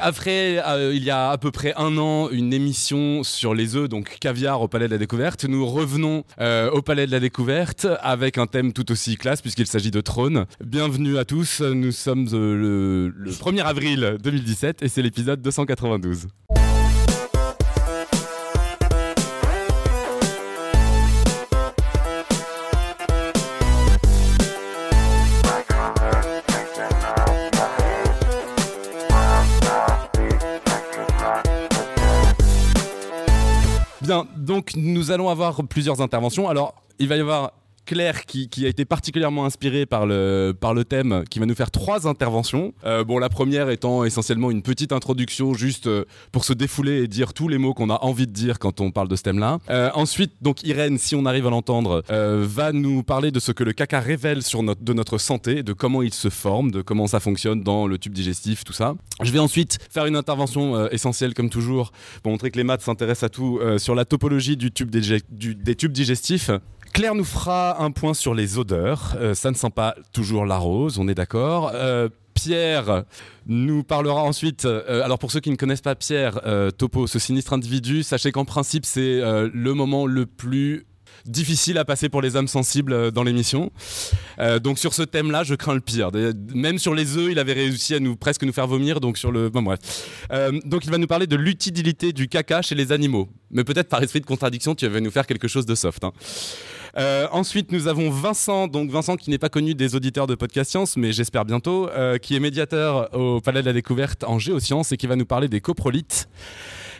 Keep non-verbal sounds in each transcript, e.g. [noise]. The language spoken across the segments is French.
Après, euh, il y a à peu près un an, une émission sur les œufs, donc caviar au Palais de la Découverte. Nous revenons euh, au Palais de la Découverte avec un thème tout aussi classe puisqu'il s'agit de trône. Bienvenue à tous, nous sommes euh, le, le 1er avril 2017 et c'est l'épisode 292. Bien, donc nous allons avoir plusieurs interventions. Alors, il va y avoir Claire qui, a été particulièrement inspirée par le, par le thème, qui va nous faire trois interventions. Euh, bon, la première étant essentiellement une petite introduction juste euh, pour se défouler et dire tous les mots qu'on a envie de dire quand on parle de ce thème-là. Euh, ensuite, donc Irène, si on arrive à l'entendre, va nous parler de ce que le caca révèle sur notre, de notre santé, de comment il se forme, de comment ça fonctionne dans le tube digestif, tout ça. Je vais ensuite faire une intervention essentielle comme toujours pour montrer que les maths s'intéressent à tout sur la topologie du tube du- des tubes digestifs. Claire nous fera un point sur les odeurs. Euh, ça ne sent pas toujours la rose, on est d'accord. Euh, Pierre nous parlera ensuite. euh, alors pour ceux qui ne connaissent pas Pierre, Topo, ce sinistre individu, sachez qu'en principe c'est le moment le plus difficile à passer pour les âmes sensibles dans l'émission. Donc sur ce thème-là, je crains le pire. Même sur les œufs, il avait réussi à nous presque nous faire vomir. Donc sur le, bon bref. Donc il va nous parler de l'utilité du caca chez les animaux. Mais peut-être par esprit de contradiction, tu vas nous faire quelque chose de soft. hein. Euh, ensuite, nous avons Vincent, donc Vincent qui n'est pas connu des auditeurs de Podcast Science, mais j'espère bientôt, euh, qui est médiateur au Palais de la Découverte en géosciences et qui va nous parler des coprolites.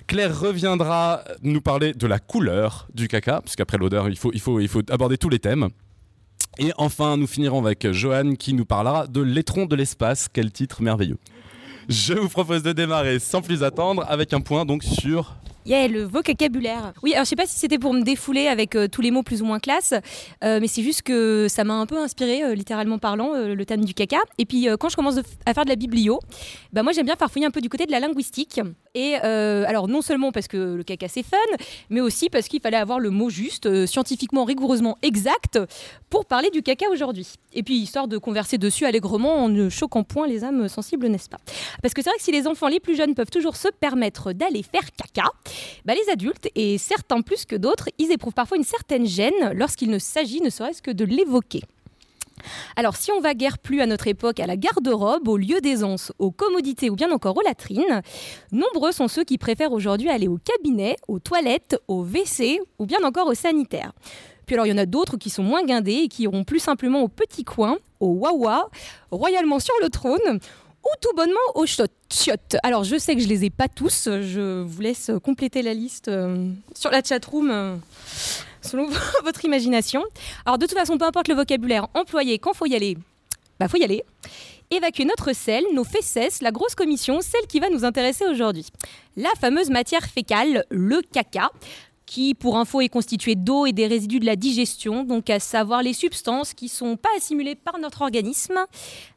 Claire reviendra nous parler de la couleur du caca, puisqu'après l'odeur, il faut, aborder tous les thèmes. Et enfin, nous finirons avec Johan qui nous parlera de l'étron de l'espace. Quel titre merveilleux. Je vous propose de démarrer sans plus attendre avec un point donc sur Yeah, le vocabulaire. Oui, alors je sais pas si c'était pour me défouler avec euh, tous les mots plus ou moins classe, euh, mais c'est juste que ça m'a un peu inspiré, euh, littéralement parlant, le thème du caca. Et puis quand je commence à faire de la biblio, bah moi j'aime bien farfouiller un peu du côté de la linguistique. Et euh, alors non seulement parce que le caca c'est fun, mais aussi parce qu'il fallait avoir le mot juste, euh, scientifiquement rigoureusement exact, pour parler du caca aujourd'hui. Et puis histoire de converser dessus allègrement en ne choquant point les âmes sensibles, n'est-ce pas? Parce que c'est vrai que si les enfants les plus jeunes peuvent toujours se permettre d'aller faire caca, bah, les adultes, et certains plus que d'autres, ils éprouvent parfois une certaine gêne lorsqu'il ne s'agit ne serait-ce que de l'évoquer. Alors, si on va guère plus à notre époque à la garde-robe, au lieu d'aisance, aux commodités ou bien encore aux latrines, nombreux sont ceux qui préfèrent aujourd'hui aller au cabinet, aux toilettes, au WC ou bien encore au sanitaire. Puis alors, il y en a d'autres qui sont moins guindés et qui iront plus simplement au petit coin, au wawa, royalement sur le trône ou tout bonnement au chiottes. Alors, je sais que je les ai pas tous. Je vous laisse compléter la liste euh, sur la chatroom euh, selon [laughs] votre imagination. Alors, de toute façon, peu importe le vocabulaire employé, quand faut y aller, bah faut y aller. Évacuer notre sel, nos fesses, la grosse commission, celle qui va nous intéresser aujourd'hui. La fameuse matière fécale, le caca, qui, pour info, est constituée d'eau et des résidus de la digestion, donc à savoir les substances qui sont pas assimilées par notre organisme,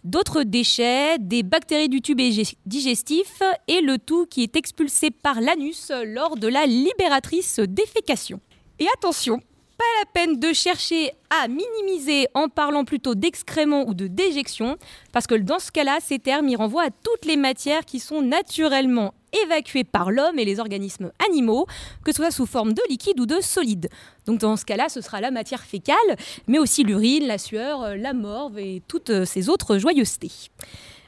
d'autres déchets, des bactéries du tube digestif et le tout qui est expulsé par l'anus lors de la libératrice défécation. Et attention, pas la peine de chercher à minimiser en parlant plutôt d'excréments ou de déjection, parce que dans ce cas-là, ces termes y renvoient à toutes les matières qui sont naturellement évacuées par l'homme et les organismes animaux, que ce soit sous forme de liquide ou de solide. Donc dans ce cas-là, ce sera la matière fécale, mais aussi l'urine, la sueur, euh, la morve et toutes euh, ces autres joyeusetés.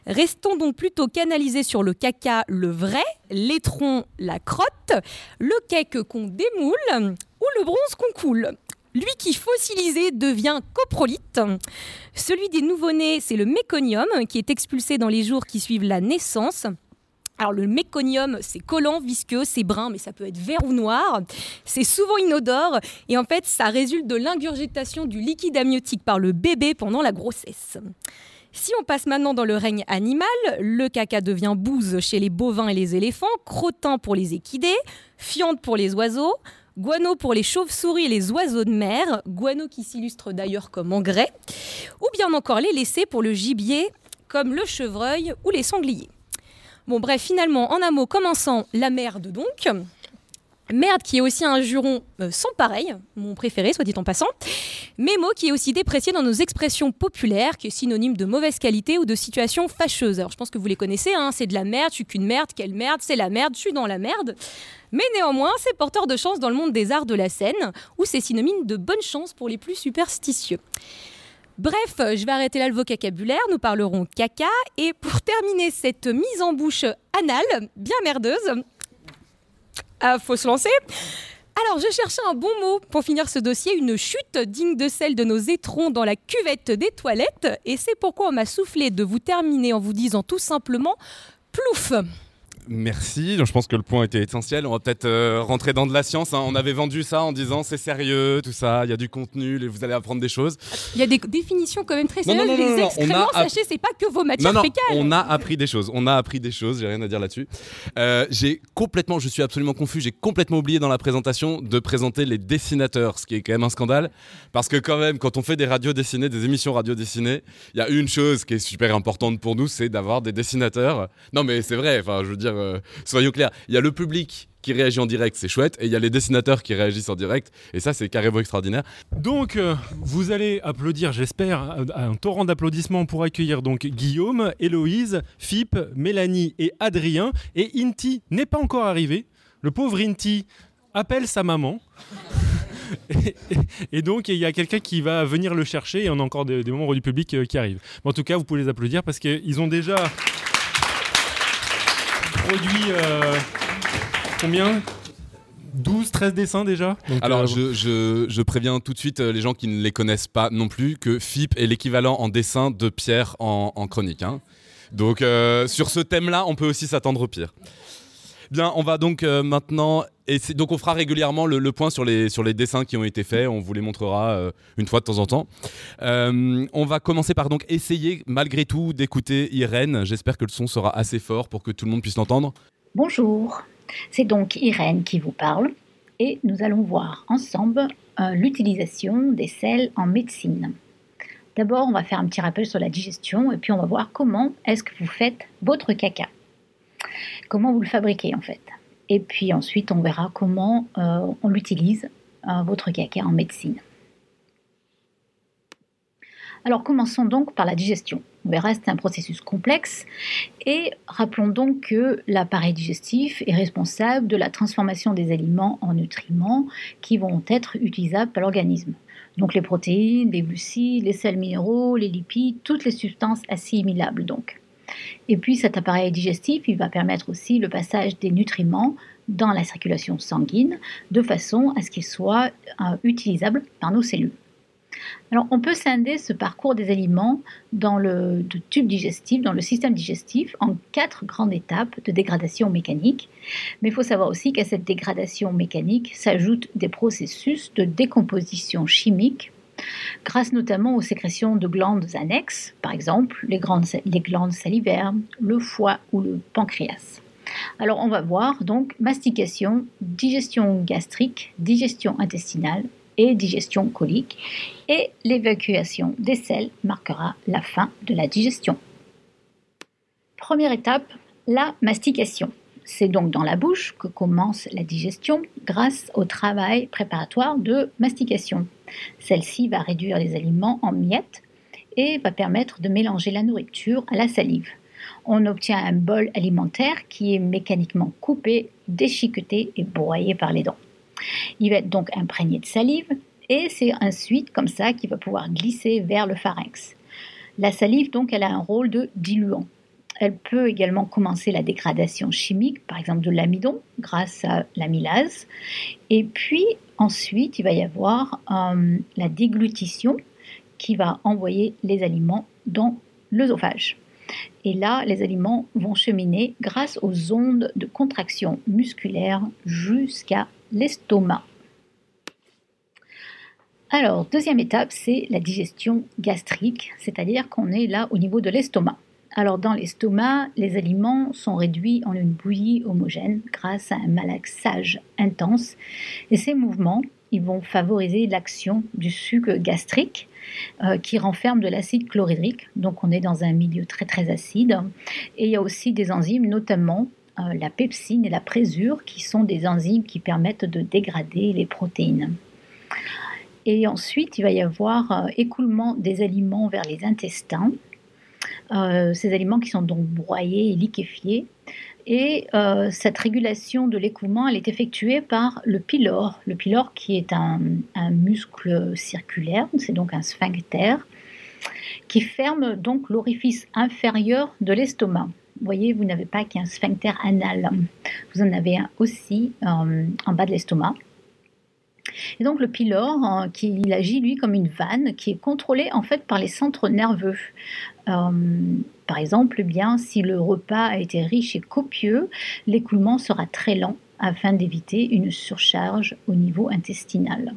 Restons donc plutôt canalisés sur le caca, le vrai, l'étron, la crotte, le cake qu'on démoule ou le bronze qu'on coule. Lui qui fossilisé devient coprolite. Celui des nouveau-nés, c'est le méconium qui est expulsé dans les jours qui suivent la naissance. Alors le méconium, c'est collant, visqueux, c'est brun, mais ça peut être vert ou noir. C'est souvent inodore et en fait, ça résulte de l'ingurgitation du liquide amniotique par le bébé pendant la grossesse. Si on passe maintenant dans le règne animal, le caca devient bouse chez les bovins et les éléphants, crottin pour les équidés, fiente pour les oiseaux, guano pour les chauves-souris et les oiseaux de mer, guano qui s'illustre d'ailleurs comme engrais, ou bien encore les laissés pour le gibier, comme le chevreuil ou les sangliers. Bon bref, finalement, en un mot commençant, la merde donc. Merde qui est aussi un juron euh, sans pareil, mon préféré, soit dit en passant. Mémo qui est aussi déprécié dans nos expressions populaires, qui est synonyme de mauvaise qualité ou de situation fâcheuse. Alors je pense que vous les connaissez, hein, c'est de la merde, je suis qu'une merde, quelle merde, c'est la merde, je suis dans la merde. Mais néanmoins, c'est porteur de chance dans le monde des arts de la scène, où c'est synonyme de bonne chance pour les plus superstitieux. Bref, je vais arrêter là le vocabulaire, nous parlerons caca, et pour terminer cette mise en bouche anale, bien merdeuse, ah, faut se lancer alors, je cherchais un bon mot pour finir ce dossier, une chute digne de celle de nos étrons dans la cuvette des toilettes. Et c'est pourquoi on m'a soufflé de vous terminer en vous disant tout simplement plouf. Merci. je pense que le point était essentiel. On va peut-être euh, rentrer dans de la science. Hein. On avait vendu ça en disant c'est sérieux, tout ça. Il y a du contenu, vous allez apprendre des choses. Il y a des définitions quand même très sérieuses. Non, non, non, extrêmement, sachez, c'est pas que vos matières fécales. On a appris des choses. On a appris des choses. J'ai rien à dire là-dessus. Euh, j'ai complètement, je suis absolument confus. J'ai complètement oublié dans la présentation de présenter les dessinateurs, ce qui est quand même un scandale, parce que quand même, quand on fait des radios dessinées, des émissions radio dessinées, il y a une chose qui est super importante pour nous, c'est d'avoir des dessinateurs. Non, mais c'est vrai. Enfin, je veux dire euh, soyons clairs. Il y a le public qui réagit en direct, c'est chouette, et il y a les dessinateurs qui réagissent en direct, et ça c'est carrément extraordinaire. Donc euh, vous allez applaudir, j'espère, un torrent d'applaudissements pour accueillir donc Guillaume, Héloïse, Philippe, Mélanie et Adrien, et Inti n'est pas encore arrivé. Le pauvre Inti appelle sa maman. [laughs] Et, donc, il y a quelqu'un qui va venir le chercher et on a encore des, membres du public euh, qui arrivent. en tout cas, vous pouvez les applaudir parce qu'ils ont déjà produit euh, combien? 12, 13 dessins déjà? Alors, euh, je, préviens tout de suite euh, les gens qui ne les connaissent pas non plus que FIP est l'équivalent en dessin de Pierre en, chronique. Hein. Donc, sur ce thème-là, on peut aussi s'attendre au pire. Bien, on va donc maintenant. Et donc, on fera régulièrement le, point sur les, dessins qui ont été faits. On vous les montrera une fois de temps en temps. on va commencer par donc essayer, malgré tout, d'écouter Irène. J'espère que le son sera assez fort pour que tout le monde puisse l'entendre. Bonjour, c'est donc Irène qui vous parle. Et nous allons voir ensemble l'utilisation des sels en médecine. D'abord, on va faire un petit rappel sur la digestion et puis on va voir comment est-ce que vous faites votre caca comment vous le fabriquez en fait? Et puis ensuite, on verra comment euh, on l'utilise, euh, votre caca en médecine. Alors commençons donc par la digestion. On verra, c'est un processus complexe. Et rappelons donc que l'appareil digestif est responsable de la transformation des aliments en nutriments qui vont être utilisables par l'organisme. Donc les protéines, les glucides, les sels minéraux, les lipides, toutes les substances assimilables donc. Et puis cet appareil digestif, il va permettre aussi le passage des nutriments dans la circulation sanguine de façon à ce qu'ils soient euh, utilisables par nos cellules. Alors on peut scinder ce parcours des aliments dans le tube digestif, dans le système digestif, en quatre grandes étapes de dégradation mécanique. Mais il faut savoir aussi qu'à cette dégradation mécanique s'ajoutent des processus de décomposition chimique grâce notamment aux sécrétions de glandes annexes, par exemple les, glandes salivaires, le foie ou le pancréas. Alors on va voir donc mastication, digestion gastrique, digestion intestinale et digestion colique et l'évacuation des selles marquera la fin de la digestion. Première étape, la mastication. C'est donc dans la bouche que commence la digestion grâce au travail préparatoire de mastication. Celle-ci va réduire les aliments en miettes et va permettre de mélanger la nourriture à la salive. On obtient un bol alimentaire qui est mécaniquement coupé, déchiqueté et broyé par les dents. Il va être donc imprégné de salive et c'est ensuite comme ça qu'il va pouvoir glisser vers le pharynx. La salive donc elle a un rôle de diluant. Elle peut également commencer la dégradation chimique, par exemple de l'amidon, grâce à l'amylase. Et puis ensuite, il va y avoir euh, la déglutition qui va envoyer les aliments dans l'œsophage. Et là, les aliments vont cheminer grâce aux ondes de contraction musculaire jusqu'à l'estomac. Alors, deuxième étape, c'est la digestion gastrique, c'est-à-dire qu'on est là au niveau de l'estomac. Alors dans l'estomac, les aliments sont réduits en une bouillie homogène grâce à un malaxage intense et ces mouvements ils vont favoriser l'action du suc gastrique euh, qui renferme de l'acide chlorhydrique. Donc on est dans un milieu très très acide. Et il y a aussi des enzymes, notamment euh, la pepsine et la présure, qui sont des enzymes qui permettent de dégrader les protéines. Et ensuite, il va y avoir euh, écoulement des aliments vers les intestins. Euh, ces aliments qui sont donc broyés et liquéfiés. Et cette régulation de l'écoulement, elle est effectuée par le pylore. Le pylore qui est un muscle circulaire, c'est donc un sphincter, qui ferme donc l'orifice inférieur de l'estomac. Vous voyez, vous n'avez pas qu'un sphincter anal, vous en avez un aussi euh, en bas de l'estomac. Et donc le pylore, euh, qui, il agit lui comme une vanne qui est contrôlée en fait par les centres nerveux. Euh, par exemple, eh bien, si le repas a été riche et copieux, l'écoulement sera très lent afin d'éviter une surcharge au niveau intestinal.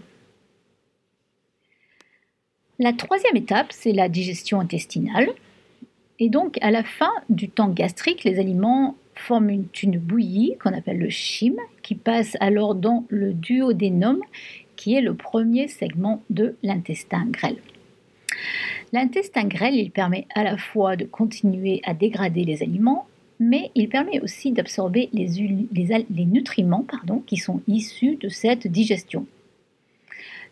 La troisième étape, c'est la digestion intestinale. Et donc, à la fin du temps gastrique, les aliments forment une, bouillie qu'on appelle le chyme, qui passe alors dans le duodénum, qui est le premier segment de l'intestin grêle. L'intestin grêle, permet à la fois de continuer à dégrader les aliments, mais il permet aussi d'absorber les, nutriments qui sont issus de cette digestion.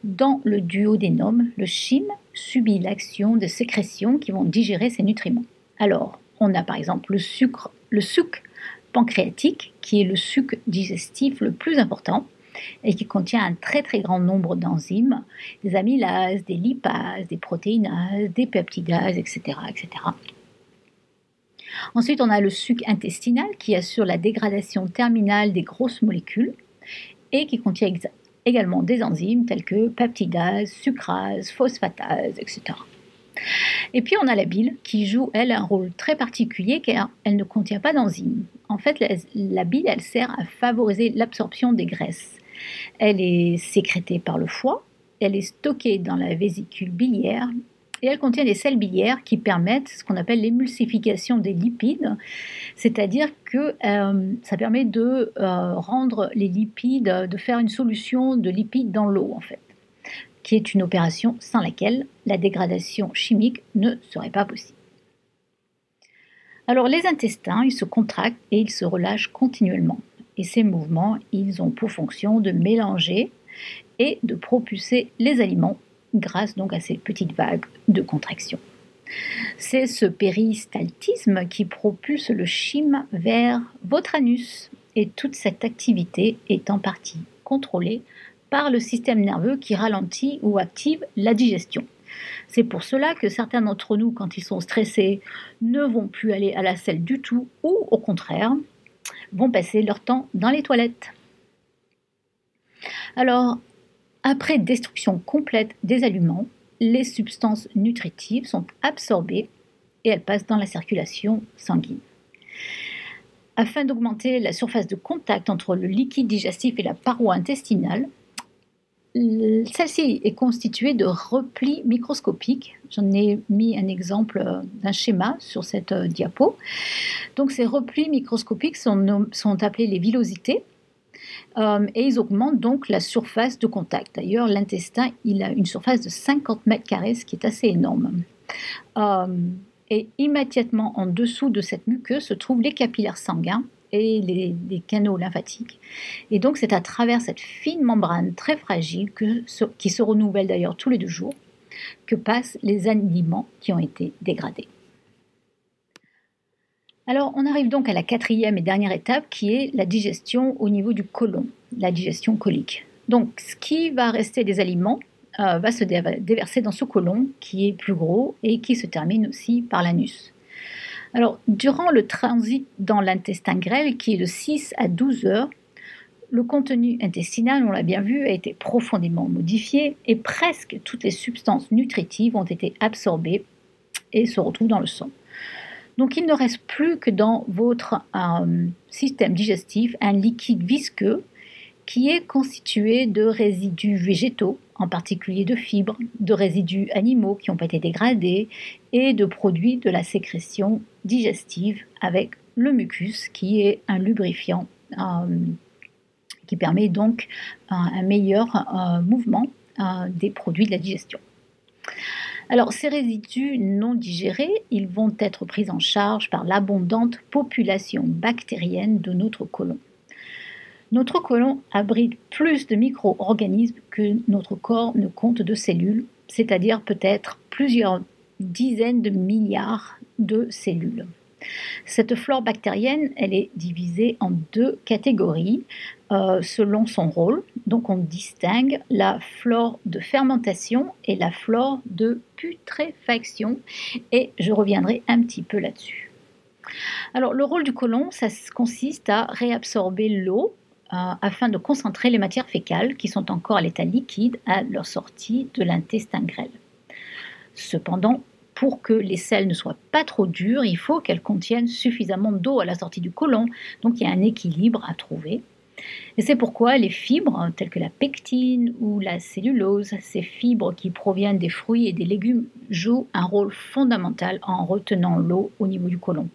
Dans le duodénum, le chyme subit l'action de sécrétions qui vont digérer ces nutriments. Alors, on a par exemple le sucre, le sucre pancréatique, qui est le sucre digestif le plus important et qui contient un très très grand nombre d'enzymes, des amylases, des lipases, des protéinases, des peptidases, etc., etc. Ensuite, on a le sucre intestinal qui assure la dégradation terminale des grosses molécules et qui contient également des enzymes telles que peptidases, sucrases, phosphatases, etc. Et puis on a la bile qui joue, elle, un rôle très particulier car elle ne contient pas d'enzymes. En fait, la, bile, elle sert à favoriser l'absorption des graisses. Elle est sécrétée par le foie, elle est stockée dans la vésicule biliaire et elle contient des sels biliaires qui permettent ce qu'on appelle l'émulsification des lipides, c'est-à-dire que euh, ça permet de euh, rendre les lipides, de faire une solution de lipides dans l'eau en fait, qui est une opération sans laquelle la dégradation chimique ne serait pas possible. Alors les intestins, ils se contractent et ils se relâchent continuellement. Et ces mouvements, ils ont pour fonction de mélanger et de propulser les aliments grâce donc à ces petites vagues de contraction. C'est ce péristaltisme qui propulse le chyme vers votre anus et toute cette activité est en partie contrôlée par le système nerveux qui ralentit ou active la digestion. C'est pour cela que certains d'entre nous, quand ils sont stressés, ne vont plus aller à la selle du tout ou au contraire, vont passer leur temps dans les toilettes. Alors, après destruction complète des aliments, les substances nutritives sont absorbées et elles passent dans la circulation sanguine. Afin d'augmenter la surface de contact entre le liquide digestif et la paroi intestinale, celle-ci est constituée de replis microscopiques. J'en ai mis un exemple euh, d'un schéma sur cette euh, diapo. Donc ces replis microscopiques sont, appelés les villosités euh, et ils augmentent donc la surface de contact. D'ailleurs, l'intestin, il a une surface de 50 mètres carrés, ce qui est assez énorme. Et immédiatement en dessous de cette muqueuse se trouvent les capillaires sanguins et les, canaux lymphatiques. Et donc, c'est à travers cette fine membrane très fragile, qui se renouvelle d'ailleurs tous les deux jours, que passent les aliments qui ont été dégradés. Alors, on arrive donc à la quatrième et dernière étape qui est la digestion au niveau du côlon, la digestion colique. Donc, ce qui va rester des aliments euh, va se déverser dans ce côlon qui est plus gros et qui se termine aussi par l'anus. Alors, durant le transit dans l'intestin grêle, qui est de 6 à 12 heures, le contenu intestinal, on l'a bien vu, a été profondément modifié et presque toutes les substances nutritives ont été absorbées et se retrouvent dans le sang. Donc il ne reste plus que dans votre euh, système digestif un liquide visqueux qui est constitué de résidus végétaux, en particulier de fibres, de résidus animaux qui ont été dégradés et de produits de la sécrétion digestive avec le mucus qui est un lubrifiant euh, qui permet donc un meilleur euh, mouvement des produits de la digestion. Alors ces résidus non digérés, ils vont être pris en charge par l'abondante population bactérienne de notre côlon. Notre côlon abrite plus de micro-organismes que notre corps ne compte de cellules, c'est-à-dire peut-être plusieurs dizaines de milliards de cellules. Cette flore bactérienne, elle est divisée en deux catégories euh, selon son rôle. Donc on distingue la flore de fermentation et la flore de putréfaction et je reviendrai un petit peu là-dessus. Alors le rôle du côlon, ça consiste à réabsorber l'eau euh, afin de concentrer les matières fécales qui sont encore à l'état liquide à leur sortie de l'intestin grêle. Cependant, pour que les selles ne soient pas trop dures, il faut qu'elles contiennent suffisamment d'eau à la sortie du côlon. Donc il y a un équilibre à trouver. Et c'est pourquoi les fibres, telles que la pectine ou la cellulose, ces fibres qui proviennent des fruits et des légumes, jouent un rôle fondamental en retenant l'eau au niveau du côlon.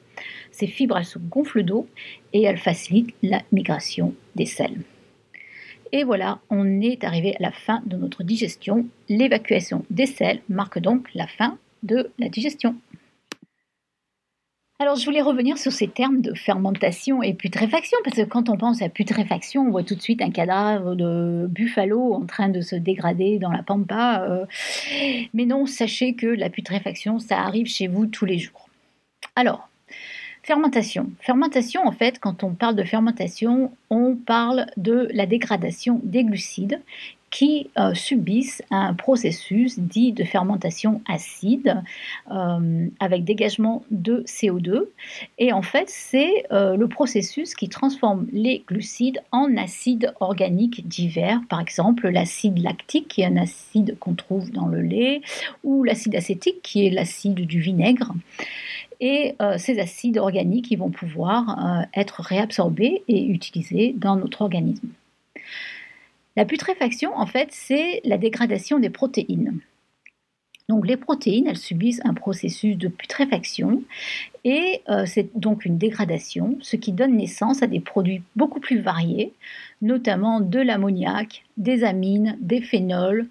Ces fibres, elles se gonflent d'eau et elles facilitent la migration des sels. Et voilà, on est arrivé à la fin de notre digestion. L'évacuation des sels marque donc la fin de la digestion. Alors, je voulais revenir sur ces termes de fermentation et putréfaction, parce que quand on pense à putréfaction, on voit tout de suite un cadavre de buffalo en train de se dégrader dans la pampa. Euh. mais non, sachez que la putréfaction, ça arrive chez vous tous les jours. Alors, Fermentation. Fermentation, en fait, quand on parle de fermentation, on parle de la dégradation des glucides qui euh, subissent un processus dit de fermentation acide euh, avec dégagement de CO2. Et en fait, c'est euh, le processus qui transforme les glucides en acides organiques divers, par exemple l'acide lactique, qui est un acide qu'on trouve dans le lait, ou l'acide acétique, qui est l'acide du vinaigre. Et ces acides organiques ils vont pouvoir être réabsorbés et utilisés dans notre organisme. La putréfaction, en fait, c'est la dégradation des protéines. Donc les protéines, elles subissent un processus de putréfaction et euh, c'est donc une dégradation, ce qui donne naissance à des produits beaucoup plus variés, notamment de l'ammoniac, des amines, des phénols,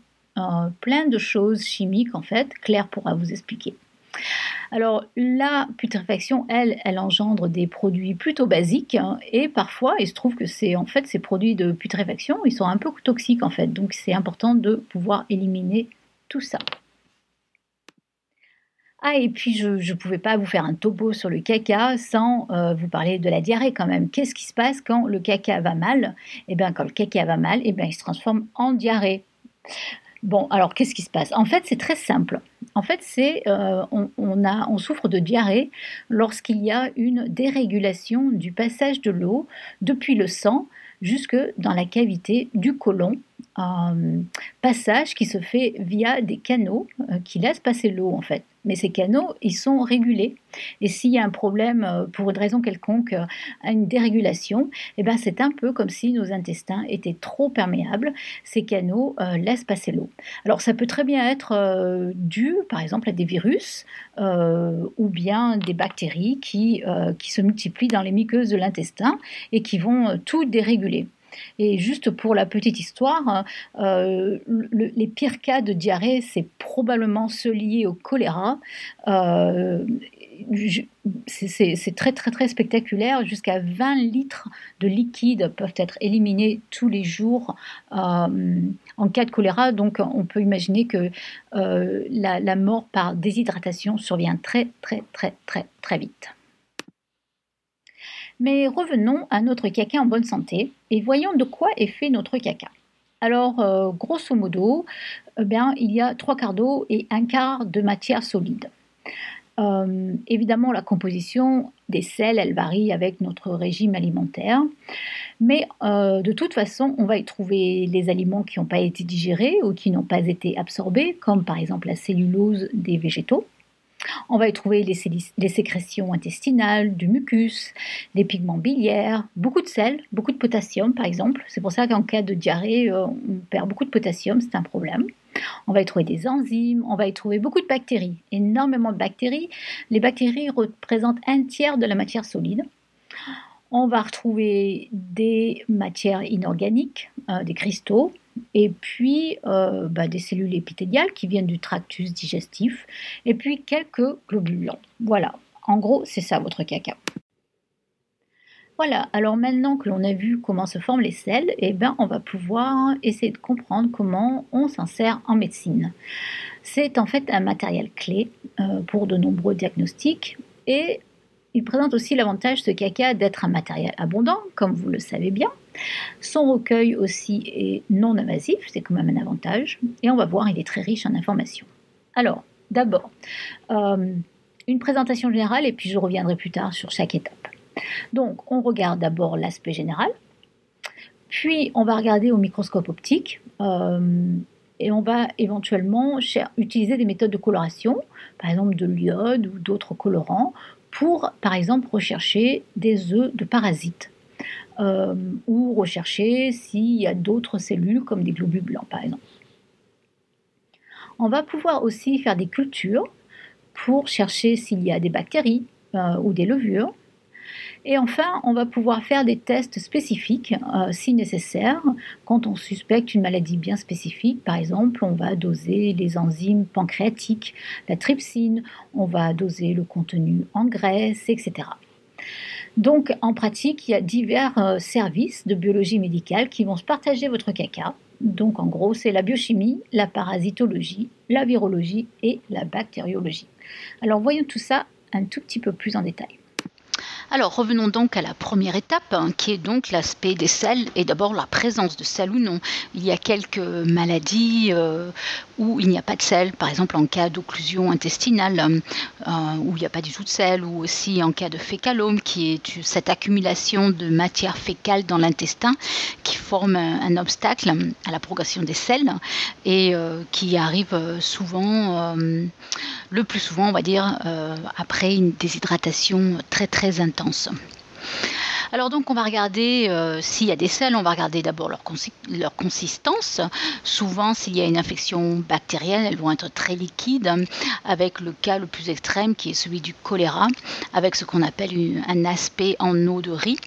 plein de choses chimiques en fait. Claire pourra vous expliquer. Alors la putréfaction, elle, elle engendre des produits plutôt basiques hein, et parfois il se trouve que c'est en fait ces produits de putréfaction, ils sont un peu toxiques en fait. Donc c'est important de pouvoir éliminer tout ça. Ah, et puis je ne pouvais pas vous faire un topo sur le caca sans euh, vous parler de la diarrhée quand même. Qu'est-ce qui se passe quand le caca va mal? Eh bien, quand le caca va mal, eh bien, il se transforme en diarrhée. Bon, alors qu'est-ce qui se passe? En fait, c'est très simple. En fait, c'est euh, on, on souffre de diarrhée lorsqu'il y a une dérégulation du passage de l'eau depuis le sang jusque dans la cavité du côlon un passage qui se fait via des canaux euh, qui laissent passer l'eau en fait. Mais ces canaux, ils sont régulés. Et s'il y a un problème euh, pour une raison quelconque, euh, une dérégulation, eh ben c'est un peu comme si nos intestins étaient trop perméables. Ces canaux laissent passer l'eau. Alors ça peut très bien être dû, par exemple, à des virus ou bien des bactéries qui, qui se multiplient dans les muqueuses de l'intestin et qui vont tout déréguler. Et juste pour la petite histoire, euh, les pires cas de diarrhée, c'est probablement ceux liés au choléra. Euh, c'est très très très spectaculaire. Jusqu'à 20 litres de liquide peuvent être éliminés tous les jours euh, en cas de choléra. Donc on peut imaginer que la, la mort par déshydratation survient très très très très très vite. Mais revenons à notre caca en bonne santé et voyons de quoi est fait notre caca. Alors, euh, grosso modo, eh bien, il y a trois quarts d'eau et un quart de matière solide. Euh, évidemment, la composition des sels, elle varie avec notre régime alimentaire. Mais euh, de toute façon, on va y trouver les aliments qui n'ont pas été digérés ou qui n'ont pas été absorbés, comme par exemple la cellulose des végétaux. On va y trouver les, sécrétions intestinales, du mucus, les pigments biliaires, beaucoup de sel, beaucoup de potassium par exemple. C'est pour ça qu'en cas de diarrhée, euh, on perd beaucoup de potassium, c'est un problème. On va y trouver des enzymes, on va y trouver beaucoup de bactéries, énormément de bactéries. Les bactéries représentent un tiers de la matière solide. On va retrouver des matières inorganiques, euh, des cristaux, et puis euh, bah, des cellules épithéliales qui viennent du tractus digestif, et puis quelques globules blancs. Voilà, en gros, c'est ça votre caca. Voilà, alors maintenant que l'on a vu comment se forment les selles, eh ben, on va pouvoir essayer de comprendre comment on s'en sert en médecine. C'est en fait un matériel clé euh, pour de nombreux diagnostics et il présente aussi l'avantage, ce caca, d'être un matériel abondant, comme vous le savez bien. Son recueil aussi est non invasif, c'est quand même un avantage. Et on va voir, il est très riche en informations. Alors, d'abord, euh, une présentation générale et puis je reviendrai plus tard sur chaque étape. Donc, on regarde d'abord l'aspect général, puis on va regarder au microscope optique. Euh, et on va éventuellement utiliser des méthodes de coloration, par exemple de l'iode ou d'autres colorants, pour, par exemple, rechercher des œufs de parasites euh, ou rechercher s'il y a d'autres cellules comme des globules blancs, par exemple. On va pouvoir aussi faire des cultures pour chercher s'il y a des bactéries euh, ou des levures et enfin, on va pouvoir faire des tests spécifiques euh, si nécessaire quand on suspecte une maladie bien spécifique. Par exemple, on va doser les enzymes pancréatiques, la trypsine, on va doser le contenu en graisse, etc. Donc, en pratique, il y a divers euh, services de biologie médicale qui vont se partager votre caca. Donc, en gros, c'est la biochimie, la parasitologie, la virologie et la bactériologie. Alors, voyons tout ça un tout petit peu plus en détail. Alors revenons donc à la première étape, hein, qui est donc l'aspect des selles et d'abord la présence de sel ou non. Il y a quelques maladies euh, où il n'y a pas de sel, par exemple en cas d'occlusion intestinale, euh, où il n'y a pas du tout de sel, ou aussi en cas de fécalome, qui est cette accumulation de matière fécale dans l'intestin qui forme un, obstacle à la progression des sels et euh, qui arrive souvent, le plus souvent, on va dire, après une déshydratation très très intense alors donc on va regarder euh, s'il y a des sels, on va regarder d'abord leur, consistance. Souvent s'il y a une infection bactérienne, elles vont être très liquides, avec le cas le plus extrême qui est celui du choléra, avec ce qu'on appelle un aspect en eau de riz.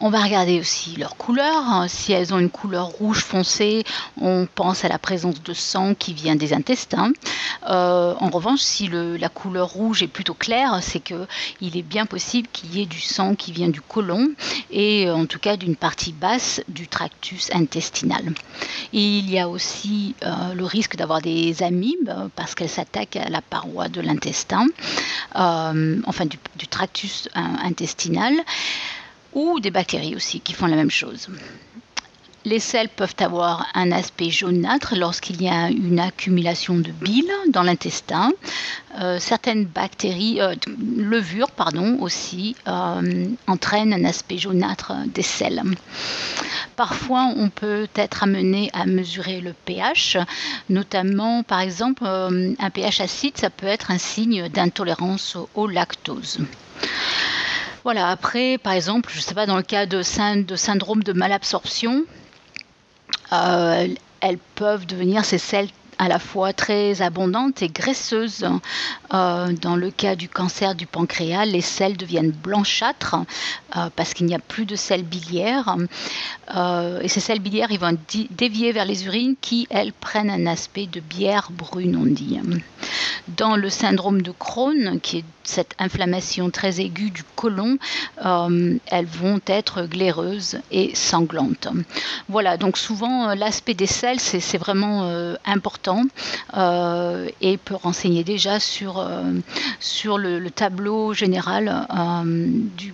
On va regarder aussi leur couleur. Si elles ont une couleur rouge foncé, on pense à la présence de sang qui vient des intestins. Euh, en revanche, si la couleur rouge est plutôt claire, c'est qu'il est bien possible qu'il y ait du sang qui vient du côlon et en tout cas d'une partie basse du tractus intestinal. il y a aussi euh, le risque d'avoir des amibes parce qu'elles s'attaquent à la paroi de l'intestin, euh, enfin du tractus intestinal ou des bactéries aussi qui font la même chose. Les selles peuvent avoir un aspect jaunâtre lorsqu'il y a une accumulation de bile dans l'intestin. Euh, certaines bactéries, euh, levures pardon, aussi, euh, entraînent un aspect jaunâtre des selles. Parfois, on peut être amené à mesurer le pH, notamment par exemple un pH acide, ça peut être un signe d'intolérance au lactose. Voilà, après, par exemple, je ne sais pas, dans le cas de, syndrome de malabsorption, euh, elles peuvent devenir ces selles à la fois très abondante et graisseuse. Euh, dans le cas du cancer du pancréas, les selles deviennent blanchâtres euh, parce qu'il n'y a plus de sels biliaires. Euh, et ces sels biliaires, ils vont dévier vers les urines qui, elles, prennent un aspect de bière brune, on dit. Dans le syndrome de Crohn, qui est cette inflammation très aiguë du côlon, elles vont être glaireuses et sanglantes. Voilà, donc souvent l'aspect des selles, c'est vraiment important euh, et peut renseigner déjà sur, euh, le, tableau général euh, du,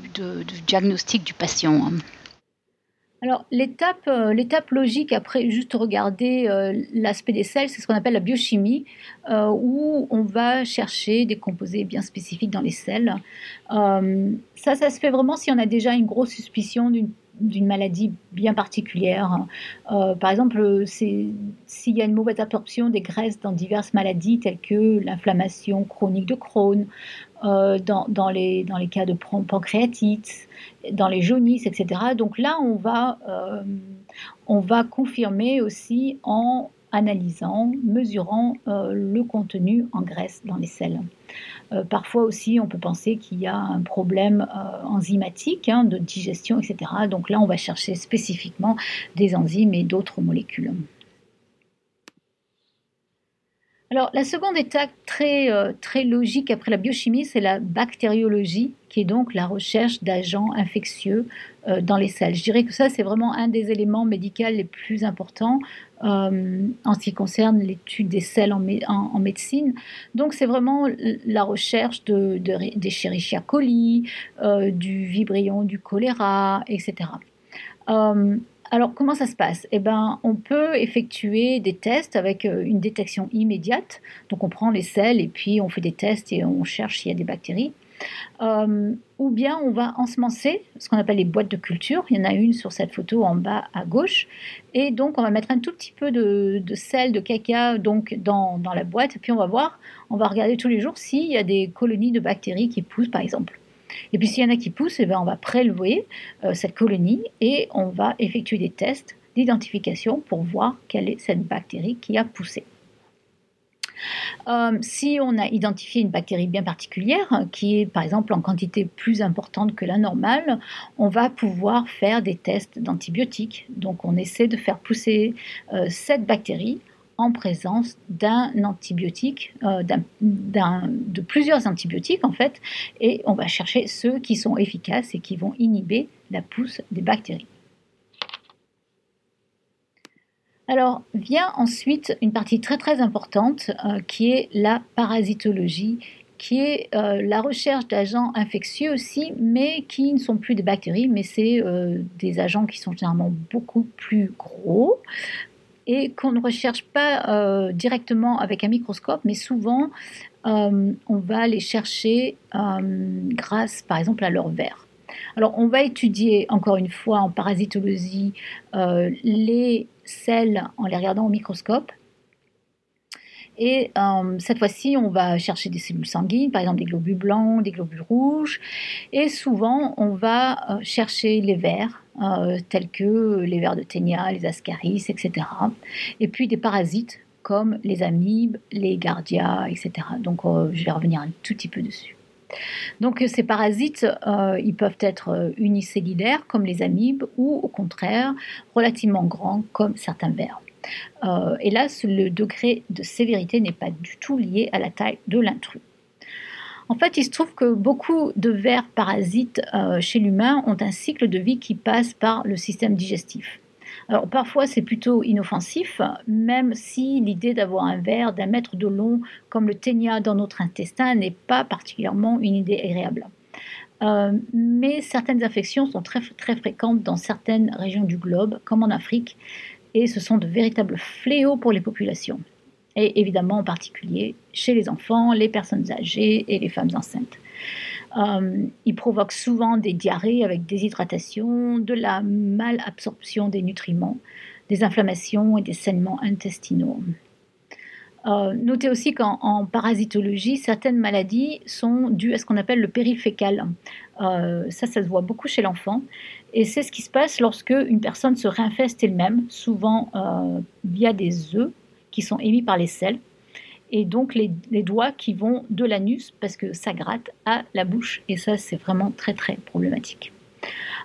diagnostic du patient. Alors l'étape, l'étape logique après juste regarder l'aspect des selles, c'est ce qu'on appelle la biochimie, où on va chercher des composés bien spécifiques dans les selles. ça, ça se fait vraiment si on a déjà une grosse suspicion d'une maladie bien particulière. Euh, par exemple, s'il y a une mauvaise absorption des graisses dans diverses maladies telles que l'inflammation chronique de Crohn, euh, dans les cas de pancréatite, dans les jaunisses, etc. Donc là, on va, euh, on va confirmer aussi en analysant, mesurant le contenu en graisse dans les selles. parfois aussi, on peut penser qu'il y a un problème enzymatique hein, de digestion, etc. Donc là, on va chercher spécifiquement des enzymes et d'autres molécules. Alors, la seconde étape très, euh, très logique après la biochimie, c'est la bactériologie, qui est donc la recherche d'agents infectieux euh, dans les selles. Je dirais que ça, c'est vraiment un des éléments médicaux les plus importants euh, en ce qui concerne l'étude des selles en, médecine. Donc, c'est vraiment la recherche de, de, des coli, du vibrion du choléra, etc. Alors, comment ça se passe? Eh bien, on peut effectuer des tests avec euh, une détection immédiate. Donc, on prend les selles et puis on fait des tests et on cherche s'il y a des bactéries. Euh, ou bien on va ensemencer ce qu'on appelle les boîtes de culture. Il y en a une sur cette photo en bas à gauche. Et donc on va mettre un tout petit peu de, sel, de caca donc dans, la boîte. Et puis on va voir, on va regarder tous les jours s'il y a des colonies de bactéries qui poussent par exemple. Et puis s'il y en a qui poussent, eh ben, on va prélever euh, cette colonie et on va effectuer des tests d'identification pour voir quelle est cette bactérie qui a poussé. Euh, si on a identifié une bactérie bien particulière, qui est par exemple en quantité plus importante que la normale, on va pouvoir faire des tests d'antibiotiques. Donc on essaie de faire pousser euh, cette bactérie en présence d'un antibiotique, euh, de plusieurs antibiotiques en fait, et on va chercher ceux qui sont efficaces et qui vont inhiber la pousse des bactéries. Alors vient ensuite une partie très très importante euh, qui est la parasitologie, qui est euh, la recherche d'agents infectieux aussi, mais qui ne sont plus des bactéries, mais c'est des agents qui sont généralement beaucoup plus gros, et qu'on ne recherche pas euh, directement avec un microscope, mais souvent euh, on va les chercher euh, grâce par exemple à leur verre. Alors on va étudier encore une fois en parasitologie les selles en les regardant au microscope et euh, cette fois-ci, on va chercher des cellules sanguines, par exemple des globules blancs, des globules rouges. Et souvent, on va euh, chercher les vers, euh, tels que les vers de ténia, les ascaris, etc. Et puis des parasites comme les amibes, les gardias, etc. Donc, je vais revenir un tout petit peu dessus. Donc ces parasites, ils peuvent être unicellulaires comme les amibes ou au contraire relativement grands comme certains vers. Euh, hélas, le degré de sévérité n'est pas du tout lié à la taille de l'intrus. En fait, il se trouve que beaucoup de vers parasites euh, chez l'humain ont un cycle de vie qui passe par le système digestif. Alors parfois c'est plutôt inoffensif, même si l'idée d'avoir un ver d'un mètre de long comme le ténia dans notre intestin n'est pas particulièrement une idée agréable. Euh, mais certaines infections sont très fréquentes dans certaines régions du globe, comme en Afrique, et ce sont de véritables fléaux pour les populations. Et évidemment en particulier chez les enfants, les personnes âgées et les femmes enceintes. Euh, ils provoquent souvent des diarrhées avec déshydratation, de la malabsorption des nutriments, des inflammations et des saignements intestinaux. Euh, notez aussi qu'en parasitologie, certaines maladies sont dues à ce qu'on appelle le périfécal. Euh, ça, ça se voit beaucoup chez l'enfant. Et c'est ce qui se passe lorsque une personne se réinfeste elle-même, souvent euh, via des œufs qui sont émis par les selles. Et donc les, doigts qui vont de l'anus, parce que ça gratte, à la bouche. Et ça, c'est vraiment très très problématique.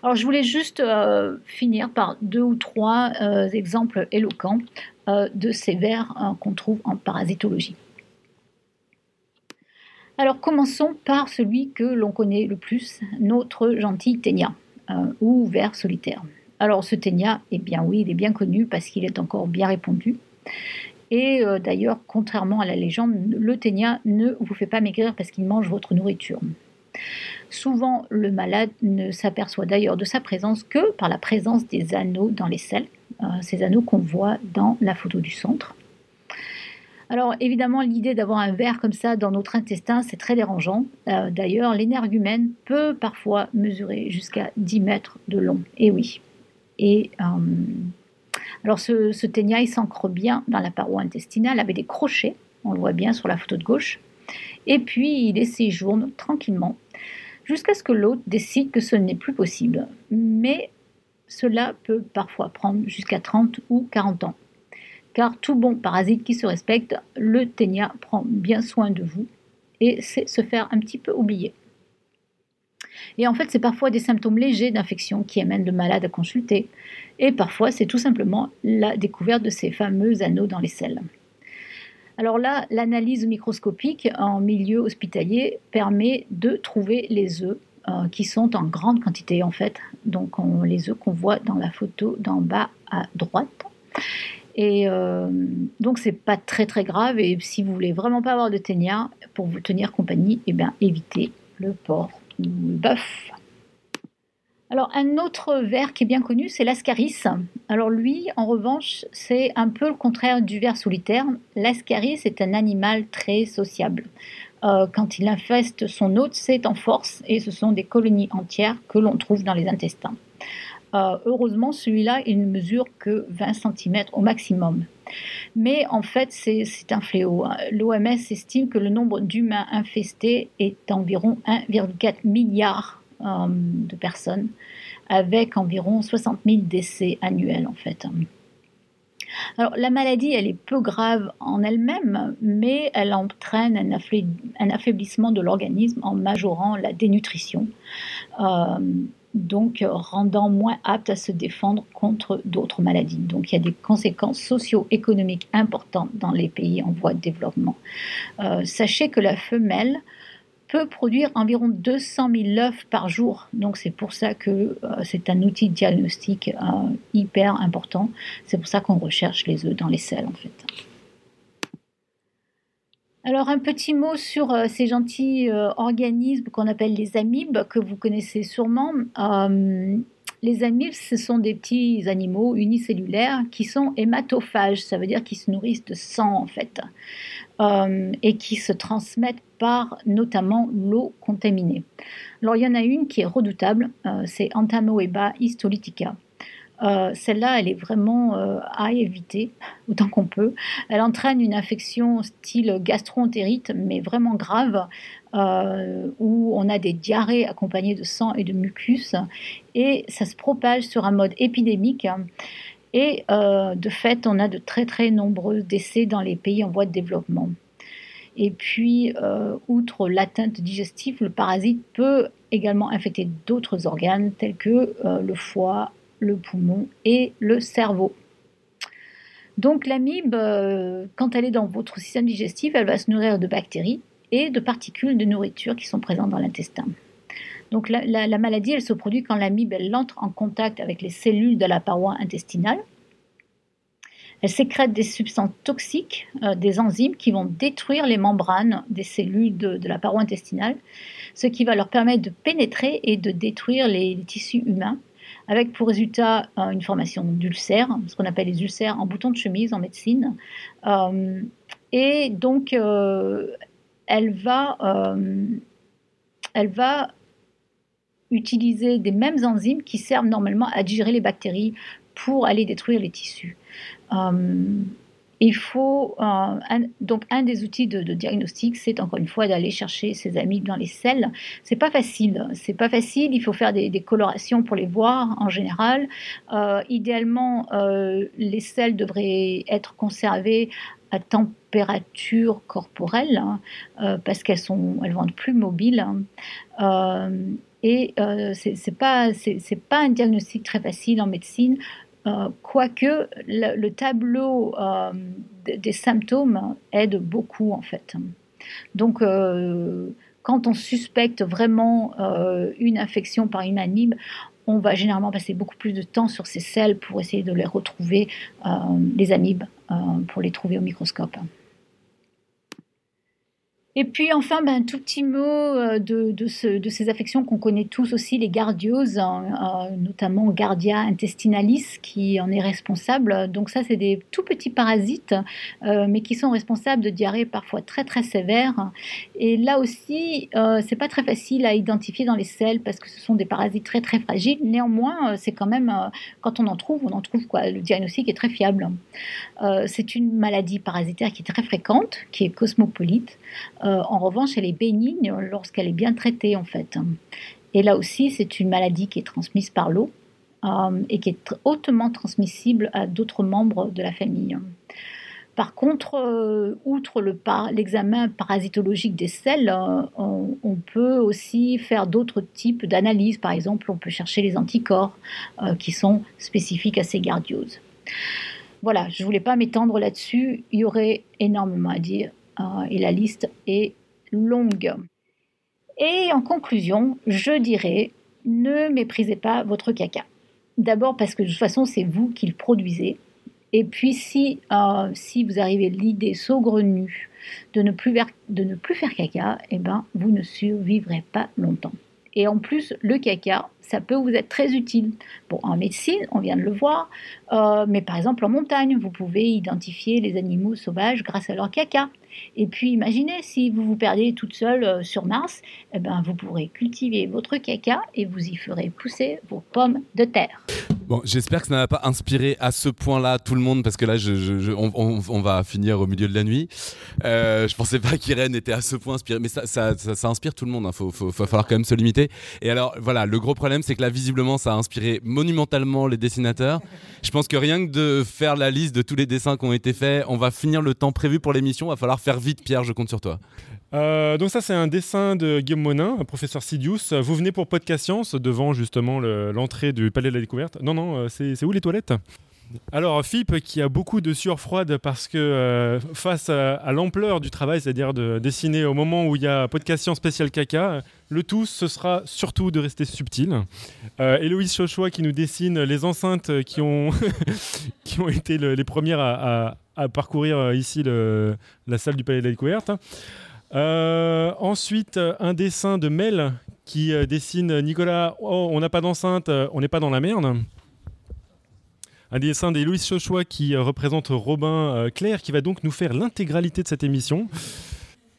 Alors je voulais juste euh, finir par deux ou trois euh, exemples éloquents de ces vers qu'on trouve en parasitologie. Alors commençons par celui que l'on connaît le plus, notre gentil ténia. Euh, ou vers solitaire. Alors ce ténia, eh bien oui, il est bien connu parce qu'il est encore bien répandu. Et euh, d'ailleurs, contrairement à la légende, le ténia ne vous fait pas maigrir parce qu'il mange votre nourriture. Souvent, le malade ne s'aperçoit d'ailleurs de sa présence que par la présence des anneaux dans les selles, euh, ces anneaux qu'on voit dans la photo du centre. Alors évidemment, l'idée d'avoir un verre comme ça dans notre intestin, c'est très dérangeant. Euh, d'ailleurs, l'énergumène peut parfois mesurer jusqu'à 10 mètres de long. Et oui. Et alors ce, ténia, il s'ancre bien dans la paroi intestinale avec des crochets. On le voit bien sur la photo de gauche. Et puis il séjourne tranquillement jusqu'à ce que l'autre décide que ce n'est plus possible. Mais cela peut parfois prendre jusqu'à 30 ou 40 ans car tout bon parasite qui se respecte, le ténia prend bien soin de vous et c'est se faire un petit peu oublier. Et en fait, c'est parfois des symptômes légers d'infection qui amènent le malade à consulter, et parfois c'est tout simplement la découverte de ces fameux anneaux dans les selles. Alors là, l'analyse microscopique en milieu hospitalier permet de trouver les œufs euh, qui sont en grande quantité en fait. Donc les œufs qu'on voit dans la photo d'en bas à droite. Et euh, donc c'est pas très très grave. Et si vous voulez vraiment pas avoir de ténia pour vous tenir compagnie, eh bien évitez le porc bœuf. Alors un autre ver qui est bien connu, c'est l'ascaris. Alors lui, en revanche, c'est un peu le contraire du ver solitaire. L'ascaris est un animal très sociable. Euh, quand il infeste son hôte, c'est en force et ce sont des colonies entières que l'on trouve dans les intestins. Euh, heureusement, celui-là, il ne mesure que 20 cm au maximum. Mais en fait, c'est un fléau. L'OMS estime que le nombre d'humains infestés est d'environ 1,4 milliard euh, de personnes, avec environ 60 000 décès annuels en fait. Alors, la maladie, elle est peu grave en elle-même, mais elle entraîne un, affaiblissement de l'organisme en majorant la dénutrition. Euh, donc rendant moins apte à se défendre contre d'autres maladies. Donc il y a des conséquences socio-économiques importantes dans les pays en voie de développement. Euh, sachez que la femelle peut produire environ 200 000 œufs par jour. Donc c'est pour ça que euh, c'est un outil diagnostique euh, hyper important. C'est pour ça qu'on recherche les œufs dans les selles en fait. Alors un petit mot sur euh, ces gentils euh, organismes qu'on appelle les amibes, que vous connaissez sûrement. Euh, les amibes, ce sont des petits animaux unicellulaires qui sont hématophages, ça veut dire qu'ils se nourrissent de sang en fait, et qui se transmettent par notamment l'eau contaminée. Alors il y en a une qui est redoutable, c'est Entamoeba histolytica. Euh, celle-là, elle est vraiment euh, à éviter [laughs] autant qu'on peut. Elle entraîne une infection style gastro-entérite, mais vraiment grave, euh, où on a des diarrhées accompagnées de sang et de mucus, et ça se propage sur un mode épidémique. Et de fait, on a de très très nombreux décès dans les pays en voie de développement. Et puis, outre l'atteinte digestive, le parasite peut également infecter d'autres organes tels que le foie, le poumon et le cerveau. Donc l'amibe, euh, quand elle est dans votre système digestif, elle va se nourrir de bactéries et de particules de nourriture qui sont présentes dans l'intestin. Donc la, maladie, elle se produit quand l'amibe entre en contact avec les cellules de la paroi intestinale. Elle sécrète des substances toxiques, euh, des enzymes qui vont détruire les membranes des cellules de, la paroi intestinale, ce qui va leur permettre de pénétrer et de détruire les tissus humains avec pour résultat euh, une formation d'ulcères, ce qu'on appelle les ulcères en bouton de chemise en médecine. Euh, et donc, euh, elle, va, elle va utiliser des mêmes enzymes qui servent normalement à digérer les bactéries pour aller détruire les tissus il faut euh, donc un des outils de, diagnostic, c'est encore une fois d'aller chercher ces amibes dans les selles. C'est pas facile, c'est pas facile. Il faut faire des, colorations pour les voir en général. Euh, idéalement, euh, les selles devraient être conservées à température corporelle hein, parce qu'elles sont, elles vont être plus mobiles. Hein. et c'est pas c'est pas un diagnostic très facile en médecine. Euh, quoique le, tableau euh, des symptômes aide beaucoup en fait. Donc euh, quand on suspecte vraiment une infection par une anime, on va généralement passer beaucoup plus de temps sur ces selles pour essayer de les retrouver, les amibes, pour les trouver au microscope. Et puis enfin, ben, un tout petit mot euh, de, de, ces affections qu'on connaît tous aussi, les gardioses, hein, euh, notamment Gardia intestinalis qui en est responsable. Donc ça, c'est des tout petits parasites, euh, mais qui sont responsables de diarrhées parfois très très sévères. Et là aussi, c'est pas très facile à identifier dans les selles parce que ce sont des parasites très très fragiles. Néanmoins, c'est quand même, quand on en trouve, on en trouve quoi. Le diagnostic est très fiable. c'est une maladie parasitaire qui est très fréquente, qui est cosmopolite. Euh, en revanche, elle est bénigne lorsqu'elle est bien traitée, en fait. Et là aussi, c'est une maladie qui est transmise par l'eau. euh, et qui est hautement transmissible à d'autres membres de la famille. Par contre, euh, outre l'examen parasitologique des selles, on, peut aussi faire d'autres types d'analyses. Par exemple, on peut chercher les anticorps qui sont spécifiques à ces gardioses. Voilà, je ne voulais pas m'étendre là-dessus. Il y aurait énormément à dire et la liste est longue. Et en conclusion, je dirais, ne méprisez pas votre caca. D'abord parce que de toute façon, c'est vous qui le produisez. Et puis si, euh, si vous arrivez l'idée saugrenue de ne plus, de ne plus faire caca, eh ben, vous ne survivrez pas longtemps. Et en plus, le caca, ça peut vous être très utile. Bon, en médecine, on vient de le voir, euh, mais par exemple en montagne, vous pouvez identifier les animaux sauvages grâce à leur caca. Et puis imaginez si vous vous perdez toute seule euh, sur Mars, eh ben, vous pourrez cultiver votre caca et vous y ferez pousser vos pommes de terre. Bon, j'espère que ça n'a pas inspiré à ce point-là tout le monde parce que là, on, va finir au milieu de la nuit. Euh, je pensais pas qu'Irène était à ce point inspirée, mais ça, inspire tout le monde. Il hein. faut, falloir quand même se limiter. Et alors, voilà, le gros problème, c'est que là, visiblement, ça a inspiré monumentalement les dessinateurs. Je pense que rien que de faire la liste de tous les dessins qui ont été faits, on va finir le temps prévu pour l'émission. Va falloir faire vite, Pierre, je compte sur toi. Euh, donc ça c'est un dessin de Guillaume Monin, professeur Sidious. Vous venez pour Podcast Science devant justement l'entrée du Palais de la Découverte. Non non, euh, c'est où les toilettes? Alors Philippe qui a beaucoup de sueur froide parce que euh, face à, l'ampleur du travail, c'est-à-dire de dessiner au moment où il y a podcast science spécial caca, le tout ce sera surtout de rester subtil. Héloïse Chochois qui nous dessine les enceintes qui ont, [laughs] qui ont été les premières à, parcourir ici la salle du Palais de la Découverte. Euh, ensuite, un dessin de Mel qui euh, dessine Nicolas. Oh, on n'a pas d'enceinte, euh, on n'est pas dans la merde. Un dessin des Louis Chochois qui représente Robin Claire, qui va donc nous faire l'intégralité de cette émission.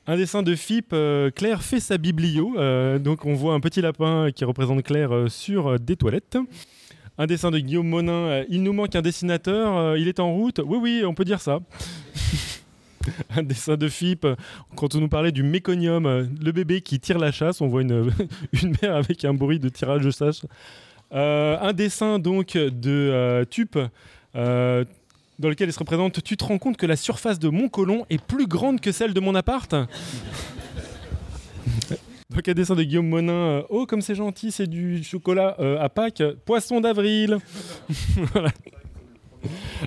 Un dessin de Philippe, Claire fait sa biblio. donc on voit un petit lapin qui représente Claire sur des toilettes. Un dessin de Guillaume Monin, il nous manque un dessinateur, il est en route. Oui, oui, on peut dire ça. [laughs] un dessin de FIP, quand on nous parlait du méconium, euh, le bébé qui tire la chasse, on voit une, [laughs] une mère avec un bruit de tirage de chasse. Euh, un dessin donc de euh, Tup. dans lequel il se représente, tu te rends compte que la surface de mon colon est plus grande que celle de mon appart? [laughs] Donc un dessin de Guillaume Monin, oh comme c'est gentil, c'est du chocolat à Pâques, poisson d'avril. [laughs] voilà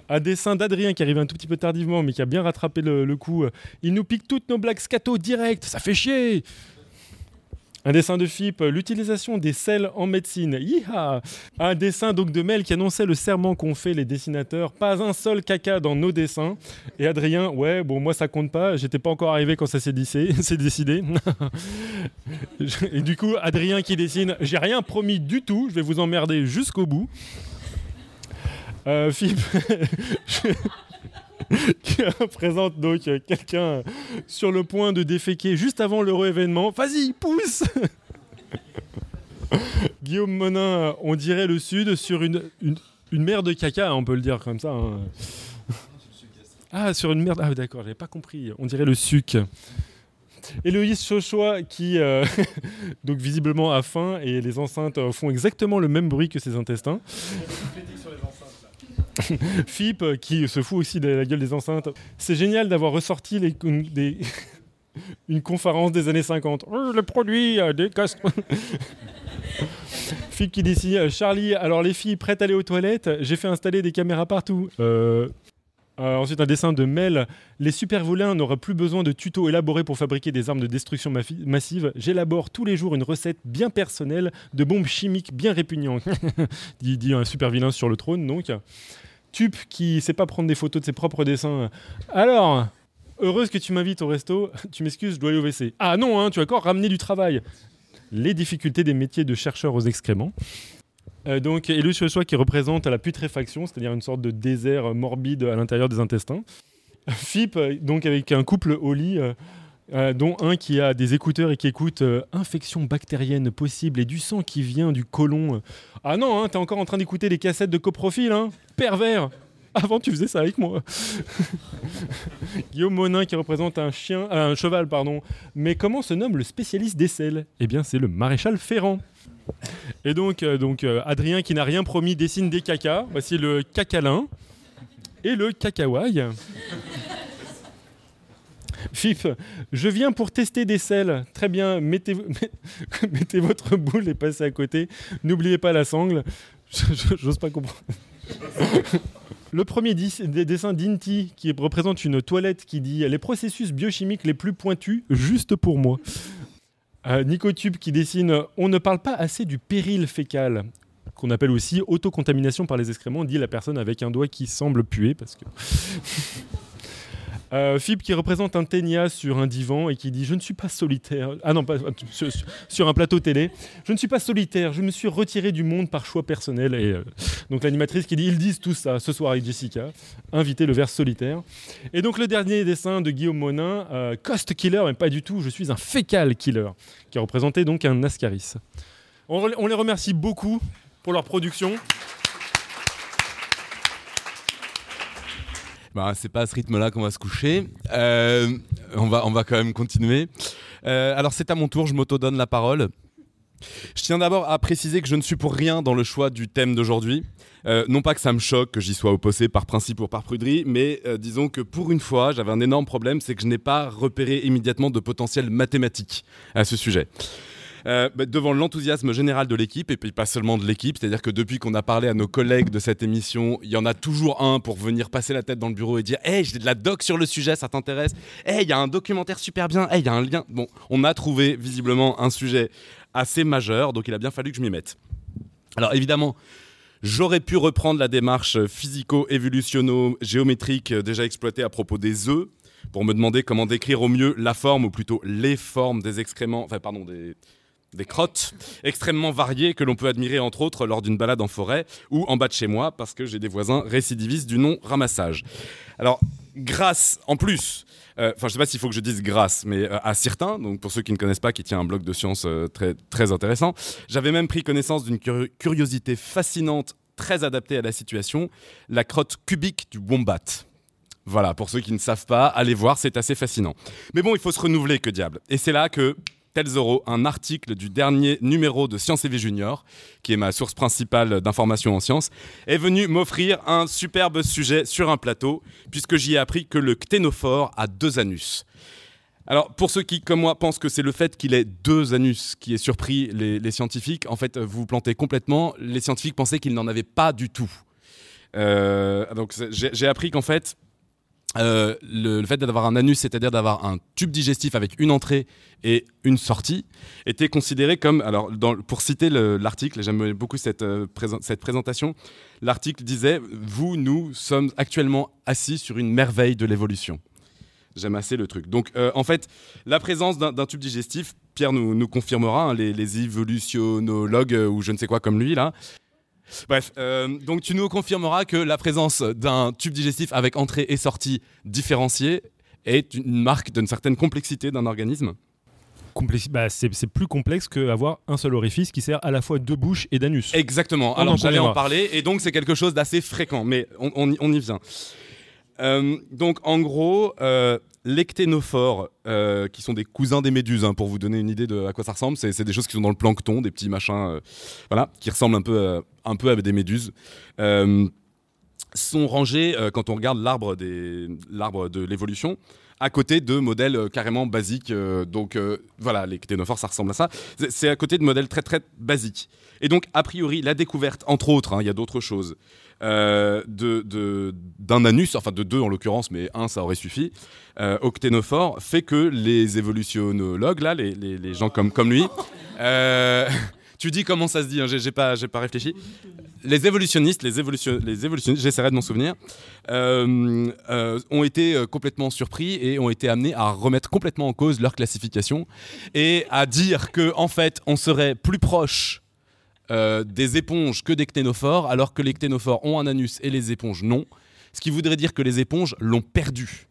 un dessin d'Adrien qui arrive un tout petit peu tardivement, mais qui a bien rattrapé le, coup. Il nous pique toutes nos blagues scato direct, ça fait chier un dessin de Philippe, l'utilisation des sels en médecine. Yiha un dessin donc de Mel qui annonçait le serment qu'ont fait les dessinateurs. Pas un seul caca dans nos dessins. Et Adrien, ouais, bon, moi ça compte pas. J'étais pas encore arrivé quand ça s'est [laughs] décidé. [laughs] Et du coup, Adrien qui dessine, j'ai rien promis du tout. Je vais vous emmerder jusqu'au bout. Euh, Philippe, [laughs] [laughs] qui représente donc quelqu'un sur le point de déféquer juste avant l'heureux événement. Vas-y, pousse [laughs] Guillaume Monin, on dirait le Sud sur une, une, mer de caca, on peut le dire comme ça. Hein. [laughs] Ah, sur une merde. Ah, d'accord, j'avais pas compris. On dirait le suc. Héloïse Chochois qui, euh, donc visiblement a faim et les enceintes font exactement le même bruit que ses intestins. [laughs] FIP euh, qui se fout aussi de la gueule des enceintes. C'est génial d'avoir ressorti [laughs] une conférence des années 50. le produit euh, des casques. [laughs] FIP qui dit euh, Charlie, alors les filles prêtes à aller aux toilettes, j'ai fait installer des caméras partout. Ensuite, un dessin de Mel. Les super volins n'auraient plus besoin de tutos élaborés pour fabriquer des armes de destruction massive. J'élabore tous les jours une recette bien personnelle de bombes chimiques bien répugnantes. [laughs] dit, un super vilain sur le trône, donc. Tup qui sait pas prendre des photos de ses propres dessins. Alors, heureuse que tu m'invites au resto. [laughs] Tu m'excuses, je dois aller au WC. Ah non, hein, tu as encore ramené du travail. Les difficultés des métiers de chercheur aux excréments. Euh, donc, le choix qui représente la putréfaction, c'est-à-dire une sorte de désert morbide à l'intérieur des intestins. [laughs] FIP, donc avec un couple au lit, euh, euh, dont un qui a des écouteurs et qui écoute euh, infection bactérienne possible et du sang qui vient du côlon. Ah non, hein, t'es encore en train d'écouter les cassettes de coprofil, hein Pervers [laughs] Avant, tu faisais ça avec moi. [laughs] Guillaume Monin qui représente un chien, euh, un cheval, pardon. Mais comment se nomme le spécialiste des selles? Eh bien, c'est le maréchal Ferrand. Et donc, euh, euh, Adrien qui n'a rien promis dessine des cacas. Voici le cacalin et le cacaouaille. [laughs] Fif, je viens pour tester des selles. Très bien, mettez, mettez votre boule et passez à côté. N'oubliez pas la sangle. J'ose pas comprendre. Le premier des dessin d'Inti qui représente une toilette qui dit les processus biochimiques les plus pointus juste pour moi. [laughs] Euh, Nicotube qui dessine on ne parle pas assez du péril fécal qu'on appelle aussi autocontamination par les excréments, dit la personne avec un doigt qui semble puer parce que [laughs] Euh, Fib qui représente un ténia sur un divan et qui dit Je ne suis pas solitaire. Ah non, pas sur, un plateau télé. Je ne suis pas solitaire, je me suis retiré du monde par choix personnel. Et euh, donc l'animatrice qui dit Ils disent tout ça ce soir avec Jessica. Invité le vers solitaire. Et donc le dernier dessin de Guillaume Monin, euh, Cost Killer, mais pas du tout, je suis un fécal killer, qui représentait donc un Ascaris. on les remercie beaucoup pour leur production. Bah, c'est pas à ce rythme-là qu'on va se coucher. Euh, on, va, on va quand même continuer. Euh, alors, c'est à mon tour, je m'auto-donne la parole. Je tiens d'abord à préciser que je ne suis pour rien dans le choix du thème d'aujourd'hui. Euh, non pas que ça me choque que j'y sois opposé par principe ou par pruderie, mais disons que pour une fois, j'avais un énorme problème, c'est que je n'ai pas repéré immédiatement de potentiel mathématique à ce sujet. Euh, bah, devant l'enthousiasme général de l'équipe, et puis pas seulement de l'équipe, c'est-à-dire que depuis qu'on a parlé à nos collègues de cette émission, il y en a toujours un pour venir passer la tête dans le bureau et dire Hey, j'ai de la doc sur le sujet, ça t'intéresse Hey, il y a un documentaire super bien, hey, il y a un lien. Bon, on a trouvé visiblement un sujet assez majeur, donc il a bien fallu que je m'y mette. Alors évidemment, J'aurais pu reprendre la démarche physico-évolutionno-géométrique déjà exploitée à propos des œufs pour me demander comment décrire au mieux la forme, ou plutôt les formes des excréments, enfin pardon, des, des crottes extrêmement variées que l'on peut admirer entre autres lors d'une balade en forêt ou en bas de chez moi parce que j'ai des voisins récidivistes du non ramassage. Alors, grâce en plus, euh, enfin je sais pas s'il faut que je dise grâce, mais euh, à certains, donc pour ceux qui ne connaissent pas, qui tient un blog de sciences euh, très, très intéressant, j'avais même pris connaissance d'une curiosité fascinante, très adaptée à la situation, la crotte cubique du wombat. Voilà, pour ceux qui ne savent pas, allez voir, c'est assez fascinant. Mais bon, il faut se renouveler, que diable. Et c'est là que Telzoro, un article du dernier numéro de Science et Vie Junior, qui est ma source principale d'informations en sciences, est venu m'offrir un superbe sujet sur un plateau, puisque j'y ai appris que le cténophore a deux anus. Alors, pour ceux qui, comme moi, pensent que c'est le fait qu'il ait deux anus qui ait surpris les, scientifiques, en fait, vous vous plantez complètement. Les scientifiques pensaient qu'il n'en avait pas du tout. Euh, donc, j'ai appris qu'en fait, euh, le, fait d'avoir un anus, c'est-à-dire d'avoir un tube digestif avec une entrée et une sortie, était considéré comme, alors pour citer l'article, j'aime beaucoup cette, euh, cette présentation, l'article disait, vous, nous sommes actuellement assis sur une merveille de l'évolution. J'aime assez le truc. Donc euh, en fait, la présence d'un tube digestif, Pierre nous, confirmera, hein, les, les, évolutionnologues ou je ne sais quoi comme lui, là, Bref, euh, donc tu nous confirmeras que la présence d'un tube digestif avec entrée et sortie différenciée est une marque d'une certaine complexité d'un organisme bah, c'est plus complexe qu'avoir un seul orifice qui sert à la fois de bouche et d'anus. Exactement. Alors j'allais en parler et donc c'est quelque chose d'assez fréquent, mais on, y vient. Euh, donc en gros, euh, les cténophores, euh, qui sont des cousins des méduses, hein, pour vous donner une idée de à quoi ça ressemble, c'est des choses qui sont dans le plancton, des petits machins, voilà, qui ressemblent un peu, un peu à des méduses. sont rangés, quand on regarde l'arbre de l'évolution, à côté de modèles carrément basiques. donc voilà, les cténophores, ça ressemble à ça. C'est à côté de modèles très très basiques. Et donc, a priori, la découverte, entre autres, hein, il y a d'autres choses, euh, d'un anus, enfin de deux en l'occurrence, mais un ça aurait suffi, euh, octénophore, fait que les évolutionnologues, là, les, gens comme, lui, euh, [laughs] tu dis comment ça se dit, hein, j'ai pas, réfléchi. Les évolutionnistes, les, évolution, les évolutionnistes, j'essaierai de m'en souvenir, euh, ont été complètement surpris et ont été amenés à remettre complètement en cause leur classification et à dire que en fait on serait plus proche euh, des éponges que des cténophores, alors que les cténophores ont un anus et les éponges non. Ce qui voudrait dire que les éponges l'ont perdu.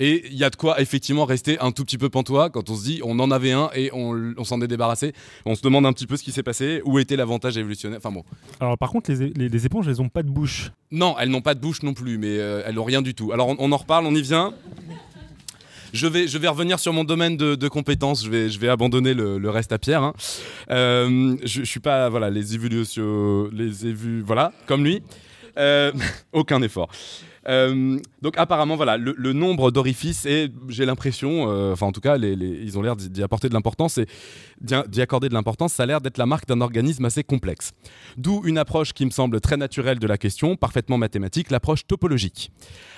Et il y a de quoi effectivement rester un tout petit peu pantois quand on se dit on en avait un et on, on s'en est débarrassé. On se demande un petit peu ce qui s'est passé, où était l'avantage évolutionnaire. Enfin bon. Alors par contre, les, les- les éponges, elles ont pas de bouche. Non, elles n'ont pas de bouche non plus, mais euh, elles n'ont rien du tout. Alors on, on en reparle, on y vient. Je vais, je vais revenir sur mon domaine de, de compétences. Je vais, je vais abandonner le, reste à Pierre. hein. Euh, je, je suis pas, voilà, les évolutions, les évus, voilà, comme lui. Euh, [laughs] aucun effort. Euh, donc apparemment, voilà, le, nombre d'orifices et j'ai l'impression, euh, enfin en tout cas, ils ont l'air d'y apporter de l'importance et d'y accorder de l'importance. Ça a l'air d'être la marque d'un organisme assez complexe. D'où une approche qui me semble très naturelle de la question, parfaitement mathématique, l'approche topologique.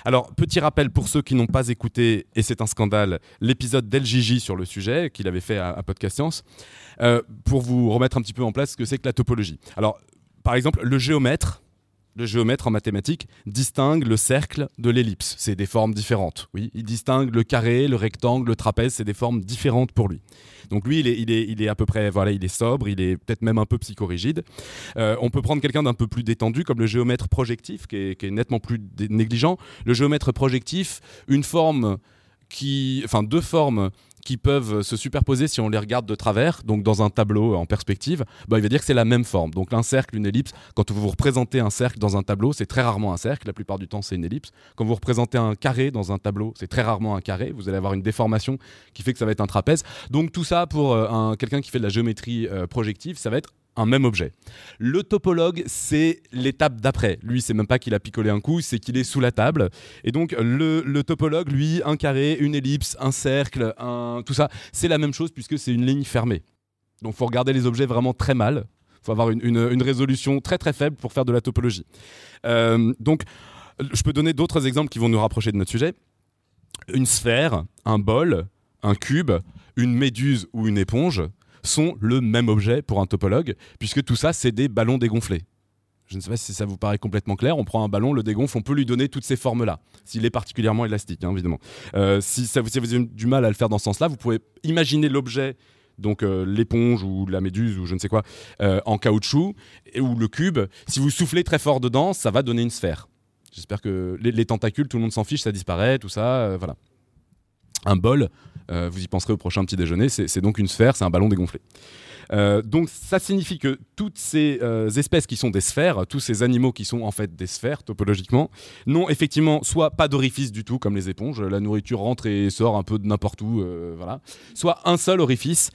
Alors, petit rappel pour ceux qui n'ont pas écouté, et c'est un scandale, l'épisode d'LJJ sur le sujet, qu'il avait fait à, à Podcast Science, euh, pour vous remettre un petit peu en place ce que c'est que la topologie. Alors, par exemple, le géomètre, le géomètre en mathématiques distingue le cercle de l'ellipse. C'est des formes différentes. Oui, il distingue le carré, le rectangle, le trapèze. C'est des formes différentes pour lui. Donc lui, il est, il est, il est à peu près, voilà, il est sobre, il est peut-être même un peu psychorigide. Euh, on peut prendre quelqu'un d'un peu plus détendu, comme le géomètre projectif, qui est, qui est nettement plus négligent. Le géomètre projectif, une forme qui, enfin deux formes qui peuvent se superposer si on les regarde de travers, donc dans un tableau en perspective, bah, il va dire que c'est la même forme. Donc un cercle, une ellipse, quand vous représentez un cercle dans un tableau, c'est très rarement un cercle, la plupart du temps c'est une ellipse. Quand vous représentez un carré dans un tableau, c'est très rarement un carré, vous allez avoir une déformation qui fait que ça va être un trapèze. Donc tout ça pour euh, un, quelqu'un qui fait de la géométrie euh, projective, ça va être un même objet. Le topologue, c'est l'étape d'après. Lui, c'est même pas qu'il a picolé un coup, c'est qu'il est sous la table. Et donc, le, topologue, lui, un carré, une ellipse, un cercle, tout ça, c'est la même chose puisque c'est une ligne fermée. Donc, faut regarder les objets vraiment très mal. faut avoir une résolution très très faible pour faire de la topologie. Euh, donc, je peux donner d'autres exemples qui vont nous rapprocher de notre sujet. Une sphère, un bol, un cube, une méduse ou une éponge sont le même objet pour un topologue, puisque tout ça, c'est des ballons dégonflés. Je ne sais pas si ça vous paraît complètement clair. On prend un ballon, le dégonfle, on peut lui donner toutes ces formes-là, s'il est particulièrement élastique, hein, évidemment. Euh, si, ça, vous- avez du mal à le faire dans ce sens-là, vous pouvez imaginer l'objet, donc euh, l'éponge ou la méduse ou je ne sais quoi, euh, en caoutchouc, ou le cube. Si vous soufflez très fort dedans, ça va donner une sphère. J'espère que les, les tentacules, tout le monde s'en fiche, ça disparaît, tout ça, voilà. Un bol, euh, vous y penserez au prochain petit déjeuner, c'est c'est donc une sphère, c'est un ballon dégonflé. Euh, donc ça signifie que toutes ces euh, espèces qui sont des sphères, tous ces animaux qui sont en fait des sphères topologiquement, n'ont effectivement soit pas d'orifice du tout comme les éponges, la nourriture rentre et sort un peu de n'importe où, euh, voilà, soit un seul orifice.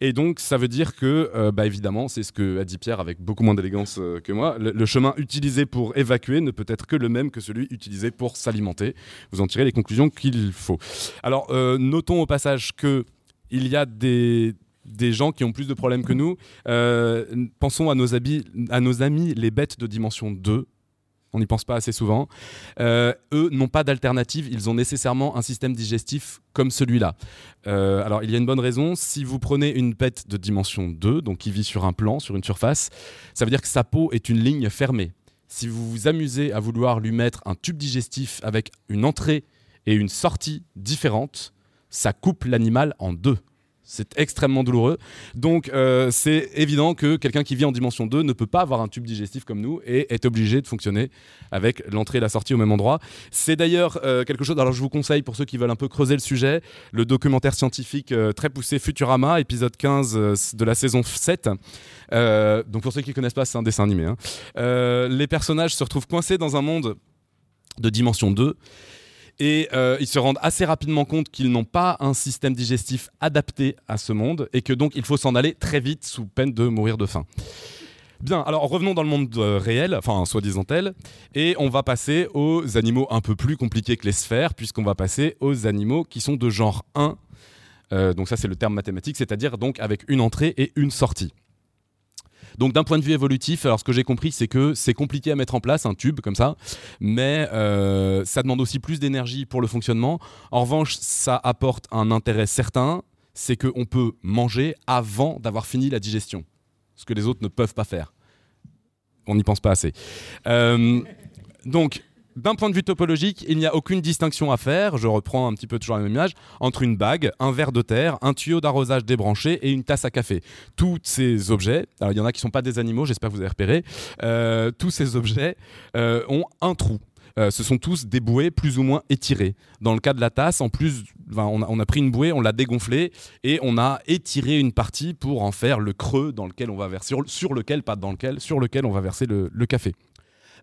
Et donc ça veut dire que, bah, évidemment, c'est ce que a dit Pierre avec beaucoup moins d'élégance que moi, le, chemin utilisé pour évacuer ne peut être que le même que celui utilisé pour s'alimenter. Vous en tirez les conclusions qu'il faut. Alors notons au passage que il y a des des gens qui ont plus de problèmes que nous. Euh, pensons à nos, à nos amis les bêtes de dimension 2. On n'y pense pas assez souvent. Euh, eux n'ont pas d'alternative, ils ont nécessairement un système digestif comme celui-là. Euh, alors il y a une bonne raison, si vous prenez une bête de dimension 2, donc qui vit sur un plan, sur une surface, ça veut dire que sa peau est une ligne fermée. Si vous vous amusez à vouloir lui mettre un tube digestif avec une entrée et une sortie différentes, ça coupe l'animal en deux. C'est extrêmement douloureux. Donc, euh, c'est évident que quelqu'un qui vit en dimension 2 ne peut pas avoir un tube digestif comme nous et est obligé de fonctionner avec l'entrée et la sortie au même endroit. C'est d'ailleurs euh, quelque chose. Alors, je vous conseille, pour ceux qui veulent un peu creuser le sujet, le documentaire scientifique euh, très poussé Futurama, épisode 15 euh, de la saison 7. Euh, donc, pour ceux qui ne connaissent pas, c'est un dessin animé. hein. Les personnages se retrouvent coincés dans un monde de dimension 2 et euh, ils se rendent assez rapidement compte qu'ils n'ont pas un système digestif adapté à ce monde et que donc il faut s'en aller très vite sous peine de mourir de faim. Bien, alors revenons dans le monde euh, réel, enfin soi-disant tel, et on va passer aux animaux un peu plus compliqués que les sphères, puisqu'on va passer aux animaux qui sont de genre 1. Euh, donc ça c'est le terme mathématique, c'est-à-dire donc avec une entrée et une sortie. Donc d'un point de vue évolutif, alors ce que j'ai compris, c'est que c'est compliqué à mettre en place un tube comme ça, mais euh, ça demande aussi plus d'énergie pour le fonctionnement. En revanche, ça apporte un intérêt certain, c'est qu'on peut manger avant d'avoir fini la digestion, ce que les autres ne peuvent pas faire. On n'y pense pas assez. Euh, donc, d'un point de vue topologique, il n'y a aucune distinction à faire, je reprends un petit peu toujours la même image, entre une bague, un verre de terre, un tuyau d'arrosage débranché et une tasse à café. Tous ces objets, alors il y en a qui ne sont pas des animaux, j'espère que vous avez repéré, euh, tous ces objets euh, ont un trou. euh, ce sont tous des bouées plus ou moins étirées. Dans le cas de la tasse, en plus, on, a, pris une bouée, on l'a dégonflée et on a étiré une partie pour en faire le creux dans lequel on va verser, sur, lequel, pas dans lequel, sur lequel on va verser le, café.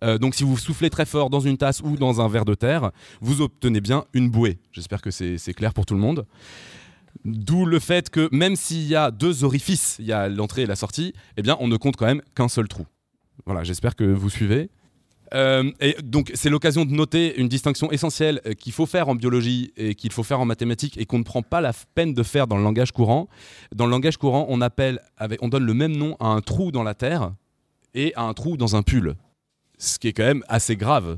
Euh, donc si vous soufflez très fort dans une tasse ou dans un verre de terre, vous obtenez bien une bouée. J'espère que c'est clair pour tout le monde. D'où le fait que même s'il y a deux orifices, il y a l'entrée et la sortie, eh bien on ne compte quand même qu'un seul trou. Voilà, j'espère que vous suivez. Euh, et donc c'est l'occasion de noter une distinction essentielle euh, qu'il faut faire en biologie et qu'il faut faire en mathématiques et qu'on ne prend pas la peine de faire dans le langage courant. Dans le langage courant, on appelle, on donne le même nom à un trou dans la terre et à un trou dans un pull, ce qui est quand même assez grave.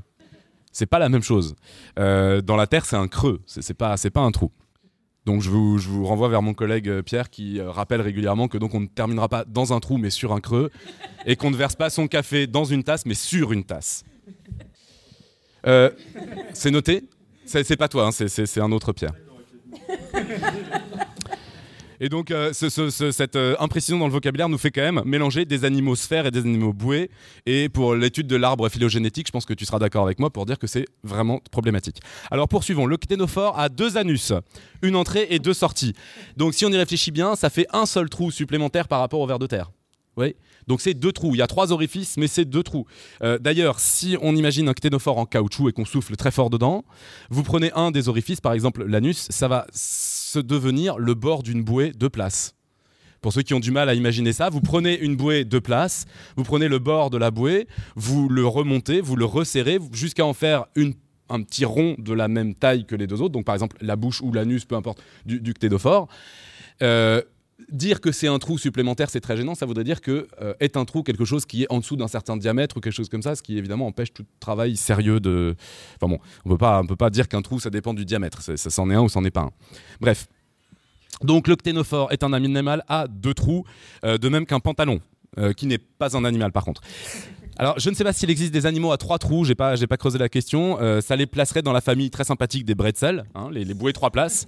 C'est pas la même chose. Euh, dans la terre, c'est un creux, c'est pas, pas un trou. Donc je vous, je vous, renvoie vers mon collègue euh, Pierre qui euh, rappelle régulièrement que donc on ne terminera pas dans un trou mais sur un creux et qu'on ne verse pas son café dans une tasse mais sur une tasse. C'est noté? C'est pas toi, hein, c'est un autre Pierre. Et donc, euh, cette euh, imprécision dans le vocabulaire nous fait quand même mélanger des animaux sphères et des animaux bouées. Et pour l'étude de l'arbre phylogénétique, je pense que tu seras d'accord avec moi pour dire que c'est vraiment problématique. Alors, poursuivons. Le cténophore a deux anus, une entrée et deux sorties. Donc, si on y réfléchit bien, ça fait un seul trou supplémentaire par rapport au ver de terre. Oui. Donc c'est deux trous. Il y a trois orifices, mais c'est deux trous. Euh, d'ailleurs, si on imagine un cténophore en caoutchouc et qu'on souffle très fort dedans, vous prenez un des orifices, par exemple l'anus, ça va se devenir le bord d'une bouée de place. Pour ceux qui ont du mal à imaginer ça, vous prenez une bouée de place, vous prenez le bord de la bouée, vous le remontez, vous le resserrez jusqu'à en faire un petit rond de la même taille que les deux autres, donc par exemple la bouche ou l'anus, peu importe, du, du cténophore. Euh, dire que c'est un trou supplémentaire, c'est très gênant. Ça voudrait dire que euh, est un trou quelque chose qui est en dessous d'un certain diamètre ou quelque chose comme ça, ce qui évidemment empêche tout travail sérieux de. Enfin bon, on peut pas, on peut pas dire qu'un trou ça dépend du diamètre. Ça, s'en est un ou c'en est pas un. Bref. Donc le cténophore est un animal à deux trous, euh, de même qu'un pantalon, euh, qui n'est pas un animal par contre. Alors, je ne sais pas s'il existe des animaux à trois trous, j'ai pas, pas creusé la question. ça les placerait dans la famille très sympathique des bretzels, hein, les, les bouées trois places.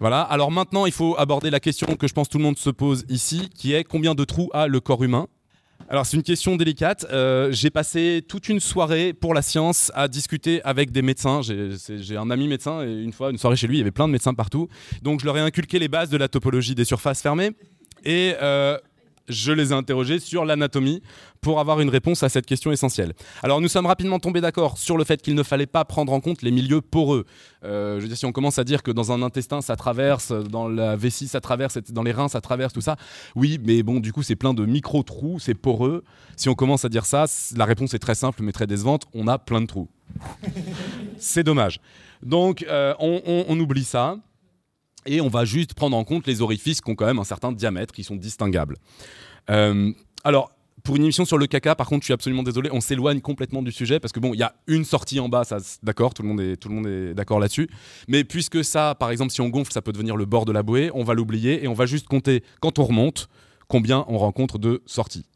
Voilà. Alors maintenant, il faut aborder la question que je pense tout le monde se pose ici, qui est combien de trous a le corps humain? Alors c'est une question délicate. Euh, j'ai passé toute une soirée pour la science à discuter avec des médecins. J'ai un ami médecin et une fois, une soirée chez lui, il y avait plein de médecins partout. Donc je leur ai inculqué les bases de la topologie des surfaces fermées. Et euh, je les ai interrogés sur l'anatomie pour avoir une réponse à cette question essentielle. Alors nous sommes rapidement tombés d'accord sur le fait qu'il ne fallait pas prendre en compte les milieux poreux. Euh, je veux dire, si on commence à dire que dans un intestin ça traverse, dans la vessie ça traverse, dans les reins ça traverse, tout ça, oui, mais bon, du coup c'est plein de micro-trous, c'est poreux. Si on commence à dire ça, la réponse est très simple mais très décevante, on a plein de trous. [laughs] c'est dommage. Donc euh, on oublie ça et on va juste prendre en compte les orifices qui ont quand même un certain diamètre, qui sont distinguables. Euh, alors, pour une émission sur le caca, par contre, je suis absolument désolé, on s'éloigne complètement du sujet parce que bon, il y a une sortie en bas, ça, d'accord, tout le monde est, tout le monde est d'accord là-dessus. Mais puisque ça, par exemple, si on gonfle, ça peut devenir le bord de la bouée, on va l'oublier et on va juste compter quand on remonte combien on rencontre de sorties.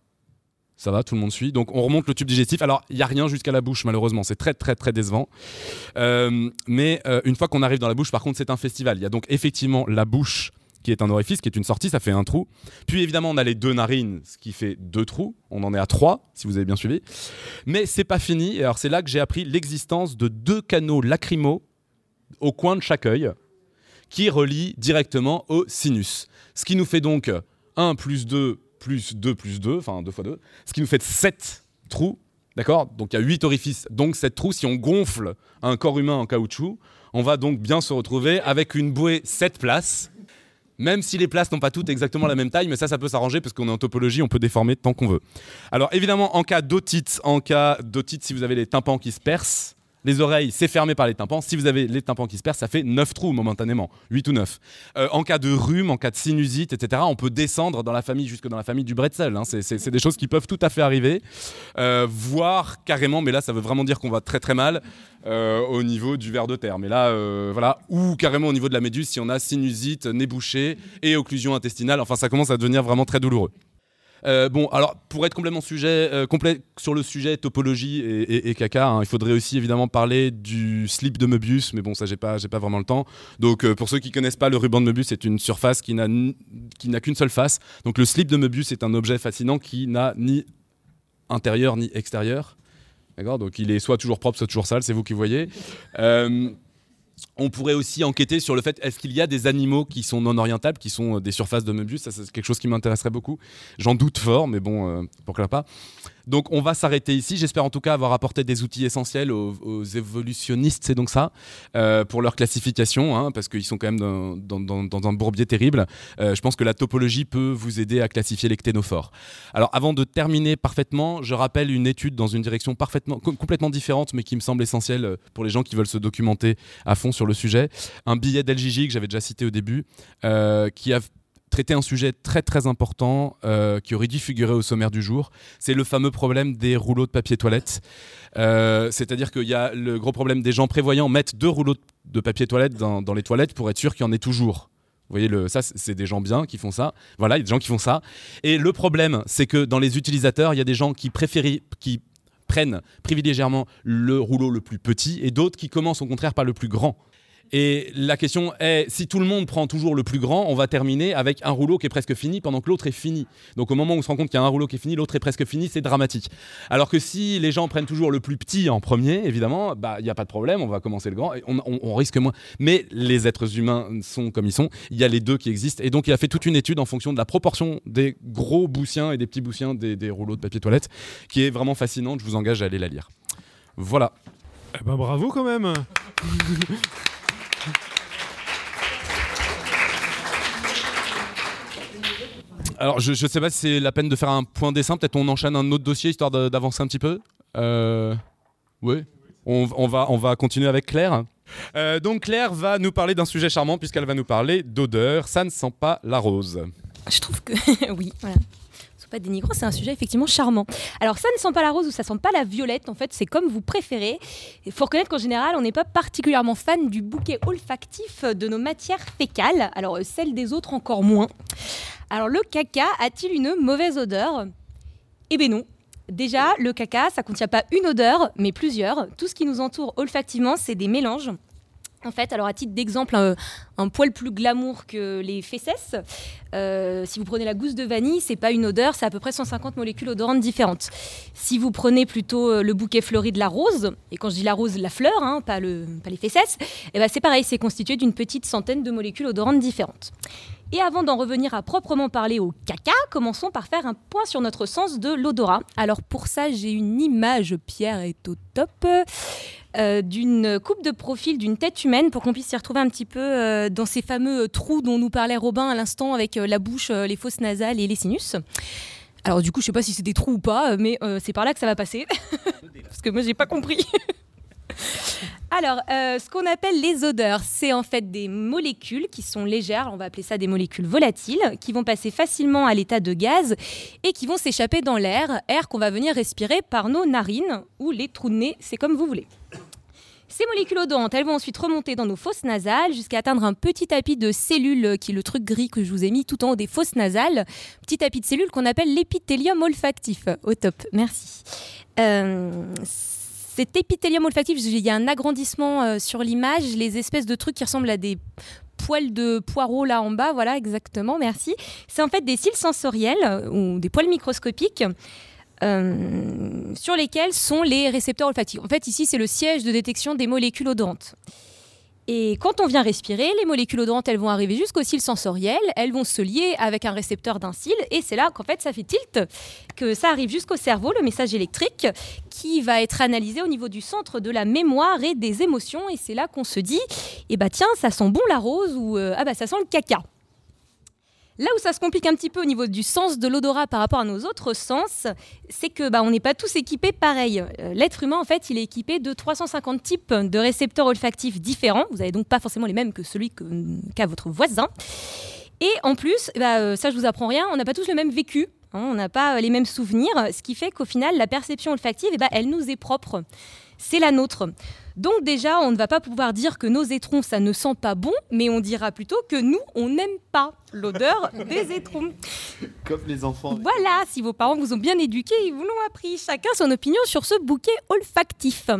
Ça va, tout le monde suit. Donc on remonte le tube digestif. Alors il n'y a rien jusqu'à la bouche malheureusement, c'est très très très décevant. Euh, mais euh, une fois qu'on arrive dans la bouche, par contre c'est un festival. Il y a donc effectivement la bouche qui est un orifice, qui est une sortie, ça fait un trou. Puis évidemment on a les deux narines, ce qui fait deux trous. On en est à trois, si vous avez bien suivi. Mais c'est pas fini. alors c'est là que j'ai appris l'existence de deux canaux lacrymaux au coin de chaque œil qui relient directement au sinus. Ce qui nous fait donc 1 plus 2 plus 2 plus 2, enfin 2 fois 2, ce qui nous fait 7 trous, d'accord? Donc il y a 8 orifices, donc 7 trous. Si on gonfle un corps humain en caoutchouc, on va donc bien se retrouver avec une bouée 7 places, même si les places n'ont pas toutes exactement la même taille, mais ça, ça peut s'arranger parce qu'on est en topologie, on peut déformer tant qu'on veut. Alors évidemment, en cas d'otite, en cas d'otite, si vous avez les tympans qui se percent, les oreilles, c'est fermé par les tympans. Si vous avez les tympans qui se percent, ça fait 9 trous momentanément, 8 ou 9. Euh, en cas de rhume, en cas de sinusite, etc., on peut descendre dans la famille, jusque dans la famille du bretzel. Hein. C'est des choses qui peuvent tout à fait arriver. Euh, voire carrément, mais là, ça veut vraiment dire qu'on va très très mal euh, au niveau du ver de terre. Mais là, voilà. Ou carrément au niveau de la méduse, si on a sinusite, nez bouché et occlusion intestinale. Enfin, ça commence à devenir vraiment très douloureux. Euh, bon, alors pour être complètement sujet, euh, complet sur le sujet topologie et, caca, hein, il faudrait aussi évidemment parler du slip de Möbius, mais bon, ça j'ai pas, pas vraiment le temps. Donc euh, pour ceux qui connaissent pas, le ruban de Möbius c'est une surface qui n'a qui n'a qu'une seule face. Donc le slip de Möbius est un objet fascinant qui n'a ni intérieur ni extérieur. D'accord? Donc il est soit toujours propre, soit toujours sale, c'est vous qui voyez. On pourrait aussi enquêter sur le fait est-ce qu'il y a des animaux qui sont non orientables, qui sont euh, des surfaces de Möbius? Ça, c'est quelque chose qui m'intéresserait beaucoup. J'en doute fort, mais bon, euh, pourquoi pas. Donc, on va s'arrêter ici. J'espère en tout cas avoir apporté des outils essentiels aux, évolutionnistes, c'est donc ça, euh, pour leur classification, hein, parce qu'ils sont quand même dans, un bourbier terrible. je pense que la topologie peut vous aider à classifier les cténophores. Alors, avant de terminer parfaitement, je rappelle une étude dans une direction parfaitement, complètement différente, mais qui me semble essentielle pour les gens qui veulent se documenter à fond sur le sujet. Un billet d'LJJ que j'avais déjà cité au début, euh, qui a traité un sujet très très important euh, qui aurait dû figurer au sommaire du jour. C'est le fameux problème des rouleaux de papier toilette. Euh, c'est-à-dire qu'il y a le gros problème des gens prévoyants mettent deux rouleaux de papier toilette dans, les toilettes pour être sûr qu'il y en ait toujours. Vous voyez, le, ça, c'est des gens bien qui font ça. Voilà, il y a des gens qui font ça. Et le problème, c'est que dans les utilisateurs, il y a des gens qui préfèrent, qui prennent privilégièrement le rouleau le plus petit et d'autres qui commencent au contraire par le plus grand. Et la question est, si tout le monde prend toujours le plus grand, on va terminer avec un rouleau qui est presque fini pendant que l'autre est fini. Donc au moment où on se rend compte qu'il y a un rouleau qui est fini, l'autre est presque fini, c'est dramatique. Alors que si les gens prennent toujours le plus petit en premier, évidemment, bah, il n'y a pas de problème, on va commencer le grand, on, risque moins. Mais les êtres humains sont comme ils sont, il y a les deux qui existent. Et donc il a fait toute une étude en fonction de la proportion des gros boussiens et des petits boussiens des, des rouleaux de papier toilette, qui est vraiment fascinante, je vous engage à aller la lire. Voilà. Eh ben bravo quand même Alors, je ne sais pas si c'est la peine de faire un point dessin. Peut-être on enchaîne un autre dossier histoire d'avancer un petit peu. Euh, oui. On, va, on va continuer avec Claire. Euh, donc Claire va nous parler d'un sujet charmant puisqu'elle va nous parler d'odeur. Ça ne sent pas la rose. Je trouve que [laughs] oui, pas dénigrant, c'est un sujet effectivement charmant. Alors ça ne sent pas la rose ou ça sent pas la violette, en fait c'est comme vous préférez. Il faut reconnaître qu'en général on n'est pas particulièrement fan du bouquet olfactif de nos matières fécales, alors euh, celles des autres encore moins. Alors le caca a-t-il une mauvaise odeur? Eh bien non, Déjà, le caca, ça contient pas une odeur, mais plusieurs. Tout ce qui nous entoure olfactivement, c'est des mélanges. En fait, alors à titre d'exemple, un, poil plus glamour que les fesses, euh, si vous prenez la gousse de vanille, c'est pas une odeur, c'est à peu près 150 molécules odorantes différentes. Si vous prenez plutôt euh, le bouquet fleuri de la rose, et quand je dis la rose, la fleur, hein, pas, le, pas les fesses, eh ben c'est pareil, c'est constitué d'une petite centaine de molécules odorantes différentes. Et avant d'en revenir à proprement parler au caca, commençons par faire un point sur notre sens de l'odorat. Alors pour ça, j'ai une image, Pierre est au top. Euh, d'une coupe de profil d'une tête humaine pour qu'on puisse s'y retrouver un petit peu euh, dans ces fameux trous dont nous parlait Robin à l'instant avec euh, la bouche, les fosses nasales et les sinus. Alors du coup, je sais pas si c'est des trous ou pas, mais c'est par là que ça va passer. [laughs] Parce que moi, j'ai pas compris. Alors, ce qu'on appelle les odeurs, c'est en fait des molécules qui sont légères, on va appeler ça des molécules volatiles, qui vont passer facilement à l'état de gaz et qui vont s'échapper dans l'air, air qu'on va venir respirer par nos narines ou les trous de nez, c'est comme vous voulez. Ces molécules odorantes, elles vont ensuite remonter dans nos fosses nasales jusqu'à atteindre un petit tapis de cellules, qui est le truc gris que je vous ai mis tout en haut des fosses nasales. Petit tapis de cellules qu'on appelle l'épithélium olfactif. Au top, merci. Euh, cet épithélium olfactif, il y a un agrandissement euh, sur l'image, les espèces de trucs qui ressemblent à des poils de poireaux là en bas, voilà exactement, merci. C'est en fait des cils sensoriels euh, ou des poils microscopiques euh, sur lesquels sont les récepteurs olfactifs. En fait, ici, c'est le siège de détection des molécules odorantes. Et quand on vient respirer, les molécules odorantes, elles vont arriver jusqu'au cil sensoriel, elles vont se lier avec un récepteur d'un cil, et c'est là qu'en fait ça fait tilt, que ça arrive jusqu'au cerveau, le message électrique, qui va être analysé au niveau du centre de la mémoire et des émotions, et c'est là qu'on se dit, eh bah tiens, ça sent bon la rose, ou euh, ah bah ça sent le caca. Là où ça se complique un petit peu au niveau du sens de l'odorat par rapport à nos autres sens, c'est que bah, on n'est pas tous équipés pareil. Euh, l'être humain, en fait, il est équipé de 350 types de récepteurs olfactifs différents. Vous n'avez donc pas forcément les mêmes que celui qu'a votre voisin. Et en plus, bah, euh, ça je vous apprends rien, on n'a pas tous le même vécu. Hein, on n'a pas euh, les mêmes souvenirs, ce qui fait qu'au final, la perception olfactive, eh bah, elle nous est propre. C'est la nôtre. Donc déjà, on ne va pas pouvoir dire que nos étrons, ça ne sent pas bon, mais on dira plutôt que nous, on n'aime pas l'odeur [laughs] des étrons. Comme les enfants. Voilà, si vos parents vous ont bien éduqué, ils vous l'ont appris. Chacun son opinion sur ce bouquet olfactif.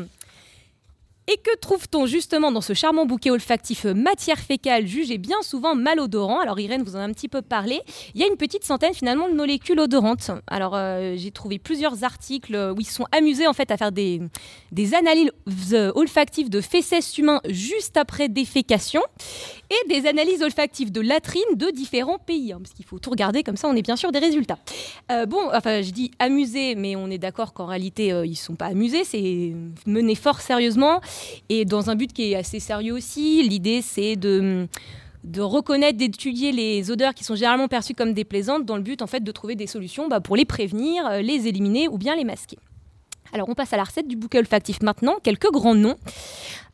Et que trouve-t-on justement dans ce charmant bouquet olfactif matière fécale jugé bien souvent malodorant? Alors Irène vous en a un petit peu parlé. Il y a une petite centaine finalement de molécules odorantes. Alors euh, j'ai trouvé plusieurs articles où ils sont amusés en fait à faire des, analyses olfactives de fesses humains juste après défécation et des analyses olfactives de latrines de différents pays. Hein, parce qu'il faut tout regarder comme ça on est bien sûr des résultats. Euh, bon, enfin je dis amusés mais on est d'accord qu'en réalité euh, ils sont pas amusés, c'est mené fort sérieusement. Et dans un but qui est assez sérieux aussi, l'idée c'est de reconnaître, d'étudier les odeurs qui sont généralement perçues comme déplaisantes dans le but en fait de trouver des solutions bah, pour les prévenir, euh, les éliminer ou bien les masquer. Alors on passe à la recette du bouquet olfactif maintenant, quelques grands noms.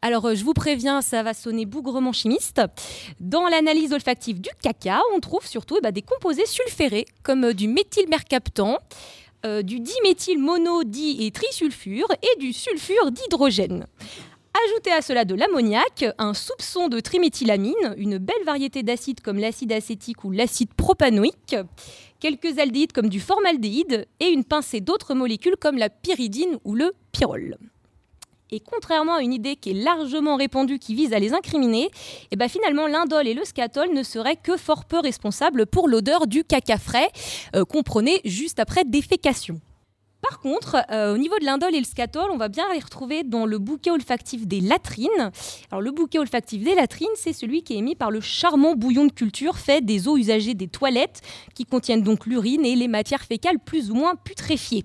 Alors euh, je vous préviens, ça va sonner bougrement chimiste. Dans l'analyse olfactive du caca, on trouve surtout eh ben, des composés sulfurés comme euh, du méthylmercaptan, du diméthyl mono di et trisulfure et du sulfure d'hydrogène. Ajoutez à cela de l'ammoniac, un soupçon de triméthylamine, une belle variété d'acides comme l'acide acétique ou l'acide propanoïque, quelques aldéhydes comme du formaldéhyde et une pincée d'autres molécules comme la pyridine ou le pyrrole. Et contrairement à une idée qui est largement répandue qui vise à les incriminer, eh ben finalement l'indole et le scatol ne seraient que fort peu responsables pour l'odeur du caca frais euh, prenait juste après défécation. Par contre, euh, au niveau de l'indole et le scatol, on va bien les retrouver dans le bouquet olfactif des latrines. Alors, le bouquet olfactif des latrines, c'est celui qui est émis par le charmant bouillon de culture fait des eaux usagées des toilettes, qui contiennent donc l'urine et les matières fécales plus ou moins putréfiées.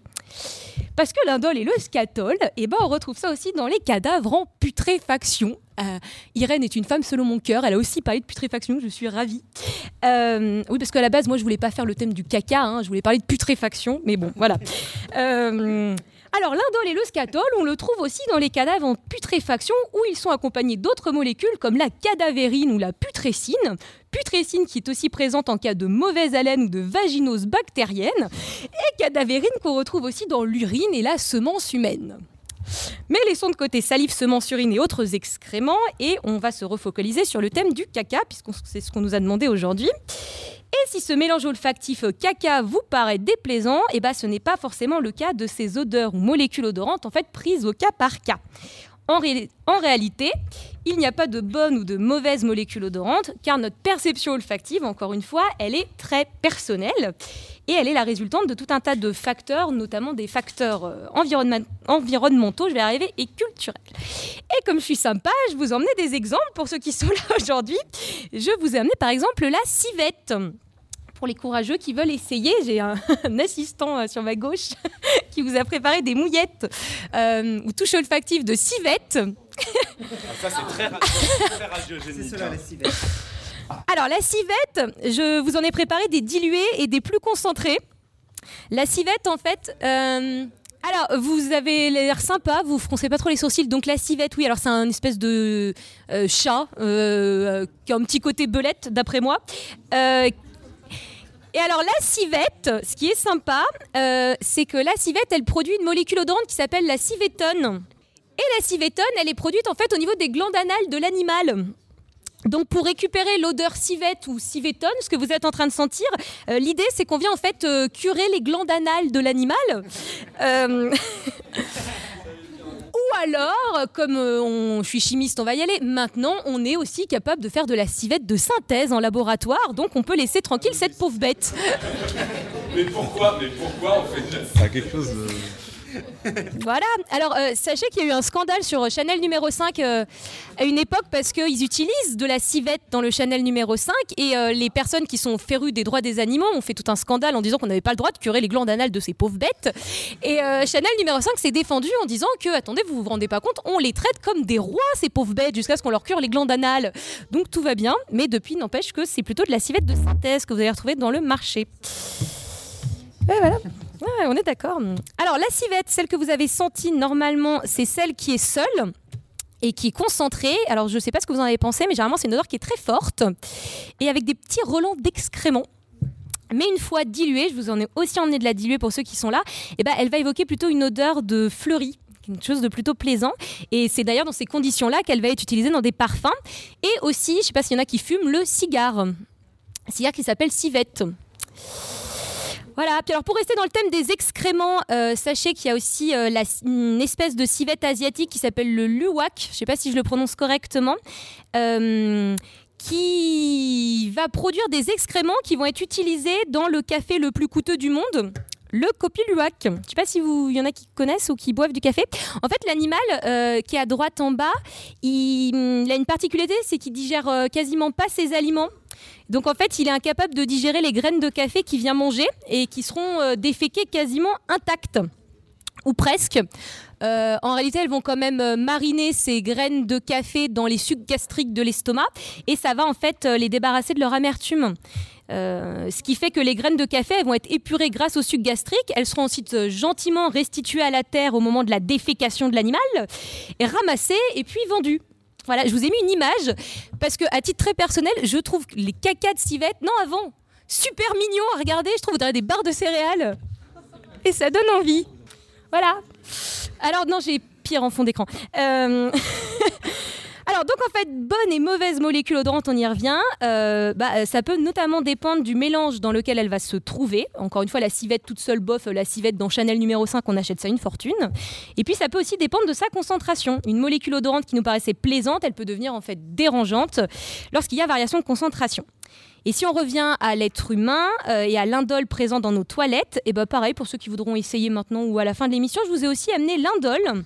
Parce que l'indole et le scatol, eh ben, on retrouve ça aussi dans les cadavres en putréfaction. Euh, Irène est une femme selon mon cœur. Elle a aussi parlé de putréfaction. Je suis ravie. Euh, oui, parce qu'à la base, moi, je voulais pas faire le thème du caca. Hein, je voulais parler de putréfaction. Mais bon, voilà. Euh, alors, l'indole et le scatol, on le trouve aussi dans les cadavres en putréfaction où ils sont accompagnés d'autres molécules comme la cadavérine ou la putrécine. Putrécine qui est aussi présente en cas de mauvaise haleine ou de vaginose bactérienne. Et cadavérine qu'on retrouve aussi dans l'urine et la semence humaine. Mais laissons de côté salive, semences, urine et autres excréments et on va se refocaliser sur le thème du caca puisque c'est ce qu'on nous a demandé aujourd'hui. Et si ce mélange olfactif caca vous paraît déplaisant, eh ben ce n'est pas forcément le cas de ces odeurs ou molécules odorantes en fait prises au cas par cas. En, réalité, il n'y a pas de bonne ou de mauvaise molécule odorante, car notre perception olfactive, encore une fois, elle est très personnelle et elle est la résultante de tout un tas de facteurs, notamment des facteurs euh, environnementaux, je vais arriver, et culturels. Et comme je suis sympa, je vous emmener des exemples pour ceux qui sont là [laughs] aujourd'hui. Je vous ai par exemple la civette pour les courageux qui veulent essayer, j'ai un, [laughs] assistant euh, sur ma gauche [laughs] qui vous a préparé des mouillettes euh, ou touches olfactives de civette. ça, c'est très, radiogénique. [laughs] C'est cela, la civette. Alors, la civette, je vous en ai préparé des dilués et des plus concentrés. La civette, en fait. Euh, alors, vous avez l'air sympa, vous froncez pas trop les sourcils. Donc, la civette, oui, alors c'est un espèce de chat qui a un petit côté belette, d'après moi, et alors la civette, ce qui est sympa, euh, c'est que la civette, elle produit une molécule odorante qui s'appelle la civétone. Et la civétone, elle est produite en fait au niveau des glandes anales de l'animal. Donc pour récupérer l'odeur civette ou civétone, ce que vous êtes en train de sentir, euh, l'idée c'est qu'on vient en fait euh, curer les glandes anales de l'animal. [laughs] Ou alors, comme euh, on, je suis chimiste, on va y aller. Maintenant, on est aussi capable de faire de la civette de synthèse en laboratoire, donc on peut laisser tranquille cette pauvre bête. mais pourquoi Mais pourquoi on fait ça quelque chose de... [laughs] voilà. Alors, euh, sachez qu'il y a eu un scandale sur Chanel numéro 5 euh, à une époque parce qu'ils utilisent de la civette dans le Chanel numéro 5 et euh, les personnes qui sont férues des droits des animaux ont fait tout un scandale en disant qu'on n'avait pas le droit de curer les glandes anales de ces pauvres bêtes. Et Chanel numéro 5 s'est défendu en disant que, attendez, vous vous rendez pas compte, on les traite comme des rois, ces pauvres bêtes, jusqu'à ce qu'on leur cure les glandes anales. Donc tout va bien, mais depuis, n'empêche que c'est plutôt de la civette de synthèse que vous allez retrouver dans le marché. Et voilà on est d'accord. Alors, la civette, celle que vous avez sentie normalement, c'est celle qui est seule et qui est concentrée. Alors, je ne sais pas ce que vous en avez pensé, mais généralement, c'est une odeur qui est très forte et avec des petits relents d'excréments. Mais une fois diluée, je vous en ai aussi emmené de la diluer pour ceux qui sont là, eh ben, elle va évoquer plutôt une odeur de fleurie une chose de plutôt plaisant. Et c'est d'ailleurs dans ces conditions-là qu'elle va être utilisée dans des parfums. Et aussi, je ne sais pas s'il y en a qui fument, le cigare. Cigare qui s'appelle civette. Voilà, alors pour rester dans le thème des excréments, euh, sachez qu'il y a aussi euh, une espèce de civette asiatique qui s'appelle le luwak, je ne sais pas si je le prononce correctement, euh, qui va produire des excréments qui vont être utilisés dans le café le plus coûteux du monde. Le Kopi Luwak. Je ne sais pas si il y en a qui connaissent ou qui boivent du café. En fait, l'animal qui est à droite en bas, il, a une particularité, c'est qu'il digère quasiment pas ses aliments. Donc en fait, il est incapable de digérer les graines de café qu'il vient manger et qui seront euh, déféquées quasiment intactes. Ou presque. Euh, en réalité, elles vont quand même euh, mariner ces graines de café dans les sucs gastriques de l'estomac et ça va en fait les débarrasser de leur amertume. Ce qui fait que les graines de café vont être épurées grâce au suc gastrique. Elles seront ensuite gentiment restituées à la terre au moment de la défécation de l'animal ramassées et puis vendues. Voilà, je vous ai mis une image parce que à titre très personnel, je trouve les cacas de non avant, super mignons à regarder. Je trouve on dirait des barres de céréales et ça donne envie. Voilà. Alors non, j'ai pire en fond d'écran. Euh, [laughs] Alors donc en fait, bonne et mauvaise molécule odorante, on y revient. Euh, bah, euh, ça peut notamment dépendre du mélange dans lequel elle va se trouver. Encore une fois, la civette toute seule, bof, la civette dans Chanel numéro 5, on achète ça une fortune. Et puis ça peut aussi dépendre de sa concentration. Une molécule odorante qui nous paraissait plaisante, elle peut devenir en fait dérangeante lorsqu'il y a variation de concentration. Et si on revient à l'être humain euh, et à l'indole présent dans nos toilettes, et ben pareil pour ceux qui voudront essayer maintenant ou à la fin de l'émission, je vous ai aussi amené l'indole.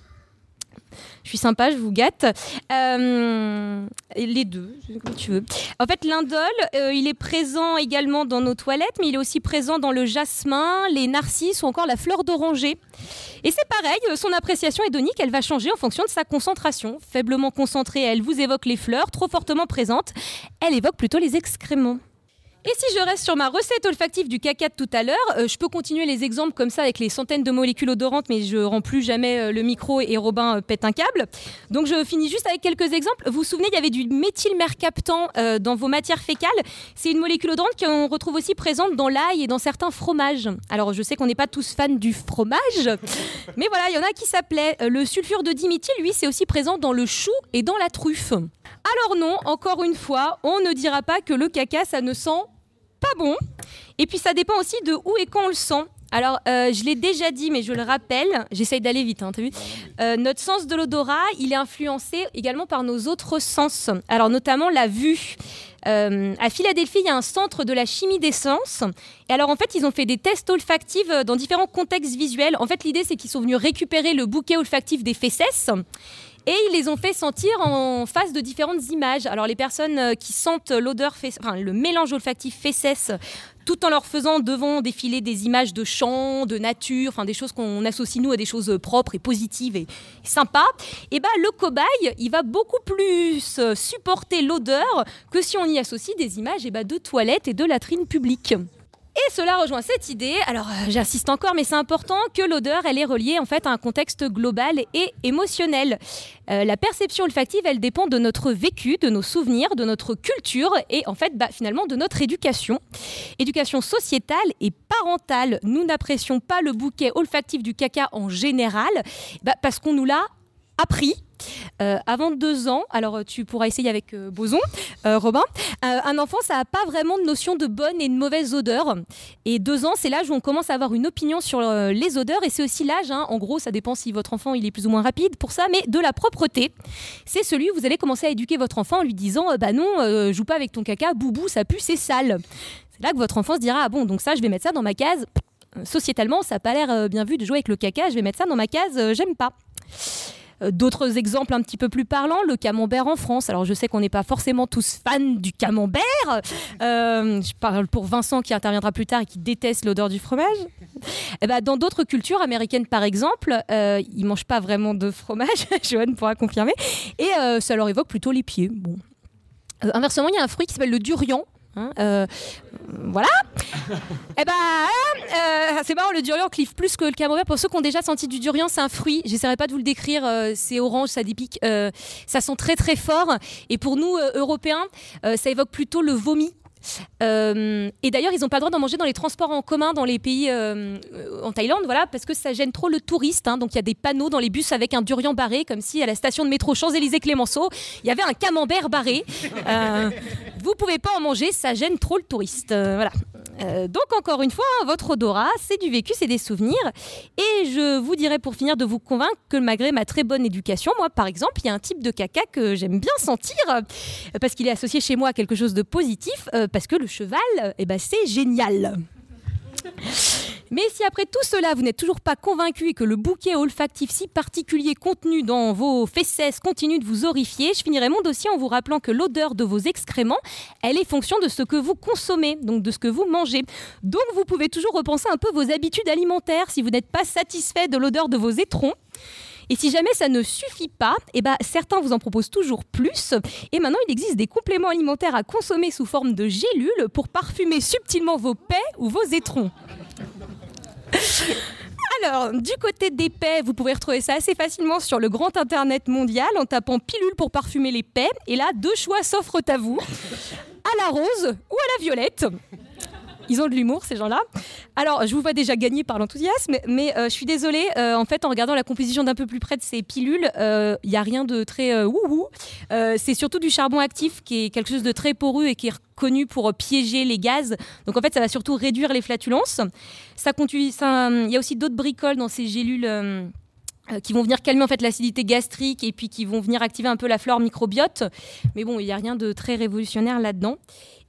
Je suis sympa, je vous gâte. Euh, les deux, comme tu veux. En fait, l'indole, euh, il est présent également dans nos toilettes, mais il est aussi présent dans le jasmin, les narcisses ou encore la fleur d'oranger. Et c'est pareil, euh, son appréciation hédonique, elle va changer en fonction de sa concentration. Faiblement concentrée, elle vous évoque les fleurs. Trop fortement présente, elle évoque plutôt les excréments. Et si je reste sur ma recette olfactive du caca de tout à l'heure, euh, je peux continuer les exemples comme ça avec les centaines de molécules odorantes, mais je rends plus jamais euh, le micro et Robin euh, pète un câble. Donc je finis juste avec quelques exemples. Vous vous souvenez, il y avait du méthylmercaptan euh, dans vos matières fécales. C'est une molécule odorante qu'on retrouve aussi présente dans l'ail et dans certains fromages. Alors je sais qu'on n'est pas tous fans du fromage, [laughs] mais voilà, il y en a qui s'appelaient. Le sulfure de diméthyle, lui, c'est aussi présent dans le chou et dans la truffe. Alors non, encore une fois, on ne dira pas que le caca, ça ne sent pas bon. Et puis ça dépend aussi de où et quand on le sent. Alors, euh, je l'ai déjà dit, mais je le rappelle, j'essaye d'aller vite, hein, t'as vu Euh, Notre sens de l'odorat, il est influencé également par nos autres sens. Alors, notamment la vue. Euh, à Philadelphie, il y a un centre de la chimie des sens. Et alors, en fait, ils ont fait des tests olfactifs dans différents contextes visuels. En fait, l'idée, c'est qu'ils sont venus récupérer le bouquet olfactif des fesses. Et ils les ont fait sentir en face de différentes images. Alors les personnes euh, qui sentent l'odeur, enfin le mélange olfactif fesses, tout en leur faisant devant défiler des images de champs, de nature, enfin des choses qu'on associe nous à des choses propres et positives et sympas. Et ben le cobaye, il va beaucoup plus euh, supporter l'odeur que si on y associe des images et ben, de toilettes et de latrines publiques. Et cela rejoint cette idée, alors euh, j'insiste encore, mais c'est important que l'odeur, elle est reliée en fait à un contexte global et émotionnel. Euh, la perception olfactive, elle dépend de notre vécu, de nos souvenirs, de notre culture et en fait bah, finalement de notre éducation. Éducation sociétale et parentale. Nous n'apprécions pas le bouquet olfactif du caca en général bah, parce qu'on nous l'a appris. Euh, avant deux ans, alors euh, tu pourras essayer avec euh, Boson, Robin, un enfant, ça n'a pas vraiment de notion de bonne et de mauvaise odeur. Et deux ans, c'est l'âge où on commence à avoir une opinion sur les odeurs. Et c'est aussi l'âge, hein, en gros, ça dépend si votre enfant il est plus ou moins rapide pour ça, mais de la propreté. C'est celui où vous allez commencer à éduquer votre enfant en lui disant Bah non, joue pas avec ton caca, boubou, ça pue, c'est sale. C'est là que votre enfant se dira Ah bon, donc ça, je vais mettre ça dans ma case. Sociétalement, ça n'a pas l'air bien vu de jouer avec le caca, je vais mettre ça dans ma case, j'aime pas. Euh, D'autres exemples un petit peu plus parlants, le camembert en France. Alors je sais qu'on n'est pas forcément tous fans du camembert. Euh, je parle pour Vincent qui interviendra plus tard et qui déteste l'odeur du fromage. Eh ben, dans d'autres cultures américaines par exemple, euh, ils mangent pas vraiment de fromage, [laughs] Joanne pourra confirmer, et euh, ça leur évoque plutôt les pieds. Bon. Inversement, il y a un fruit qui s'appelle le durian. Hein, euh, voilà. Eh ben, euh, c'est marrant, le durian clive plus que le camembert. Pour ceux qui ont déjà senti du durian, c'est un fruit. J'essaierai pas de vous le décrire. euh, c'est orange, ça dépique. euh, ça sent très très fort. Et pour nous, euh, Européens, euh, ça évoque plutôt le vomi. Euh, et d'ailleurs, ils n'ont pas le droit d'en manger dans les transports en commun dans les pays euh, en Thaïlande, voilà, parce que ça gêne trop le touriste. hein. Donc il y a des panneaux dans les bus avec un durian barré, comme si à la station de métro Champs-Élysées-Clémenceau, il y avait un camembert barré. Euh, vous pouvez pas en manger, ça gêne trop le touriste. Euh, voilà. Euh, donc encore une fois, votre odorat, c'est du vécu, c'est des souvenirs. Et je vous dirais pour finir de vous convaincre que malgré ma très bonne éducation, moi par exemple, il y a un type de caca que j'aime bien sentir euh, parce qu'il est associé chez moi à quelque chose de positif, euh, parce que le cheval, eh ben, c'est génial. Mais si après tout cela, vous n'êtes toujours pas convaincu et que le bouquet olfactif si particulier contenu dans vos fesses continue de vous horrifier, je finirai mon dossier en vous rappelant que l'odeur de vos excréments, elle est fonction de ce que vous consommez, donc de ce que vous mangez. Donc vous pouvez toujours repenser un peu vos habitudes alimentaires si vous n'êtes pas satisfait de l'odeur de vos étrons. Et si jamais ça ne suffit pas, eh ben, certains vous en proposent toujours plus. Et maintenant, il existe des compléments alimentaires à consommer sous forme de gélules pour parfumer subtilement vos paix ou vos étrons. [laughs] Alors, du côté des paix, vous pouvez retrouver ça assez facilement sur le grand internet mondial en tapant pilule pour parfumer les paix. Et là, deux choix s'offrent à vous à la rose ou à la violette. Ils ont de l'humour, ces gens-là. Alors, je vous vois déjà gagner par l'enthousiasme, mais euh, je suis désolée. euh, en fait, en regardant la composition d'un peu plus près de ces pilules, il n'y a rien de très euh, wouhou. Euh, c'est surtout du charbon actif qui est quelque chose de très poreux et qui est reconnu pour euh, piéger les gaz. Donc, en fait, ça va surtout réduire les flatulences. Ça contu- ça, Il y a aussi d'autres bricoles dans ces gélules. Euh, qui vont venir calmer en fait l'acidité gastrique et puis qui vont venir activer un peu la flore microbiote. Mais bon, il n'y a rien de très révolutionnaire là-dedans.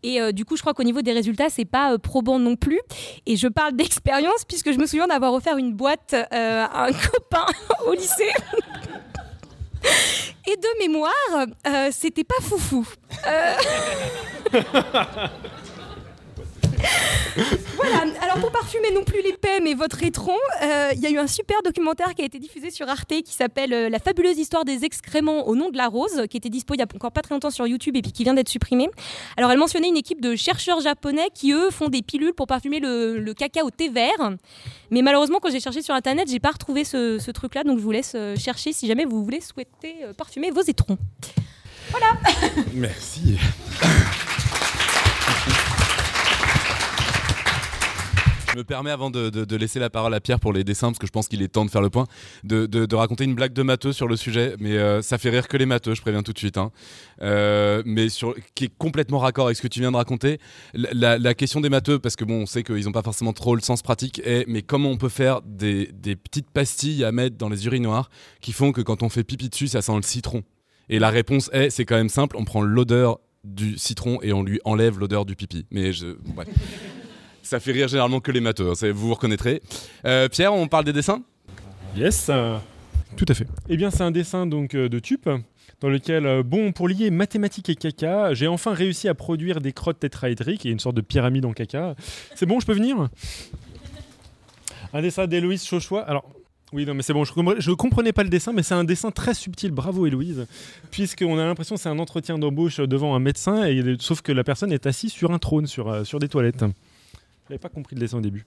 Et euh, du coup, je crois qu'au niveau des résultats, c'est pas euh, probant non plus. Et je parle d'expérience puisque je me souviens d'avoir offert une boîte à un [laughs] copain au lycée. Et de mémoire, c'était pas foufou. [laughs] Voilà, alors pour parfumer non plus les paix mais votre étron, euh, il y a eu un super documentaire qui a été diffusé sur Arte qui s'appelle euh, La fabuleuse histoire des excréments au nom de la rose, qui était dispo il y a encore pas très longtemps sur YouTube et puis qui vient d'être supprimé. Alors elle mentionnait une équipe de chercheurs japonais qui eux font des pilules pour parfumer le, le caca au thé vert. Mais malheureusement quand j'ai cherché sur internet, j'ai pas retrouvé ce, truc-là, donc je vous laisse euh, chercher si jamais vous voulez souhaiter parfumer vos étrons. [laughs] Merci. Me permets, avant de, laisser la parole à Pierre pour les dessins, parce que je pense qu'il est temps de faire le point, de, raconter une blague de matheux sur le sujet. Mais euh, ça fait rire que les matheux, je préviens tout de suite. hein. Euh, mais sur, qui est complètement raccord avec ce que tu viens de raconter. La, question des matheux, parce que bon, on sait qu'ils n'ont pas forcément trop le sens pratique, est mais comment on peut faire des, petites pastilles à mettre dans les urinoirs qui font que quand on fait pipi dessus, ça sent le citron? Et la réponse est c'est quand même simple, on prend l'odeur du citron et on lui enlève l'odeur du pipi. Mais je. Ça fait rire généralement que les matheux, hein, vous vous reconnaîtrez. Euh, Pierre, on parle des dessins? Yes, euh, tout à fait. Eh bien, c'est un dessin donc euh, de Tup dans lequel, bon, pour lier mathématiques et caca, j'ai enfin réussi à produire des crottes tétraédriques et une sorte de pyramide en caca. C'est bon, je peux venir? Un dessin d'Héloïse Chauchois. Alors, oui, non, mais c'est bon, je, compre- je comprenais pas le dessin, mais c'est un dessin très subtil. Bravo, Héloïse. Puisqu'on a l'impression que c'est un entretien d'embauche devant un médecin, et, sauf que la personne est assise sur un trône, sur, sur des toilettes. Je n'avais pas compris le dessin au début.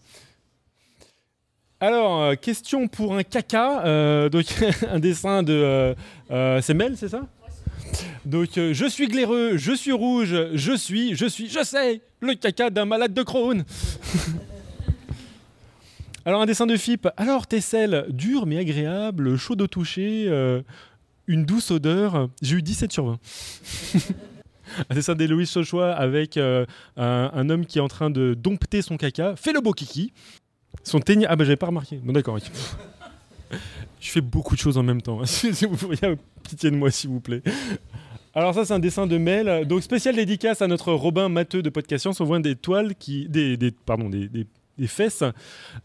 Alors, euh, question pour un caca. euh, donc, [laughs] un dessin de. euh, c'est Mel, c'est ça? Donc, je suis glaireux, je suis rouge, je suis, je suis, je sais, le caca d'un malade de Crohn. [laughs] Alors, un dessin de Philippe. Alors, tes selles, dures mais agréables, chaudes au toucher, une douce odeur. J'ai eu 17 sur 20. [laughs] [laughs] un dessin d'Héloïse Sauchois avec euh, un, homme qui est en train de dompter son caca. Fais le beau kiki. Son ténia... Ah bah j'avais pas remarqué. Bon d'accord. [laughs] Je fais beaucoup de choses en même temps. [laughs] si vous pourriez avoir pitié de moi s'il vous plaît. Alors ça c'est un dessin de Mel. Donc spécial dédicace à notre Robin Matheux de Podcast Science. On voit des toiles qui... Des, des- pardon, des, des- des fesses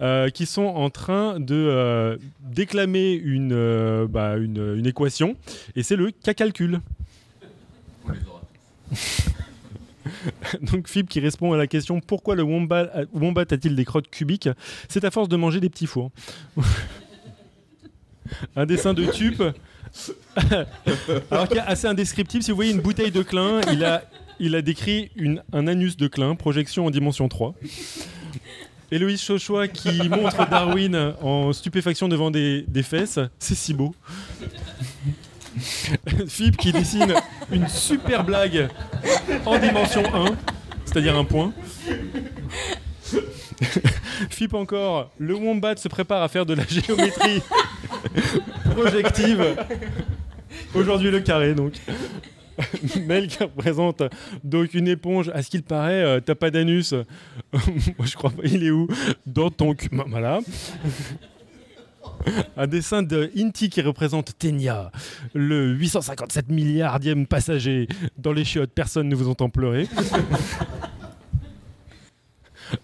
euh, qui sont en train de euh, déclamer une, euh, bah, une, une équation. Et c'est le cacalcul. [laughs] Donc Philippe qui répond à la question pourquoi le wombat, a-t-il des crottes cubiques? C'est à force de manger des petits fours. [laughs] un dessin de tube. [laughs] Alors assez indescriptible. Si vous voyez une bouteille de Klein, il a, il a décrit une, un anus de Klein, projection en dimension 3. Héloïse Chauchois qui montre Darwin en stupéfaction devant des, des fesses. C'est si beau. [laughs] Philippe qui dessine une super blague en dimension 1, c'est-à-dire un point. [laughs] Philippe encore, le wombat se prépare à faire de la géométrie [laughs] projective. Aujourd'hui le carré donc. Mel qui représente donc une éponge. À ce qu'il paraît, euh, t'as pas d'anus. Moi, je crois pas. Il est où? Dans ton cul. Voilà. Un dessin de Inti qui représente Tenya, le 857 milliardième passager. Dans les chiottes, personne ne vous entend pleurer.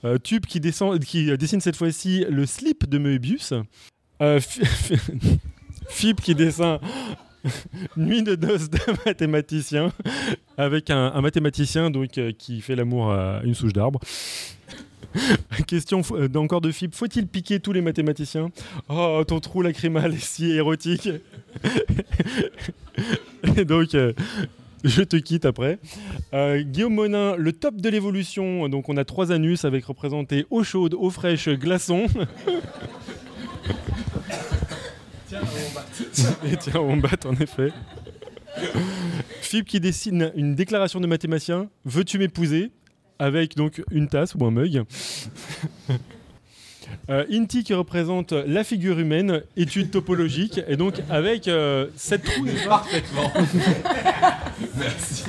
Euh, Tube qui, descend, qui euh, dessine cette fois-ci le slip de Moebius. Euh, qui dessine Nuit de noces d'un mathématicien avec un, un mathématicien donc, euh, qui fait l'amour à une souche d'arbre. [laughs] Question euh, encore de Fib faut-il piquer tous les mathématiciens? Oh, ton trou lacrymal est si érotique. [laughs] Donc, euh, je te quitte après. Euh, Guillaume Monin, le top de l'évolution. Donc, on a trois anus avec représenté eau chaude, eau fraîche, glaçon. [laughs] Et tiens, on bat en effet. Philippe qui dessine une déclaration de mathématicien. Veux-tu m'épouser? Avec donc une tasse ou un mug. [laughs] Euh, Inti qui représente la figure humaine, étude topologique, et donc avec euh, cette trou. Parfaitement. [laughs] Merci.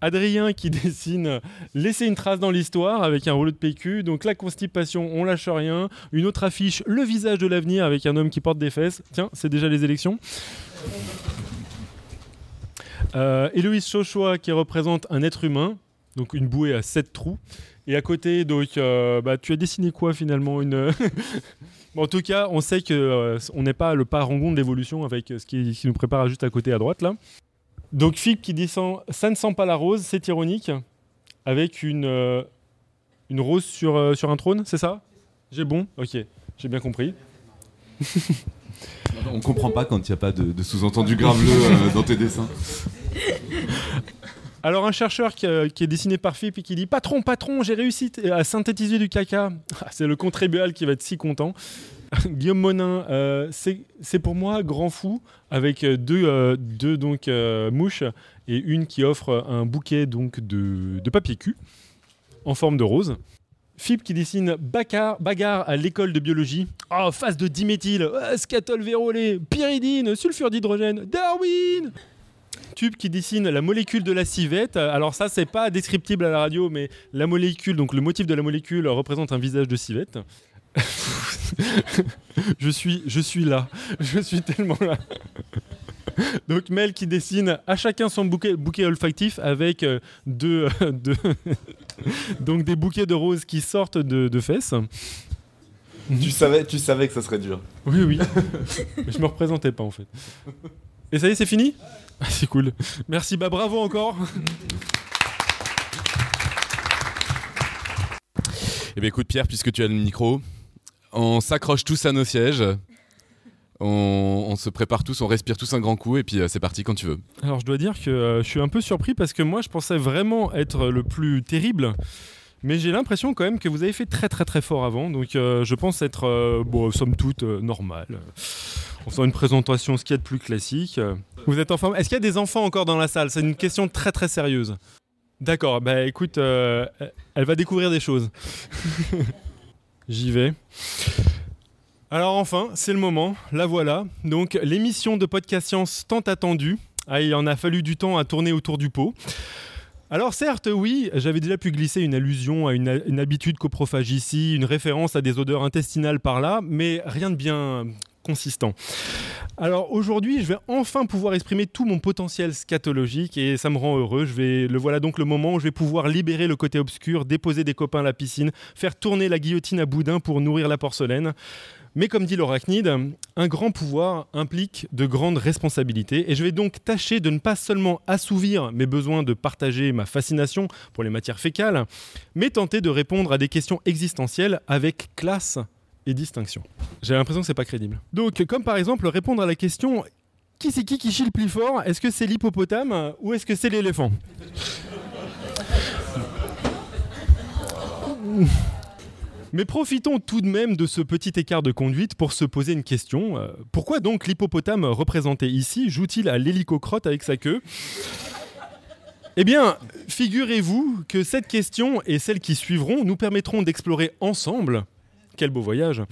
Adrien qui dessine laisser une trace dans l'histoire avec un rouleau de PQ. Donc la constipation, on lâche rien. Une autre affiche, le visage de l'avenir avec un homme qui porte des fesses. Tiens, c'est déjà les élections. Euh, Héloïse Chauchois qui représente un être humain, donc une bouée à sept trous. Et à côté, donc, euh, bah, tu as dessiné quoi finalement une... [laughs] En tout cas, on sait que euh, on n'est pas le parangon de l'évolution avec euh, ce qui, qui nous prépare juste à côté à droite là. Donc Philippe qui descend, ça ne sent pas la rose, c'est ironique, avec une, une rose sur, sur un trône, c'est ça? J'ai bon? Ok, j'ai bien compris. [laughs] On comprend pas quand il n'y a pas de, de sous-entendu graveleux euh, dans tes dessins. [laughs] [laughs] Alors un chercheur qui, euh, qui est dessiné par Philippe et qui dit Patron, patron, j'ai réussi à synthétiser du caca. [laughs] Ah, c'est le contribuable qui va être si content. [laughs] Guillaume Monin, euh, c'est pour moi grand fou avec euh, deux, mouches et une qui offre un bouquet donc de, papier cul en forme de rose. Philippe qui dessine bagarre, bagarre à l'école de biologie. Oh, phase de diméthyle, scatol vérolé, pyridine, sulfure d'hydrogène, Darwin Tube qui dessine la molécule de la civette. Alors ça, c'est pas descriptible à la radio, mais la molécule, donc le motif de la molécule représente un visage de civette. [laughs] je suis, je suis là. [laughs] Je suis tellement là. Donc Mel qui dessine à chacun son bouquet, bouquet olfactif avec euh, deux, euh, [laughs] deux- donc des bouquets de roses qui sortent de, de fesses. Tu savais, tu savais que ça serait dur. Oui, oui. je me représentais pas en fait. Et ça y est, c'est fini? Ah, C'est cool. Merci, bah bravo encore. Eh bien écoute Pierre, puisque tu as le micro, on s'accroche tous à nos sièges. On, on se prépare tous, on respire tous un grand coup et puis euh, c'est parti quand tu veux. Alors je dois dire que euh, je suis un peu surpris parce que moi je pensais vraiment être le plus terrible. Mais j'ai l'impression quand même que vous avez fait très très très fort avant. Donc euh, je pense être, euh, bon, somme toute, euh, normal. On sent une présentation, ce qu'il y a de plus classique. Vous êtes en forme Est-ce qu'il y a des enfants encore dans la salle? C'est une question très très sérieuse. D'accord, bah écoute, euh, elle va découvrir des choses. [laughs] J'y vais. Alors enfin, c'est le moment, la voilà. Donc l'émission de Podcast Science tant attendue. Ah, il en a fallu du temps à tourner autour du pot. Alors certes, oui, j'avais déjà pu glisser une allusion à une, une habitude coprophage ici, une référence à des odeurs intestinales par là, mais rien de bien Alors aujourd'hui, je vais enfin pouvoir exprimer tout mon potentiel scatologique et ça me rend heureux. Je vais, le voilà donc le moment où je vais pouvoir libérer le côté obscur, déposer des copains à la piscine, faire tourner la guillotine à boudin pour nourrir la porcelaine. Mais comme dit l'arachnide, un grand pouvoir implique de grandes responsabilités et je vais donc tâcher de ne pas seulement assouvir mes besoins de partager ma fascination pour les matières fécales, mais tenter de répondre à des questions existentielles avec classe et distinction. J'ai l'impression que c'est pas crédible. Donc, comme par exemple répondre à la question qui c'est qui qui chie le plus fort? Est-ce que c'est l'hippopotame ou est-ce que c'est l'éléphant? Mais profitons tout de même de ce petit écart de conduite pour se poser une question. Euh, pourquoi donc l'hippopotame représenté ici joue-t-il à l'hélicocrotte avec sa queue? Eh bien, figurez-vous que cette question et celles qui suivront nous permettront d'explorer ensemble quel beau voyage.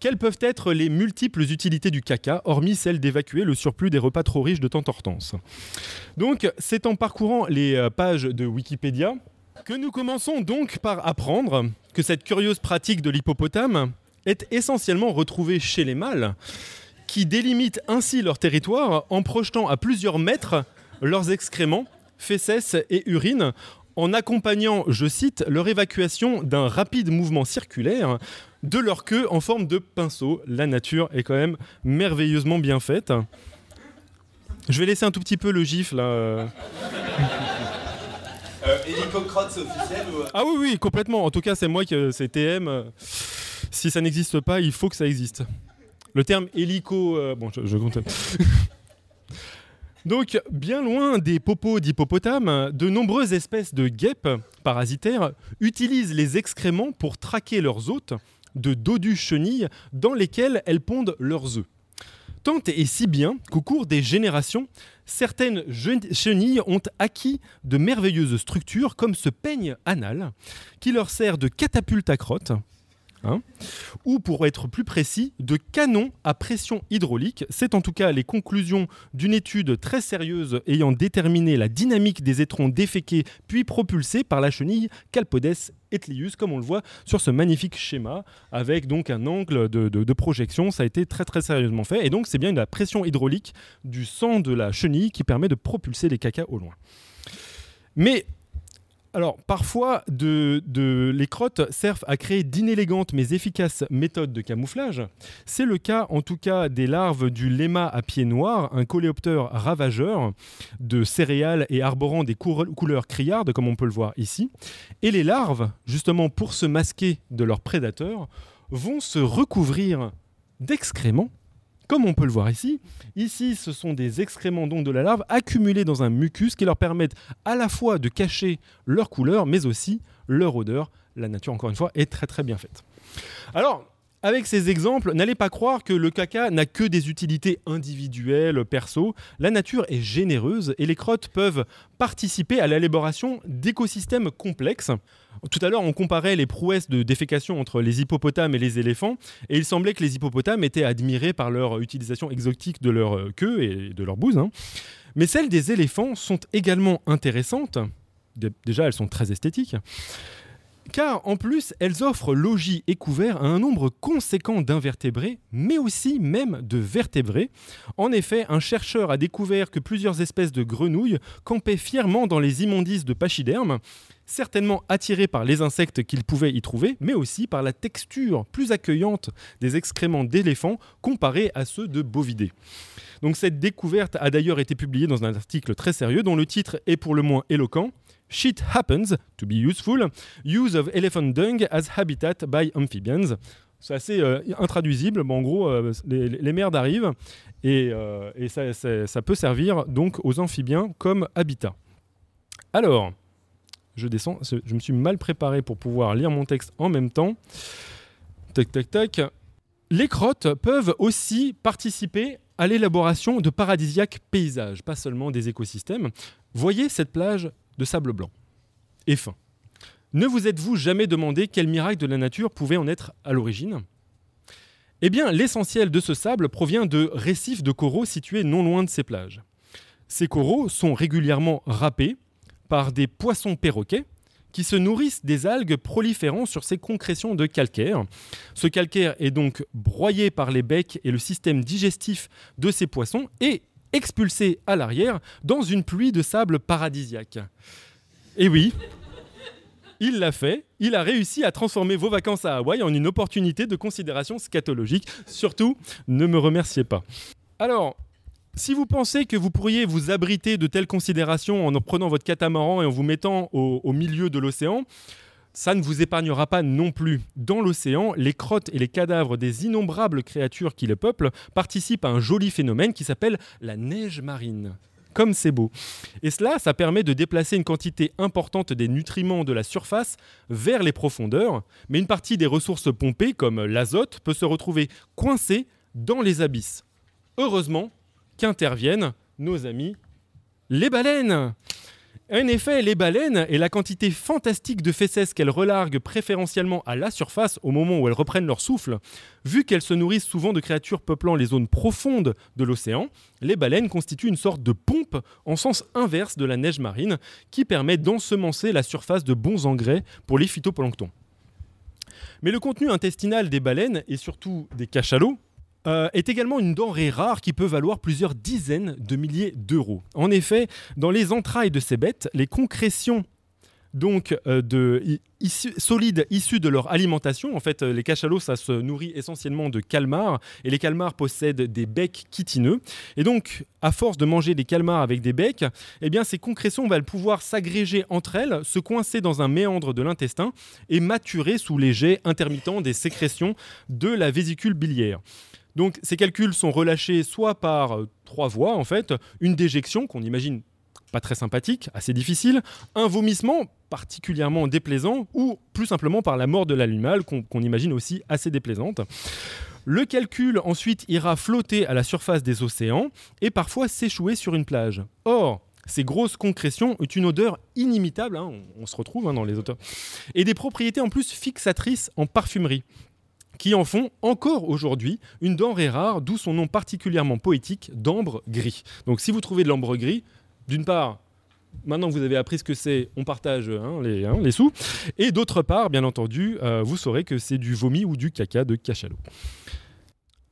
Quelles peuvent être les multiples utilités du caca, hormis celle d'évacuer le surplus des repas trop riches de tentortance Donc, c'est en parcourant les euh, pages de Wikipédia que nous commençons donc par apprendre que cette curieuse pratique de l'hippopotame est essentiellement retrouvée chez les mâles, qui délimitent ainsi leur territoire en projetant à plusieurs mètres leurs excréments, fesses et urines, en accompagnant, je cite, leur évacuation d'un rapide mouvement circulaire de leur queue en forme de pinceau. La nature est quand même merveilleusement bien faite. Je vais laisser un tout petit peu le gif là. [laughs] Euh, officiel ou... Ah oui, oui, complètement. En tout cas, c'est moi qui. C'est TM. Si ça n'existe pas, il faut que ça existe. Le terme hélico. Euh, bon, je, je compte. Donc, bien loin des popos d'hippopotame, de nombreuses espèces de guêpes parasitaires utilisent les excréments pour traquer leurs hôtes de dodus chenilles dans lesquelles elles pondent leurs œufs. Tant et si bien qu'au cours des générations, certaines chenilles ont acquis de merveilleuses structures comme ce peigne anal qui leur sert de catapulte à crotte Hein, ou pour être plus précis, de canon à pression hydraulique. C'est en tout cas les conclusions d'une étude très sérieuse ayant déterminé la dynamique des étrons déféqués puis propulsés par la chenille Calpodes etlius, comme on le voit sur ce magnifique schéma, avec donc un angle de, de projection. Ça a été très très sérieusement fait. Et donc c'est bien la pression hydraulique du sang de la chenille qui permet de propulser les cacas au loin. Mais alors, parfois, les crottes servent à créer d'inélégantes mais efficaces méthodes de camouflage. C'est le cas, en tout cas, des larves du léma à pieds noirs, un coléoptère ravageur de céréales et arborant des couleurs criardes, comme on peut le voir ici. Et les larves, justement pour se masquer de leurs prédateurs, vont se recouvrir d'excréments comme on peut le voir ici, ici ce sont des excréments donc de la larve accumulés dans un mucus qui leur permettent à la fois de cacher leur couleur mais aussi leur odeur. La nature encore une fois est très très bien faite. Alors avec ces exemples, n'allez pas croire que le caca n'a que des utilités individuelles, perso. La nature est généreuse et les crottes peuvent participer à l'élaboration d'écosystèmes complexes. Tout à l'heure, on comparait les prouesses de défécation entre les hippopotames et les éléphants, et il semblait que les hippopotames étaient admirés par leur utilisation exotique de leur euh, queue et de leur bouse. Hein. Mais celles des éléphants sont également intéressantes. Déjà, elles sont très esthétiques car en plus elles offrent logis et couverts à un nombre conséquent d'invertébrés, mais aussi même de vertébrés. En effet, un chercheur a découvert que plusieurs espèces de grenouilles campaient fièrement dans les immondices de pachyderme, certainement attirés par les insectes qu'ils pouvaient y trouver, mais aussi par la texture plus accueillante des excréments d'éléphants comparés à ceux de bovidés. Donc cette découverte a d'ailleurs été publiée dans un article très sérieux dont le titre est pour le moins éloquent. Shit happens to be useful. Use of elephant dung as habitat by amphibians. C'est assez euh, intraduisible, mais en gros, euh, les, merdes arrivent et, euh, ça, peut servir donc aux amphibiens comme habitat. Alors, je descends, je me suis mal préparé pour pouvoir lire mon texte en même temps. Tac, tac, tac. Les crottes peuvent aussi participer à l'élaboration de paradisiaques paysages, pas seulement des écosystèmes. Voyez cette plage de sable blanc et fin. Ne vous êtes-vous jamais demandé quel miracle de la nature pouvait en être à l'origine? Eh bien, l'essentiel de ce sable provient de récifs de coraux situés non loin de ces plages. Ces coraux sont régulièrement râpés par des poissons perroquets qui se nourrissent des algues proliférant sur ces concrétions de calcaire. Ce calcaire est donc broyé par les becs et le système digestif de ces poissons et expulsé à l'arrière dans une pluie de sable paradisiaque. Et oui, il l'a fait. Il a réussi à transformer vos vacances à Hawaï en une opportunité de considération scatologique. Surtout, ne me remerciez pas. Alors, si vous pensez que vous pourriez vous abriter de telles considérations en prenant votre catamaran et en vous mettant au milieu de l'océan, ça ne vous épargnera pas non plus. Dans l'océan, les crottes et les cadavres des innombrables créatures qui le peuplent participent à un joli phénomène qui s'appelle la neige marine. Comme c'est beau. Et cela, ça permet de déplacer une quantité importante des nutriments de la surface vers les profondeurs, mais une partie des ressources pompées, comme l'azote, peut se retrouver coincée dans les abysses. Heureusement qu'interviennent nos amis les baleines. En effet, les baleines et la quantité fantastique de fesses qu'elles relarguent préférentiellement à la surface au moment où elles reprennent leur souffle, vu qu'elles se nourrissent souvent de créatures peuplant les zones profondes de l'océan, les baleines constituent une sorte de pompe en sens inverse de la neige marine qui permet d'ensemencer la surface de bons engrais pour les phytoplanctons. Mais le contenu intestinal des baleines et surtout des cachalots euh, est également une denrée rare qui peut valoir plusieurs dizaines de milliers d'euros. En effet, dans les entrailles de ces bêtes, les concrétions donc euh, de solides issus de leur alimentation. En fait, euh, les cachalots, ça se nourrit essentiellement de calmars, et les calmars possèdent des becs chitineux. Et donc, à force de manger des calmars avec des becs, eh bien, ces concrétions vont pouvoir s'agréger entre elles, se coincer dans un méandre de l'intestin et maturer sous les jets intermittents des sécrétions de la vésicule biliaire. Donc ces calculs sont relâchés soit par euh, trois voies en fait, une déjection qu'on imagine pas très sympathique, assez difficile, un vomissement particulièrement déplaisant ou plus simplement par la mort de l'animal qu'on imagine aussi assez déplaisante. Le calcul ensuite ira flotter à la surface des océans et parfois s'échouer sur une plage. Or, ces grosses concrétions ont une odeur inimitable, hein, on, se retrouve hein, dans les auteurs, et des propriétés en plus fixatrices en parfumerie qui en font encore aujourd'hui une denrée rare, d'où son nom particulièrement poétique d'ambre gris. Donc si vous trouvez de l'ambre gris, d'une part, maintenant que vous avez appris ce que c'est, on partage hein, les, hein, les, sous, et d'autre part, bien entendu, euh, vous saurez que c'est du vomi ou du caca de cachalot.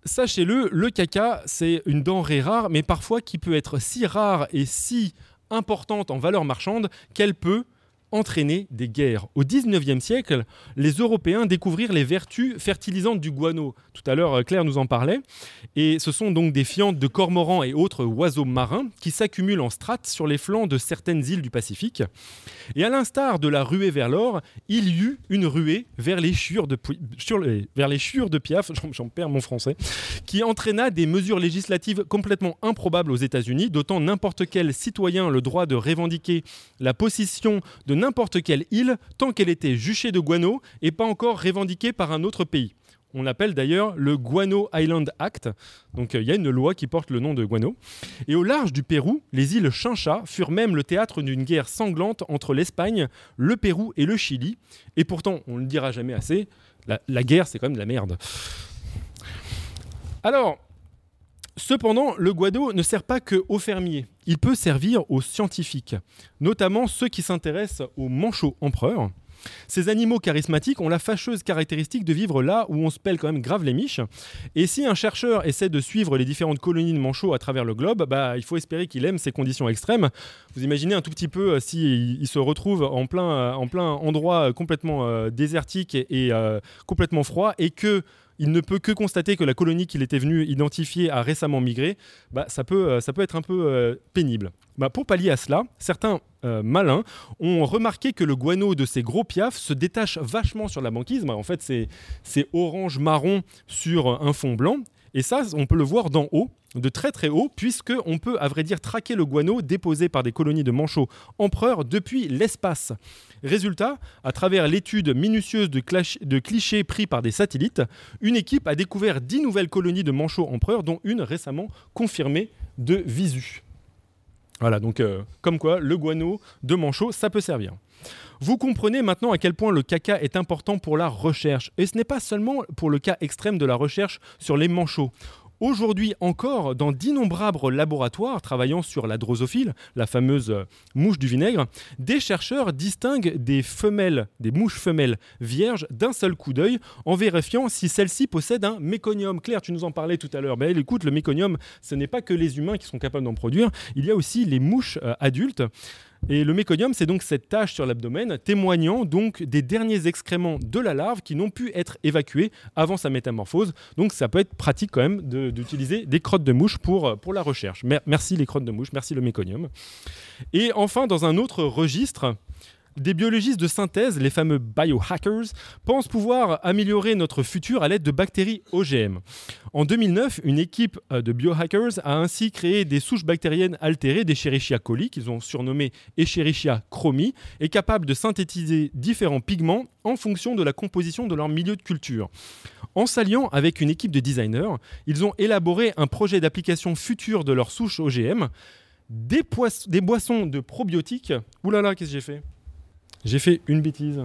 Sachez-le, le caca, c'est une denrée rare, mais parfois qui peut être si rare et si importante en valeur marchande qu'elle peut entraîner des guerres. Au 19e siècle, les Européens découvrirent les vertus fertilisantes du guano. Tout à l'heure, Claire nous en parlait. Et ce sont donc des fientes de cormorans et autres oiseaux marins qui s'accumulent en strates sur les flancs de certaines îles du Pacifique. Et à l'instar de la ruée vers l'or, il y eut une ruée vers les chiures de, vers les chiures de Piaf, [laughs] j'en perds mon français, qui entraîna des mesures législatives complètement improbables aux États-Unis, dotant n'importe quel citoyen le droit de revendiquer la possession de n'importe quelle île tant qu'elle était juchée de guano et pas encore revendiquée par un autre pays. On l'appelle d'ailleurs le Guano Island Act. Donc euh, il y a une loi qui porte le nom de Guano. Et au large du Pérou, les îles Chincha furent même le théâtre d'une guerre sanglante entre l'Espagne, le Pérou et le Chili. Et pourtant, on ne le dira jamais assez, la, la guerre c'est quand même de la merde. Alors, Cependant, le guado ne sert pas que aux fermiers, il peut servir aux scientifiques, notamment ceux qui s'intéressent aux manchots empereurs. Ces animaux charismatiques ont la fâcheuse caractéristique de vivre là où on se pèle quand même grave les miches. Et si un chercheur essaie de suivre les différentes colonies de manchots à travers le globe, bah, il faut espérer qu'il aime ces conditions extrêmes. Vous imaginez un tout petit peu s'il si se retrouve en plein, en plein endroit complètement euh, désertique et, euh, complètement froid et que il ne peut que constater que la colonie qu'il était venu identifier a récemment migré, bah, ça, peut, euh, être un peu euh, pénible. Bah, pour pallier à cela, certains euh, malins ont remarqué que le guano de ces gros piafs se détache vachement sur la banquise. Bah, en fait, c'est orange-marron sur un fond blanc. Et ça, on peut le voir d'en haut de très très haut, puisque on peut à vrai dire traquer le guano déposé par des colonies de manchots empereurs depuis l'espace. Résultat, à travers l'étude minutieuse de, clichés pris par des satellites, une équipe a découvert 10 nouvelles colonies de manchots empereurs, dont une récemment confirmée de visu. Voilà, donc euh, comme quoi le guano de manchot, ça peut servir. Vous comprenez maintenant à quel point le caca est important pour la recherche. Et ce n'est pas seulement pour le cas extrême de la recherche sur les manchots. Aujourd'hui encore, dans d'innombrables laboratoires travaillant sur la drosophile, la fameuse euh, mouche du vinaigre, des chercheurs distinguent des femelles, des mouches femelles vierges d'un seul coup d'œil en vérifiant si celles-ci possèdent un méconium. Claire, tu nous en parlais tout à l'heure. Ben, écoute, le méconium, ce n'est pas que les humains qui sont capables d'en produire, il y a aussi les mouches euh, adultes. Et le méconium, c'est donc cette tache sur l'abdomen témoignant donc des derniers excréments de la larve qui n'ont pu être évacués avant sa métamorphose. Donc ça peut être pratique quand même d'utiliser des crottes de mouche pour, euh, pour la recherche. Merci les crottes de mouche, merci le méconium. Et enfin, dans un autre registre, des biologistes de synthèse, les fameux biohackers, pensent pouvoir améliorer notre futur à l'aide de bactéries OGM. En 2009, une équipe euh, de biohackers a ainsi créé des souches bactériennes altérées d'Escherichia coli, qu'ils ont surnommé Escherichia chromie, et capables de synthétiser différents pigments en fonction de la composition de leur milieu de culture. En s'alliant avec une équipe de designers, ils ont élaboré un projet d'application future de leurs souches OGM des, boissons de probiotiques. Ouh là, qu'est-ce que j'ai fait? J'ai fait une bêtise.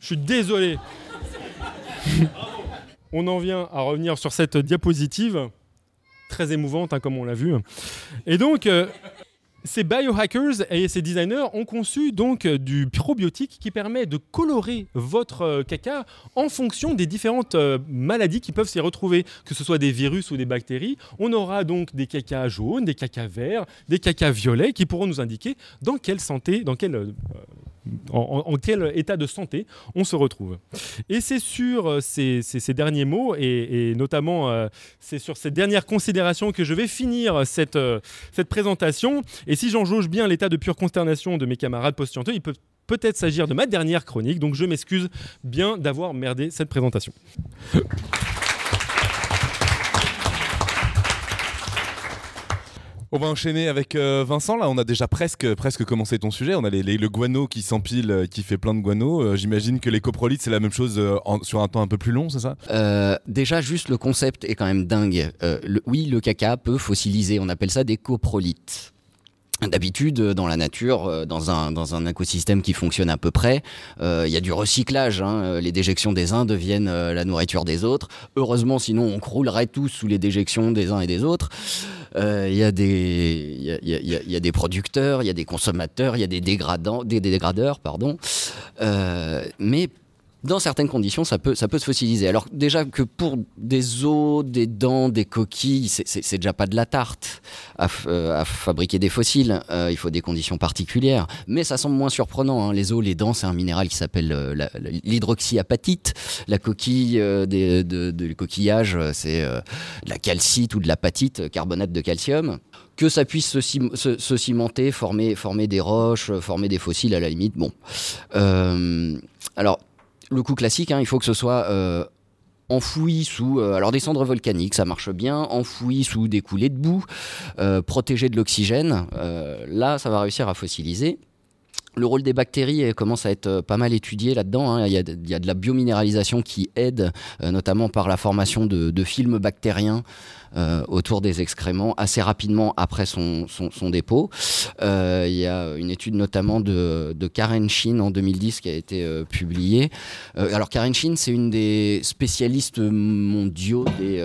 Je suis désolé. on en vient à revenir sur cette diapositive, très émouvante, hein, comme on l'a vu. Et donc, euh, ces biohackers et ces designers ont conçu donc du probiotique qui permet de colorer votre euh, caca en fonction des différentes euh, maladies qui peuvent s'y retrouver, que ce soit des virus ou des bactéries. On aura donc des cacas jaunes, des cacas verts, des cacas violets qui pourront nous indiquer dans quelle santé, dans quelle en, quel état de santé on se retrouve. Et c'est sur euh, ces, derniers mots, et, notamment euh, c'est sur ces dernières considérations que je vais finir cette, euh, cette présentation. Et si j'en jauge bien l'état de pure consternation de mes camarades postianteux, il peut peut-être s'agir de ma dernière chronique, donc je m'excuse bien d'avoir merdé cette présentation. On va enchaîner avec euh, Vincent. Là, on a déjà presque, presque commencé ton sujet. On a le guano qui s'empile, euh, qui fait plein de guano. Euh, j'imagine que les coprolites, c'est la même chose sur un temps un peu plus long, c'est ça? Déjà, juste le concept est quand même dingue. oui, le caca peut fossiliser. On appelle ça des coprolites. D'habitude, dans la nature, dans un, dans un écosystème qui fonctionne à peu près, il y a du recyclage. Hein. Les déjections des uns deviennent la nourriture des autres. Heureusement, sinon on croulerait tous sous les déjections des uns et des autres. Il y, a des producteurs, il y a des consommateurs, il y a des dégradants, des dégradeurs, pardon. Euh, mais dans certaines conditions, ça peut, ça peut se fossiliser. Alors déjà que pour des os, des dents, des coquilles, c'est déjà pas de la tarte à, euh, fabriquer des fossiles. Euh, il faut des conditions particulières. Mais ça semble moins surprenant. Hein. Les os, les dents, c'est un minéral qui s'appelle euh, l'hydroxyapatite. La coquille des, de, coquillage, c'est de la calcite ou de l'apatite, carbonate de calcium que ça puisse se, cimenter, former des roches, former des fossiles à la limite. Bon. alors, le coup classique, hein, il faut que ce soit euh, enfoui sous euh, alors des cendres volcaniques, ça marche bien, enfoui sous des coulées de boue, euh, protégé de l'oxygène. là, ça va réussir à fossiliser. Le rôle des bactéries commence à être pas mal étudié là-dedans. Hein. Il, y a de la biominéralisation qui aide, notamment par la formation de films bactériens euh, autour des excréments assez rapidement après son, dépôt. Euh, il y a une étude notamment de, de Karen Shin en 2010 qui a été euh, publiée. alors Karen Shin, c'est une des spécialistes mondiaux des...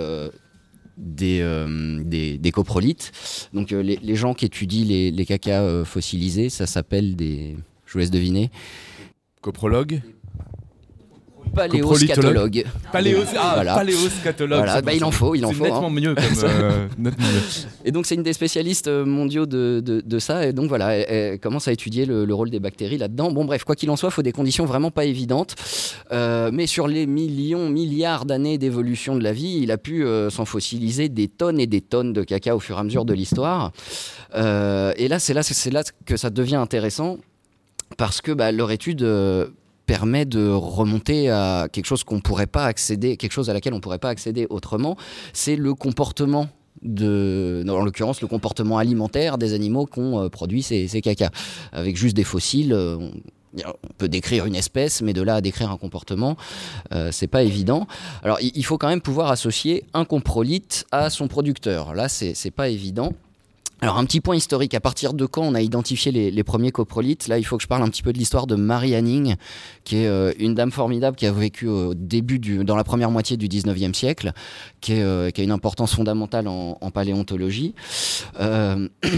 Des, des, coprolites. Donc les, les, gens qui étudient les, les cacas fossilisés, ça s'appelle des... Je vous laisse deviner. Coprologue paléoscatologue. Paléos, ah, voilà. paléoscatologue. Voilà. Bah, il en faut, il en faut. Nettement hein. mieux comme, [laughs] euh, Et donc c'est une des spécialistes euh, mondiaux de, de, de, ça. Et donc voilà, elle, commence à étudier le, le rôle des bactéries là-dedans. Bon bref, quoi qu'il en soit, il faut des conditions vraiment pas évidentes. Euh, mais sur les millions, milliards d'années d'évolution de la vie, il a pu euh, s'en fossiliser des tonnes et des tonnes de caca au fur et à mesure de l'histoire. Et là, c'est là, là que ça devient intéressant parce que bah, leur étude permet de remonter à quelque chose qu'on pourrait pas accéder, quelque chose à laquelle on pourrait pas accéder autrement, c'est le comportement de, en l'occurrence le comportement alimentaire des animaux qu'on euh, produit ces, ces cacas. Avec juste des fossiles, on, peut décrire une espèce, mais de là à décrire un comportement, euh, c'est pas évident. Alors il, faut quand même pouvoir associer un comprolyte à son producteur. Là, c'est pas évident. Alors un petit point historique, à partir de quand on a identifié les, premiers coprolites? Là, il faut que je parle un petit peu de l'histoire de Marie Anning, qui est euh, une dame formidable qui a vécu au début, du, dans la première moitié du 19e siècle, qui, euh, qui a une importance fondamentale en, paléontologie. Il euh, [clears throat]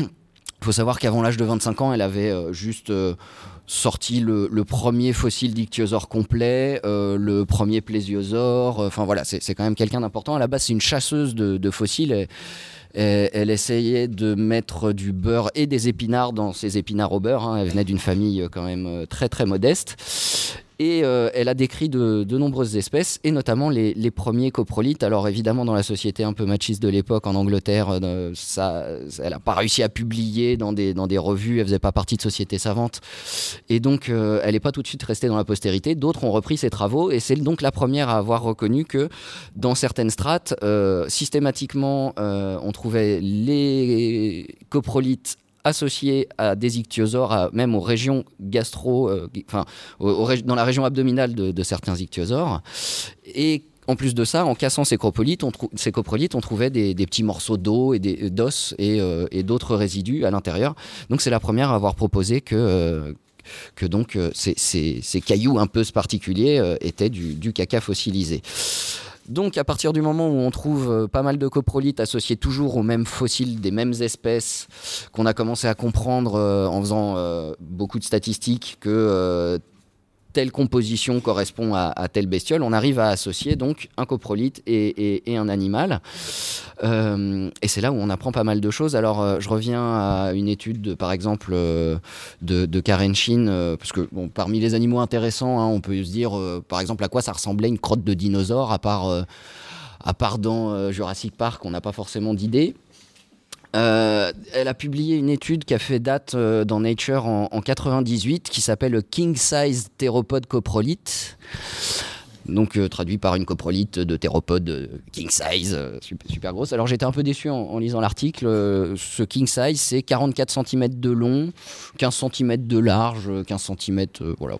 faut savoir qu'avant l'âge de 25 ans, elle avait juste sorti le, premier fossile d'ichthyosaure complet, le premier plésiosaure. Enfin voilà, c'est quand même quelqu'un d'important. À la base, c'est une chasseuse de fossiles elle essayait de mettre du beurre et des épinards dans ses épinards au beurre. Hein. Elle venait d'une famille euh, quand même euh, très très modeste. Et euh, elle a décrit de, nombreuses espèces, et notamment les, premiers coprolites. Alors évidemment, dans la société un peu machiste de l'époque, en Angleterre, euh, ça, elle n'a pas réussi à publier dans des, revues, elle faisait pas partie de sociétés savantes. Et donc, euh, elle n'est pas tout de suite restée dans la postérité. D'autres ont repris ses travaux, et c'est donc la première à avoir reconnu que dans certaines strates, systématiquement, on trouvait les coprolites associés à des ichthyosaures, même aux régions gastro, euh, enfin, dans la région abdominale de, certains ichthyosaures. Et en plus de ça, en cassant ces coprolites, on, trouvait des, petits morceaux d'eau et d'os et, et d'autres résidus à l'intérieur. Donc c'est la première à avoir proposé que que donc ces, cailloux un peu particuliers étaient du, du, caca fossilisé. Donc à partir du moment où on trouve euh, pas mal de coprolites associés toujours aux mêmes fossiles des mêmes espèces, qu'on a commencé à comprendre euh, en faisant euh, beaucoup de statistiques que telle composition correspond à, telle bestiole, on arrive à associer donc un coprolite et, un animal. Euh, et c'est là où on apprend pas mal de choses. Alors, euh, je reviens à une étude, par exemple, euh, de, Karen Shin, parce que bon, parmi les animaux intéressants, hein, on peut se dire, par exemple, à quoi ça ressemblait une crotte de dinosaure, à part, à part dans Jurassic Park, on n'a pas forcément d'idée. Euh, elle a publié une étude qui a fait date euh, dans Nature en, 98 qui s'appelle King Size Théropode Coprolite. Donc euh, traduit par une coprolite de théropode king size, super, grosse. Alors j'étais un peu déçu en, lisant l'article. ce king size, c'est 44 cm de long, 15 cm de large, 15 cm, voilà.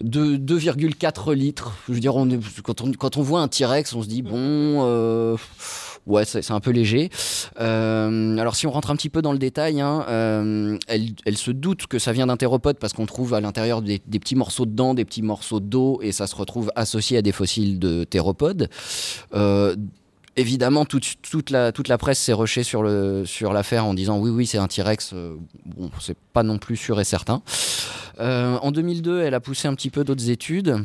2,4 litres. Je veux dire, quand, on, quand, on, voit un T-Rex, on se dit, bon ouais, c'est un peu léger. Euh, alors si on rentre un petit peu dans le détail, hein, euh, elle, se doute que ça vient d'un théropode parce qu'on trouve à l'intérieur des, petits morceaux de dents, des petits morceaux d'eau, et ça se retrouve associé à des fossiles de théropodes. Euh, évidemment, toute, la, presse s'est rushée sur, l'affaire en disant oui, oui, c'est un T-Rex. bon, c'est pas non plus sûr et certain. en 2002, elle a poussé un petit peu d'autres études.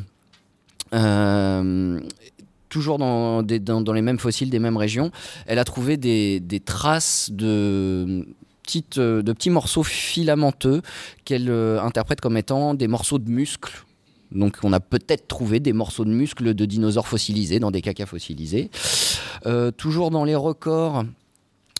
Toujours dans, les mêmes fossiles des mêmes régions, elle a trouvé des, traces de, petites, de petits morceaux filamenteux qu'elle euh, interprète comme étant des morceaux de muscles. Donc on a peut-être trouvé des morceaux de muscles de dinosaures fossilisés dans des cacas fossilisés. Euh, toujours dans les records,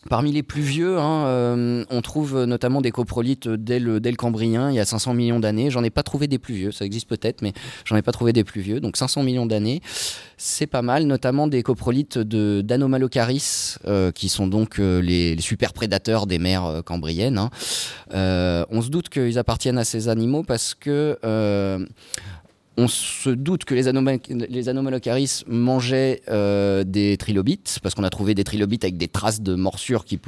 Parmi les plus vieux, hein, euh, on trouve notamment des coprolites dès le, Cambrien, il y a 500 millions d'années. J'en ai pas trouvé des plus vieux, ça existe peut-être, mais j'en ai pas trouvé des plus vieux. Donc 500 millions d'années, c'est pas mal, notamment des coprolites d'Anomalocaris, euh, qui sont donc euh, les, super prédateurs des mers cambriennes. Hein. on se doute qu'ils appartiennent à ces animaux parce que on se doute que les, anomalocaris mangeaient euh, des trilobites, parce qu'on a trouvé des trilobites avec des traces de morsures qui,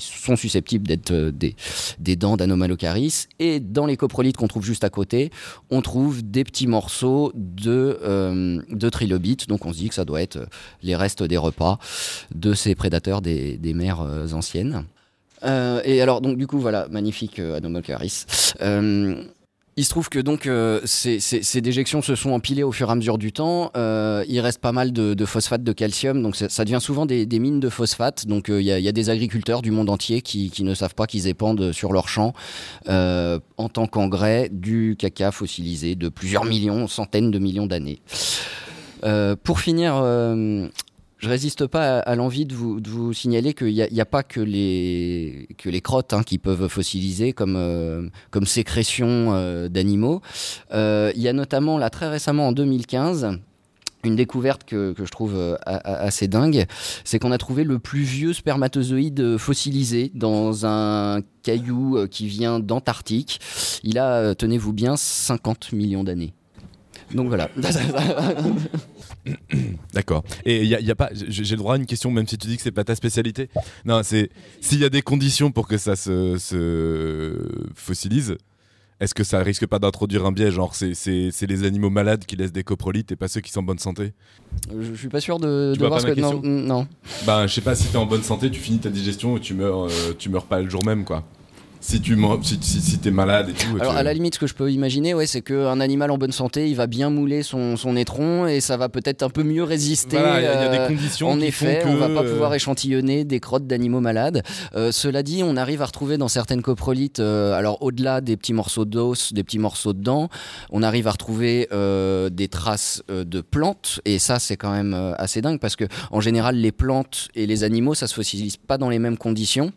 sont susceptibles d'être euh, des, dents d'anomalocaris. Et dans les coprolites qu'on trouve juste à côté, on trouve des petits morceaux de, euh, trilobites. Donc on se dit que ça doit être les restes des repas de ces prédateurs des, mers anciennes. et alors, donc, du coup, voilà, magnifique Anomalocaris. Il se trouve que donc euh, ces, déjections se sont empilées au fur et à mesure du temps. Euh, il reste pas mal de, phosphate de calcium, donc ça, devient souvent des, mines de phosphate. Donc euh, il y, a des agriculteurs du monde entier qui, ne savent pas qu'ils épandent sur leurs champs en tant qu'engrais du caca fossilisé de plusieurs millions, centaines de millions d'années. pour finir je résiste pas à, l'envie de vous, signaler qu'il n'y a, pas que les, crottes hein, qui peuvent fossiliser comme, euh, sécrétion euh, d'animaux. Euh, il y a notamment, là, très récemment, en 2015, une découverte que, je trouve assez dingue, c'est qu'on a trouvé le plus vieux spermatozoïde fossilisé dans un caillou qui vient d'Antarctique. Il a, tenez-vous bien, 50 millions d'années. Donc voilà. [laughs] [clears throat] D'accord. Et il y, a pas, j'ai le droit à une question, même si tu dis que c'est pas ta spécialité. Non, c'est s'il y a des conditions pour que ça se, fossilise. Est-ce que ça risque pas d'introduire un biais Genre, c'est les animaux malades qui laissent des coprolites et pas ceux qui sont en bonne santé? Je suis pas sûr de, voir ce que. Non, non. Bah, je sais pas si t'es en bonne santé, tu finis ta digestion et tu meurs, euh, tu meurs pas le jour même, quoi si tu si, malade et tout. Alors, à la limite, ce que je peux imaginer, ouais, c'est qu'un animal en bonne santé, il va bien mouler son, son étron et ça va peut-être un peu mieux résister. il y, a des euh, conditions. En effet, on va pas pouvoir euh, échantillonner des crottes d'animaux malades. Euh, cela dit, on arrive à retrouver dans certaines coprolites, alors au-delà des petits morceaux d'os, des petits morceaux de dents, on arrive à retrouver des traces de plantes et ça, c'est quand même assez dingue parce que en général, les plantes et les animaux, ça se fossilise pas dans les mêmes conditions.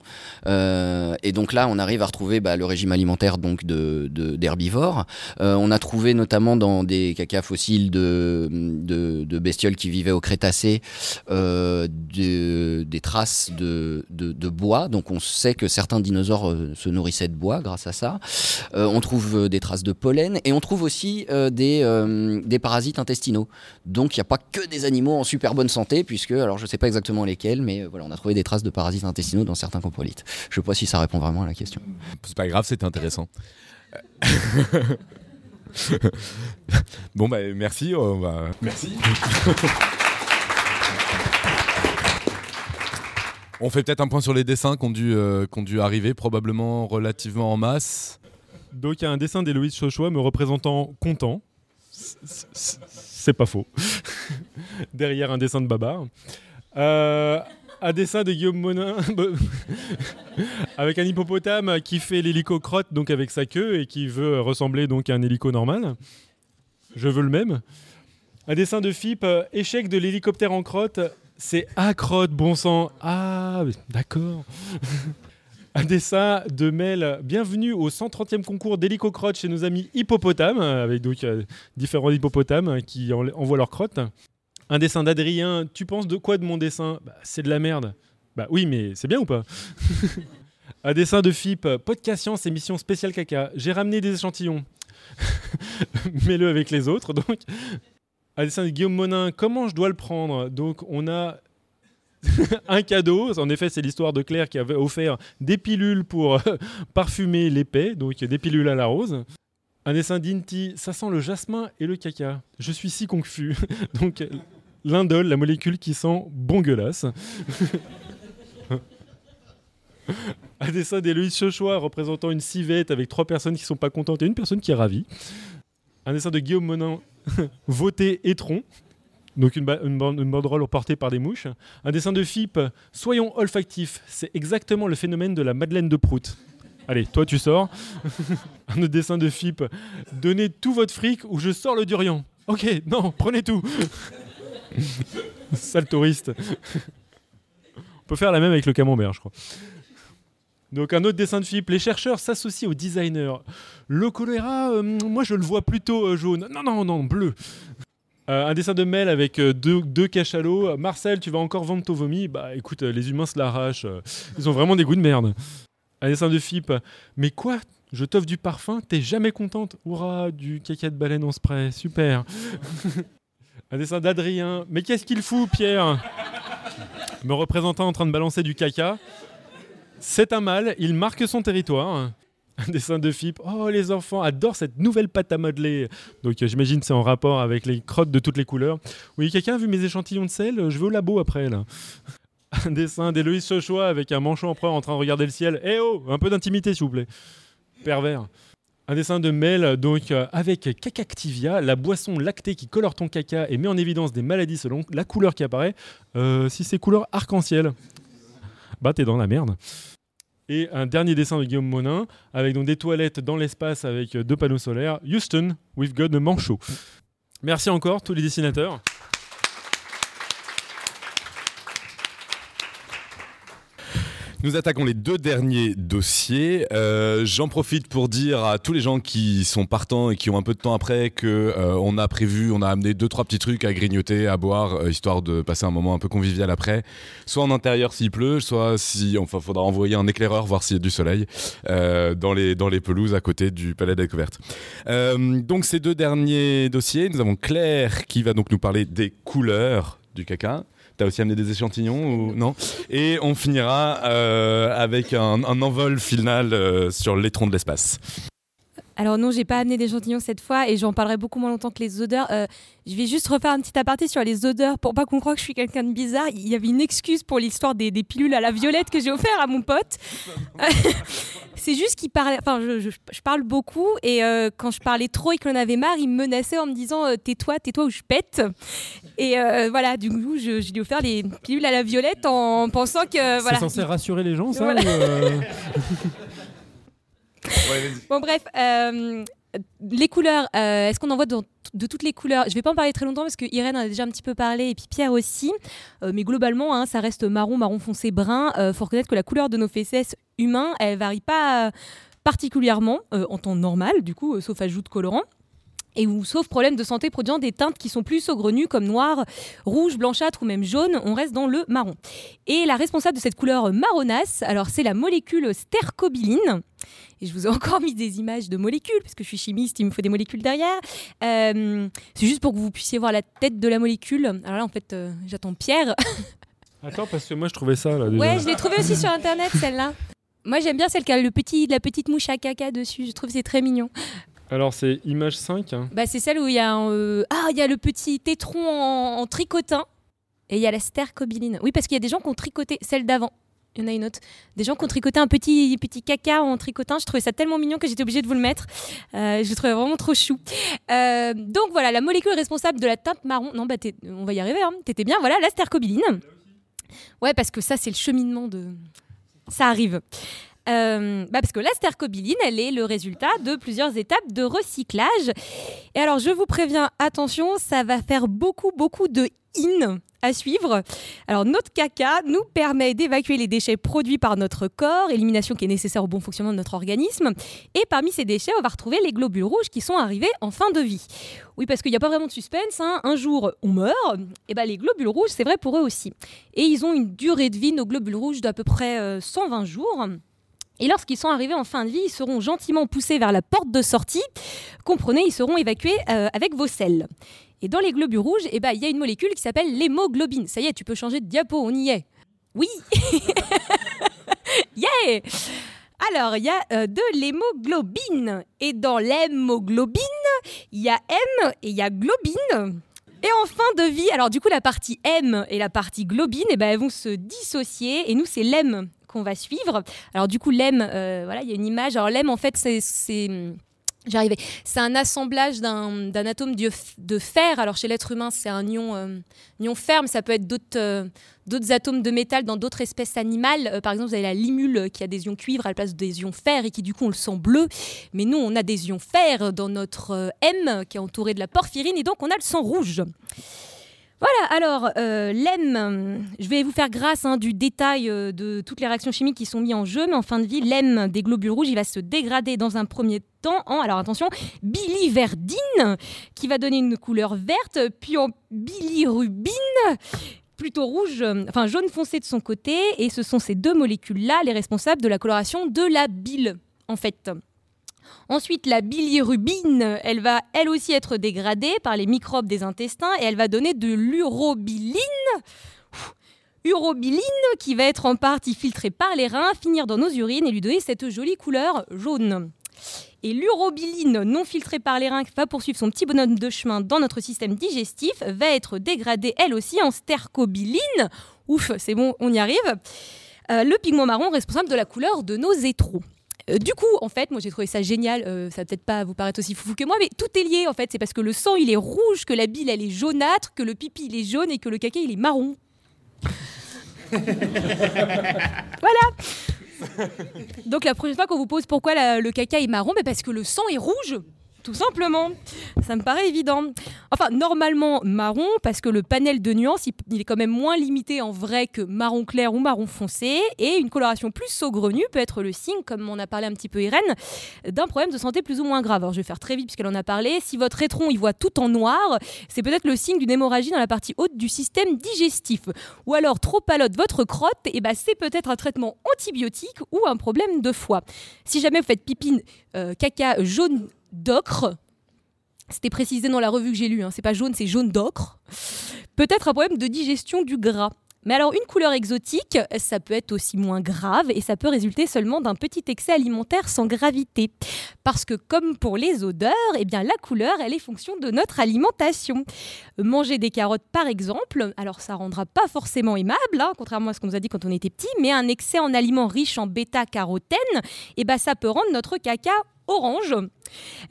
et donc là, on arrive arrive à retrouver bah, le régime alimentaire donc de, d'herbivores. on a trouvé notamment dans des cacas fossiles de, de, bestioles qui vivaient au Crétacé des traces de, de, bois. Donc on sait que certains dinosaures se nourrissaient de bois grâce à ça. on trouve des traces de pollen et on trouve aussi des, des parasites intestinaux. Donc il n'y a pas que des animaux en super bonne santé, puisque, alors je ne sais pas exactement lesquels, mais voilà, on a trouvé des traces de parasites intestinaux dans certains coprolites. Je ne sais pas si ça répond vraiment à la question. C'est pas grave, c'était intéressant. [laughs] bon, bah merci. On va... Merci. on fait peut-être un point sur les dessins qui ont dû, euh, dû arriver, probablement relativement en masse. Donc il y a un dessin d'Héloïse Chochois me représentant content. C'est pas faux. [laughs] Derrière un dessin de Babar. Euh, un dessin de Guillaume Monin [laughs] avec un hippopotame qui fait l'hélicocrotte donc avec sa queue et qui veut ressembler donc à un hélico normal. Je veux le même. Un dessin de Philippe, euh, échec de l'hélicoptère en crotte, c'est accrotte, bon sang. Ah, d'accord. [laughs] un dessin de Mel. Bienvenue au 130e concours d'hélicocrotte chez nos amis hippopotames, avec donc euh, différents hippopotames qui envoient leurs crottes. Un dessin d'Adrien, tu penses de quoi de mon dessin bah, C'est de la merde. Bah oui, mais c'est bien ou pas [laughs] Un dessin de FIP, podcast science, émission spéciale caca. J'ai ramené des échantillons. [laughs] Mets-le avec les autres, donc. Un dessin de Guillaume Monin, comment je dois le prendre Donc, on a [laughs] un cadeau. En effet, c'est l'histoire de Claire qui avait offert des pilules pour parfumer l'épée, donc des pilules à la rose. Un dessin d'Inti, ça sent le jasmin et le caca. Je suis si confus. donc, l'indole, la molécule qui sent bon gueulasse. [laughs] un dessin d'Héloïse Chochois représentant une civette avec trois personnes qui sont pas contentes et une personne qui est ravie. Un dessin de Guillaume Monin, [laughs] voté étron. Donc une, une, banderole portée par des mouches. Un dessin de FIP, soyons olfactifs. C'est exactement le phénomène de la Madeleine de Prout. Allez, toi tu sors. [laughs] un dessin de FIP, donnez tout votre fric ou je sors le durian. Ok, non, prenez tout. [laughs] Sale touriste. On peut faire la même avec le camembert, je crois. Donc un autre dessin de Philippe, les chercheurs s'associent aux designers. Le choléra, euh, moi je le vois plutôt euh, jaune. Non, non, non, bleu. Euh, un dessin de Mel avec deux, deux cachalots. Marcel, tu vas encore vendre ton vomi Bah écoute, les humains se l'arrachent. Ils ont vraiment des goûts de merde. Un dessin de Philippe. Mais quoi? Je t'offre du parfum T'es jamais contente? Hurrah, du caca de baleine en spray. Super. Un dessin d'Adrien. Mais qu'est-ce qu'il fout, Pierre Me représentant en train de balancer du caca. C'est un mâle, il marque son territoire. Un dessin de Philippe. Oh, les enfants adorent cette nouvelle pâte à modeler. Donc, euh, j'imagine c'est en rapport avec les crottes de toutes les couleurs. Oui, quelqu'un a vu mes échantillons de sel? Je vais au labo après, là. Un dessin d'Héloïse Sochois avec un manchon empereur en train de regarder le ciel. Eh oh Un peu d'intimité, s'il vous plaît. Pervers. Un dessin de Mel, donc euh, avec Cacactivia, la boisson lactée qui colore ton caca et met en évidence des maladies selon la couleur qui apparaît. Euh, si c'est couleur arc-en-ciel, bah t'es dans la merde. Et un dernier dessin de Guillaume Monin, avec donc des toilettes dans l'espace avec deux panneaux solaires. Houston, we've got a manchot. Merci encore tous les dessinateurs. Nous attaquons les deux derniers dossiers. Euh, j'en profite pour dire à tous les gens qui sont partants et qui ont un peu de temps après que euh, on a prévu, on a amené deux trois petits trucs à grignoter, à boire, euh, histoire de passer un moment un peu convivial après. Soit en intérieur s'il pleut, soit si, enfin, faudra envoyer un éclaireur voir s'il y a du soleil dans les dans les pelouses à côté du palais de découverte. donc ces deux derniers dossiers, nous avons Claire qui va donc nous parler des couleurs du caca. T'as aussi amené des échantillons ou non? Et on finira euh, avec un, envol final euh, sur l'étron de l'espace. Alors non, j'ai pas amené d'échantillons cette fois et j'en parlerai beaucoup moins longtemps que les odeurs. Euh, je vais juste refaire un petit aparté sur les odeurs pour pas qu'on croie que je suis quelqu'un de bizarre. Il y avait une excuse pour l'histoire des, pilules à la violette que j'ai offert à mon pote. [laughs] c'est juste qu'il parlait. Enfin, je, parle beaucoup et euh, quand je parlais trop et qu'il en avait marre, il me menaçait en me disant euh, tais-toi, tais-toi ou je pète. Et voilà, du coup, je, lui ai offert les pilules à la violette en pensant que voilà. C'est censé rassurer les gens, ça [laughs] [laughs] bon, bref. Euh, les couleurs, euh, est-ce qu'on en voit dans- de toutes les couleurs? Je vais pas en parler très longtemps parce que Irène en a déjà un petit peu parlé et puis Pierre aussi. Euh, mais globalement, hein, ça reste marron, marron foncé, brun. Euh, faut reconnaître que la couleur de nos fesses humains, elle varie pas particulièrement en temps normal, du coup, sauf ajout de colorant. Et sauf problème de santé produisant des teintes qui sont plus saugrenues comme noir, rouge, blanchâtre ou même jaune, on reste dans le marron. Et la responsable de cette couleur marronasse, alors c'est la molécule stercobiline. Et je vous ai [laughs] encore mis des images de molécules, parce que je suis chimiste, il me faut des molécules derrière. Euh, c'est juste pour que vous puissiez voir la tête de la molécule. Alors là, en fait, euh, j'attends Pierre. [laughs] Attends, parce que moi je trouvais ça là déjà. Ouais, je l'ai trouvée aussi sur Internet, celle-là. Moi, j'aime bien celle qui a le petit, la petite mouche à caca dessus. Je trouve que c'est très mignon. Alors c'est image 5. hein. Bah, c'est celle où il y a un, euh, ah, il y a le petit tétron en, en tricotin et il y a la stercobiline. Oui, parce qu'il y a des gens qui ont tricoté celle d'avant. Il y en a une autre. Des gens qui ont tricoté un petit, petit caca en tricotin. Je trouvais ça tellement mignon que j'étais obligée de vous le mettre. Euh, je le trouvais vraiment trop chou. Euh, donc voilà, la molécule responsable de la teinte marron. Non, bah, on va y arriver. Hein. T'étais bien. Voilà, la stercobiline. Ouais, parce que ça, c'est le cheminement de. Ça arrive. Euh, bah parce que la stercobiline, elle est le résultat de plusieurs étapes de recyclage. Et alors, je vous préviens, attention, ça va faire beaucoup, beaucoup de in à suivre. Alors, notre caca nous permet d'évacuer les déchets produits par notre corps, élimination qui est nécessaire au bon fonctionnement de notre organisme. Et parmi ces déchets, on va retrouver les globules rouges qui sont arrivés en fin de vie. Oui, parce qu'il n'y a pas vraiment de suspense. hein. Un jour, on meurt. Et ben, les globules rouges, c'est vrai pour eux aussi. Et ils ont une durée de vie, nos globules rouges, d'à peu près euh, 120 jours. Et lorsqu'ils sont arrivés en fin de vie, ils seront gentiment poussés vers la porte de sortie. Comprenez, ils seront évacués euh, avec vos selles. Et dans les globules rouges, eh ben, il y a une molécule qui s'appelle l'hémoglobine. Ça y est, tu peux changer de diapo, on y est. Oui [laughs] Yeah Alors, il y a euh, de l'hémoglobine. Et dans l'hémoglobine, il y a M et il y a globine. Et en fin de vie, alors du coup, la partie M et la partie globine, eh ben, elles vont se dissocier. Et nous, c'est l'M qu'on va suivre. Alors du coup, l'M, euh, voilà, il y a une image. Alors l'M, en fait, c'est... c'est- J'y arrivais. C'est un assemblage d'un atome de, fer. Alors chez l'être humain, c'est un ion, euh, ion fer, mais ça peut être d'autres euh, d'autres atomes de métal dans d'autres espèces animales. Euh, par exemple, vous avez la limule euh, qui a des ions cuivre à la place des ions fer et qui du coup on le sent bleu. Mais nous, on a des ions fer dans notre M qui est entouré de la porphyrine et donc on a le sang rouge. Voilà, alors euh, je vais vous faire grâce hein, du détail euh, de toutes les réactions chimiques qui sont mises en jeu, mais en fin de vie, l'EM des globules rouges, il va se dégrader dans un premier temps en, alors attention, biliverdine, qui va donner une couleur verte, puis en bilirubine, plutôt rouge, enfin jaune foncé de son côté, et ce sont ces deux molécules-là les responsables de la coloration de la bile, en fait. Ensuite, la bilirubine, elle va elle aussi être dégradée par les microbes des intestins et elle va donner de l'urobiline. Urobiline qui va être en partie filtrée par les reins, finir dans nos urines et lui donner cette jolie couleur jaune. Et l'urobiline non filtrée par les reins qui va poursuivre son petit bonhomme de chemin dans notre système digestif va être dégradée elle aussi en stercobiline. Ouf, c'est bon, on y arrive. Euh, le pigment marron responsable de la couleur de nos étrons. Euh, du coup, en fait, moi j'ai trouvé ça génial. euh, ça peut-être pas vous paraître aussi foufou que moi, mais tout est lié en fait. C'est parce que le sang il est rouge, que la bile elle est jaunâtre, que le pipi il est jaune et que le caca il est marron. [laughs] voilà. Donc la prochaine fois qu'on vous pose pourquoi le caca est marron, mais parce que le sang est rouge. Tout simplement. Ça me paraît évident. Enfin, normalement marron, parce que le panel de nuances, il, est quand même moins limité en vrai que marron clair ou marron foncé. Et une coloration plus saugrenue peut être le signe, comme on a parlé un petit peu Irène, d'un problème de santé plus ou moins grave. Alors je vais faire très vite puisqu'elle en a parlé. Si votre étron il voit tout en noir, c'est peut-être le signe d'une hémorragie dans la partie haute du système digestif. Ou alors trop palote votre crotte, et ben c'est peut-être un traitement antibiotique ou un problème de foie. Si jamais vous faites pipine euh, caca jaune d'ocre, c'était précisé dans la revue que j'ai lue, hein, c'est pas jaune, c'est jaune d'ocre. Peut-être un problème de digestion du gras. Mais alors, une couleur exotique, ça peut être aussi moins grave et ça peut résulter seulement d'un petit excès alimentaire sans gravité. Parce que, comme pour les odeurs, eh bien, la couleur, elle est fonction de notre alimentation. Manger des carottes, par exemple, alors ça rendra pas forcément aimable, hein, contrairement à ce qu'on nous a dit quand on était petit, mais un excès en aliments riches en bêta-carotène, eh ben, ça peut rendre notre caca orange.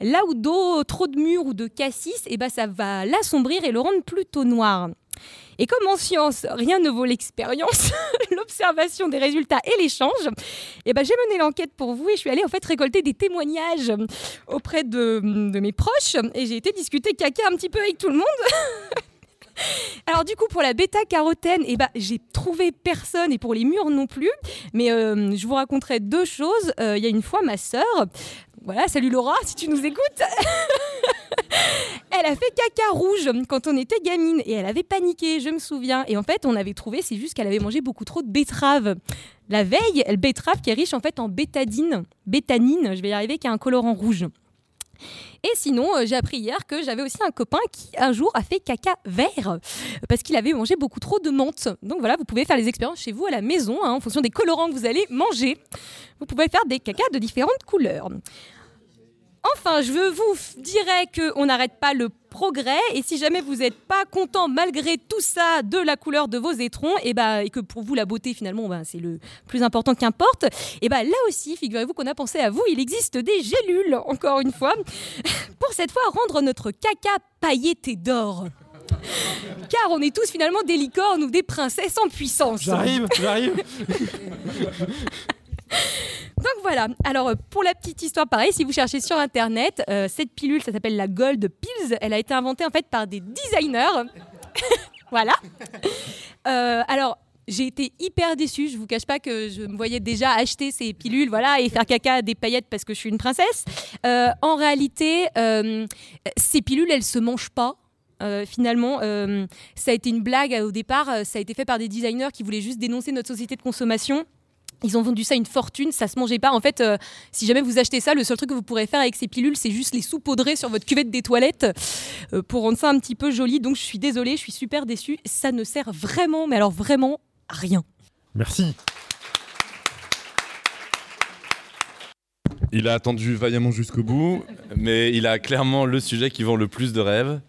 Là où d'eau, trop de mûre ou de cassis, eh ben, ça va l'assombrir et le rendre plutôt noir. Et comme en science, rien ne vaut l'expérience, [laughs] l'observation des résultats et l'échange, eh ben, j'ai mené l'enquête pour vous et je suis allée en fait récolter des témoignages auprès de, mes proches et j'ai été discuter caca un petit peu avec tout le monde. [laughs] Alors du coup pour la bêta-carotène, eh ben, j'ai trouvé personne et pour les murs non plus. Mais euh, je vous raconterai deux choses. Euh, Il y a une fois ma sœur, voilà, salut Laura si tu nous écoutes. [laughs] elle a fait caca rouge quand on était gamine et elle avait paniqué, je me souviens. Et en fait, on avait trouvé, c'est juste qu'elle avait mangé beaucoup trop de betterave. La veille, elle betterave qui est riche en fait en bétadine, bétanine, je vais y arriver, qui a un colorant rouge. Et sinon, euh, j'ai appris hier que j'avais aussi un copain qui un jour a fait caca vert parce qu'il avait mangé beaucoup trop de menthe. Donc voilà, vous pouvez faire les expériences chez vous à la maison hein, en fonction des colorants que vous allez manger. Vous pouvez faire des cacas de différentes couleurs. Enfin, je vous dirais qu'on n'arrête pas le progrès et si jamais vous n'êtes pas content malgré tout ça de la couleur de vos étrons et, bah, et que pour vous la beauté finalement bah, c'est le plus important qu'importe, et bah, là aussi figurez-vous qu'on a pensé à vous, il existe des gélules encore une fois [laughs] pour cette fois rendre notre caca pailleté d'or. Car on est tous finalement des licornes ou des princesses en puissance. J'arrive, j'arrive. [laughs] Donc voilà, alors pour la petite histoire, pareil, si vous cherchez sur internet, euh, cette pilule, ça s'appelle la Gold Pills, elle a été inventée en fait par des designers. [laughs] voilà. Euh, alors, j'ai été hyper déçue, je vous cache pas que je me voyais déjà acheter ces pilules, voilà, et faire caca des paillettes parce que je suis une princesse. Euh, en réalité, ces pilules, elles se mangent pas. Finalement, ça a été une blague au départ. Ça a été fait par des designers qui voulaient juste dénoncer notre société de consommation. Ils ont vendu ça une fortune, ça se mangeait pas. En fait, euh, si jamais vous achetez ça, le seul truc que vous pourrez faire avec ces pilules, c'est juste les saupoudrer sur votre cuvette des toilettes euh, pour rendre ça un petit peu joli. Donc je suis désolée, je suis super déçue. Ça ne sert vraiment, mais alors vraiment à rien. Merci. Il a attendu vaillamment jusqu'au bout, mais il a clairement le sujet qui vend le plus de rêves.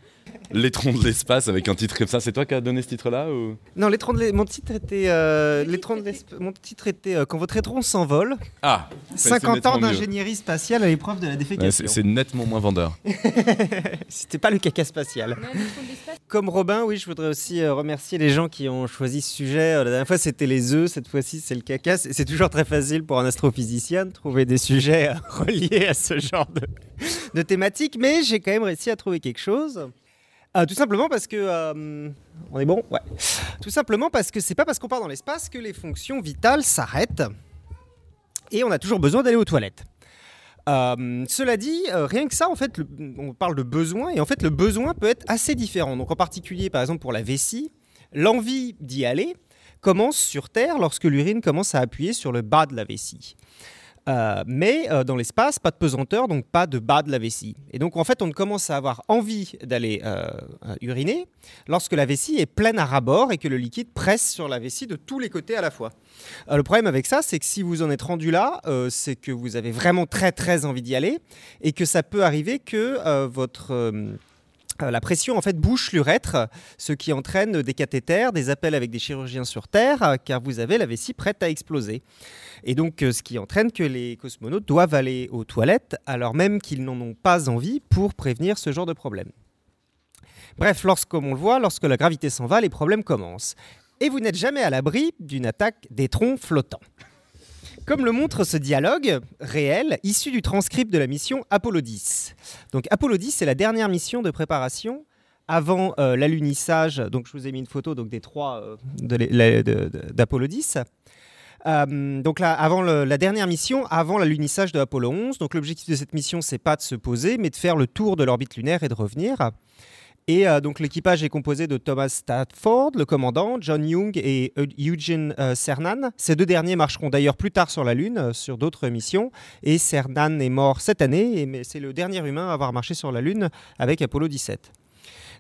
L'étron de l'espace avec un titre comme ça. C'est toi qui as donné ce titre-là ou... Non, l'étron de l'es- mon titre était, euh, l'étron de mon titre était euh, quand votre étron s'envole. Ah 50 ans d'ingénierie spatiale à l'épreuve de la défécation. c'est c'est nettement moins vendeur. [laughs] C'était pas le caca spatial. Comme Robin, oui, je voudrais aussi euh, remercier les gens qui ont choisi ce sujet. La dernière fois, c'était les œufs. Cette fois-ci, c'est le caca. C'est c'est toujours très facile pour un astrophysicien de trouver des sujets [laughs] reliés à ce genre de, de thématique. Mais j'ai quand même réussi à trouver quelque chose. Euh, tout simplement parce que. euh, on est bon? Tout simplement parce que c'est pas parce qu'on part dans l'espace que les fonctions vitales s'arrêtent. Et on a toujours besoin d'aller aux toilettes. Euh, cela dit, rien que ça, en fait, on parle de besoin, et en fait, le besoin peut être assez différent. Donc, en particulier, par exemple, pour la vessie, l'envie d'y aller commence sur Terre lorsque l'urine commence à appuyer sur le bas de la vessie. Euh, mais euh, dans l'espace, pas de pesanteur, donc pas de bas de la vessie. Et donc, en fait, on commence à avoir envie d'aller euh, uriner lorsque la vessie est pleine à ras-bord et que le liquide presse sur la vessie de tous les côtés à la fois. Le problème avec ça, c'est que si vous en êtes rendu là, c'est que vous avez vraiment très très envie d'y aller et que ça peut arriver que votre la pression en fait bouche l'urètre, ce qui entraîne des cathéters, des appels avec des chirurgiens sur Terre, euh, car vous avez la vessie prête à exploser. Et donc, euh, ce qui entraîne que les cosmonautes doivent aller aux toilettes, alors même qu'ils n'en ont pas envie pour prévenir ce genre de problème. Bref, lorsque, comme on le voit, lorsque la gravité s'en va, les problèmes commencent. Et vous n'êtes jamais à l'abri d'une attaque d'étrons flottants. Comme le montre ce dialogue réel issu du transcript de la mission Apollo 10. Donc Apollo 10, c'est la dernière mission de préparation avant euh, l'alunissage. Donc je vous ai mis une photo donc, des trois euh, d'Apollo 10. Euh, donc là, avant la dernière mission, avant l'alunissage de Apollo 11. Donc l'objectif de cette mission, c'est pas de se poser, mais de faire le tour de l'orbite lunaire et de revenir. Et euh, donc l'équipage est composé de Thomas Stafford, le commandant, John Young et Eu- Eugene euh, Cernan. Ces deux derniers marcheront d'ailleurs plus tard sur la Lune, euh, sur d'autres missions. Et Cernan est mort cette année, mais c'est le dernier humain à avoir marché sur la Lune avec Apollo 17.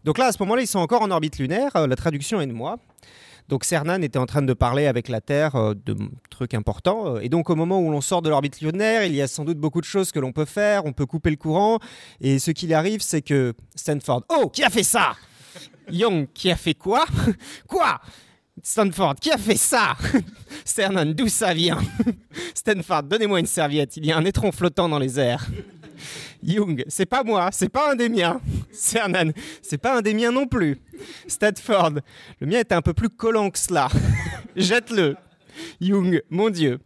Donc là, à ce moment-là, ils sont encore en orbite lunaire. La traduction est de moi. Donc Cernan était en train de parler avec la Terre euh, de trucs importants. Euh, Et donc au moment où l'on sort de l'orbite lunaire, il y a sans doute beaucoup de choses que l'on peut faire. On peut couper le courant. Et ce qu'il arrive, c'est que Stanford... Oh, qui a fait ça? Young, qui a fait quoi? [laughs] Quoi? Stanford, qui a fait ça? Cernan, d'où ça vient? [laughs] Stanford, donnez-moi une serviette. Il y a un étron flottant dans les airs. Young, c'est pas moi, c'est pas un des miens. [laughs] Cernan, c'est pas un des miens non plus. Statford, le mien était un peu plus collant que cela. [laughs] Jette-le. Jung, mon Dieu.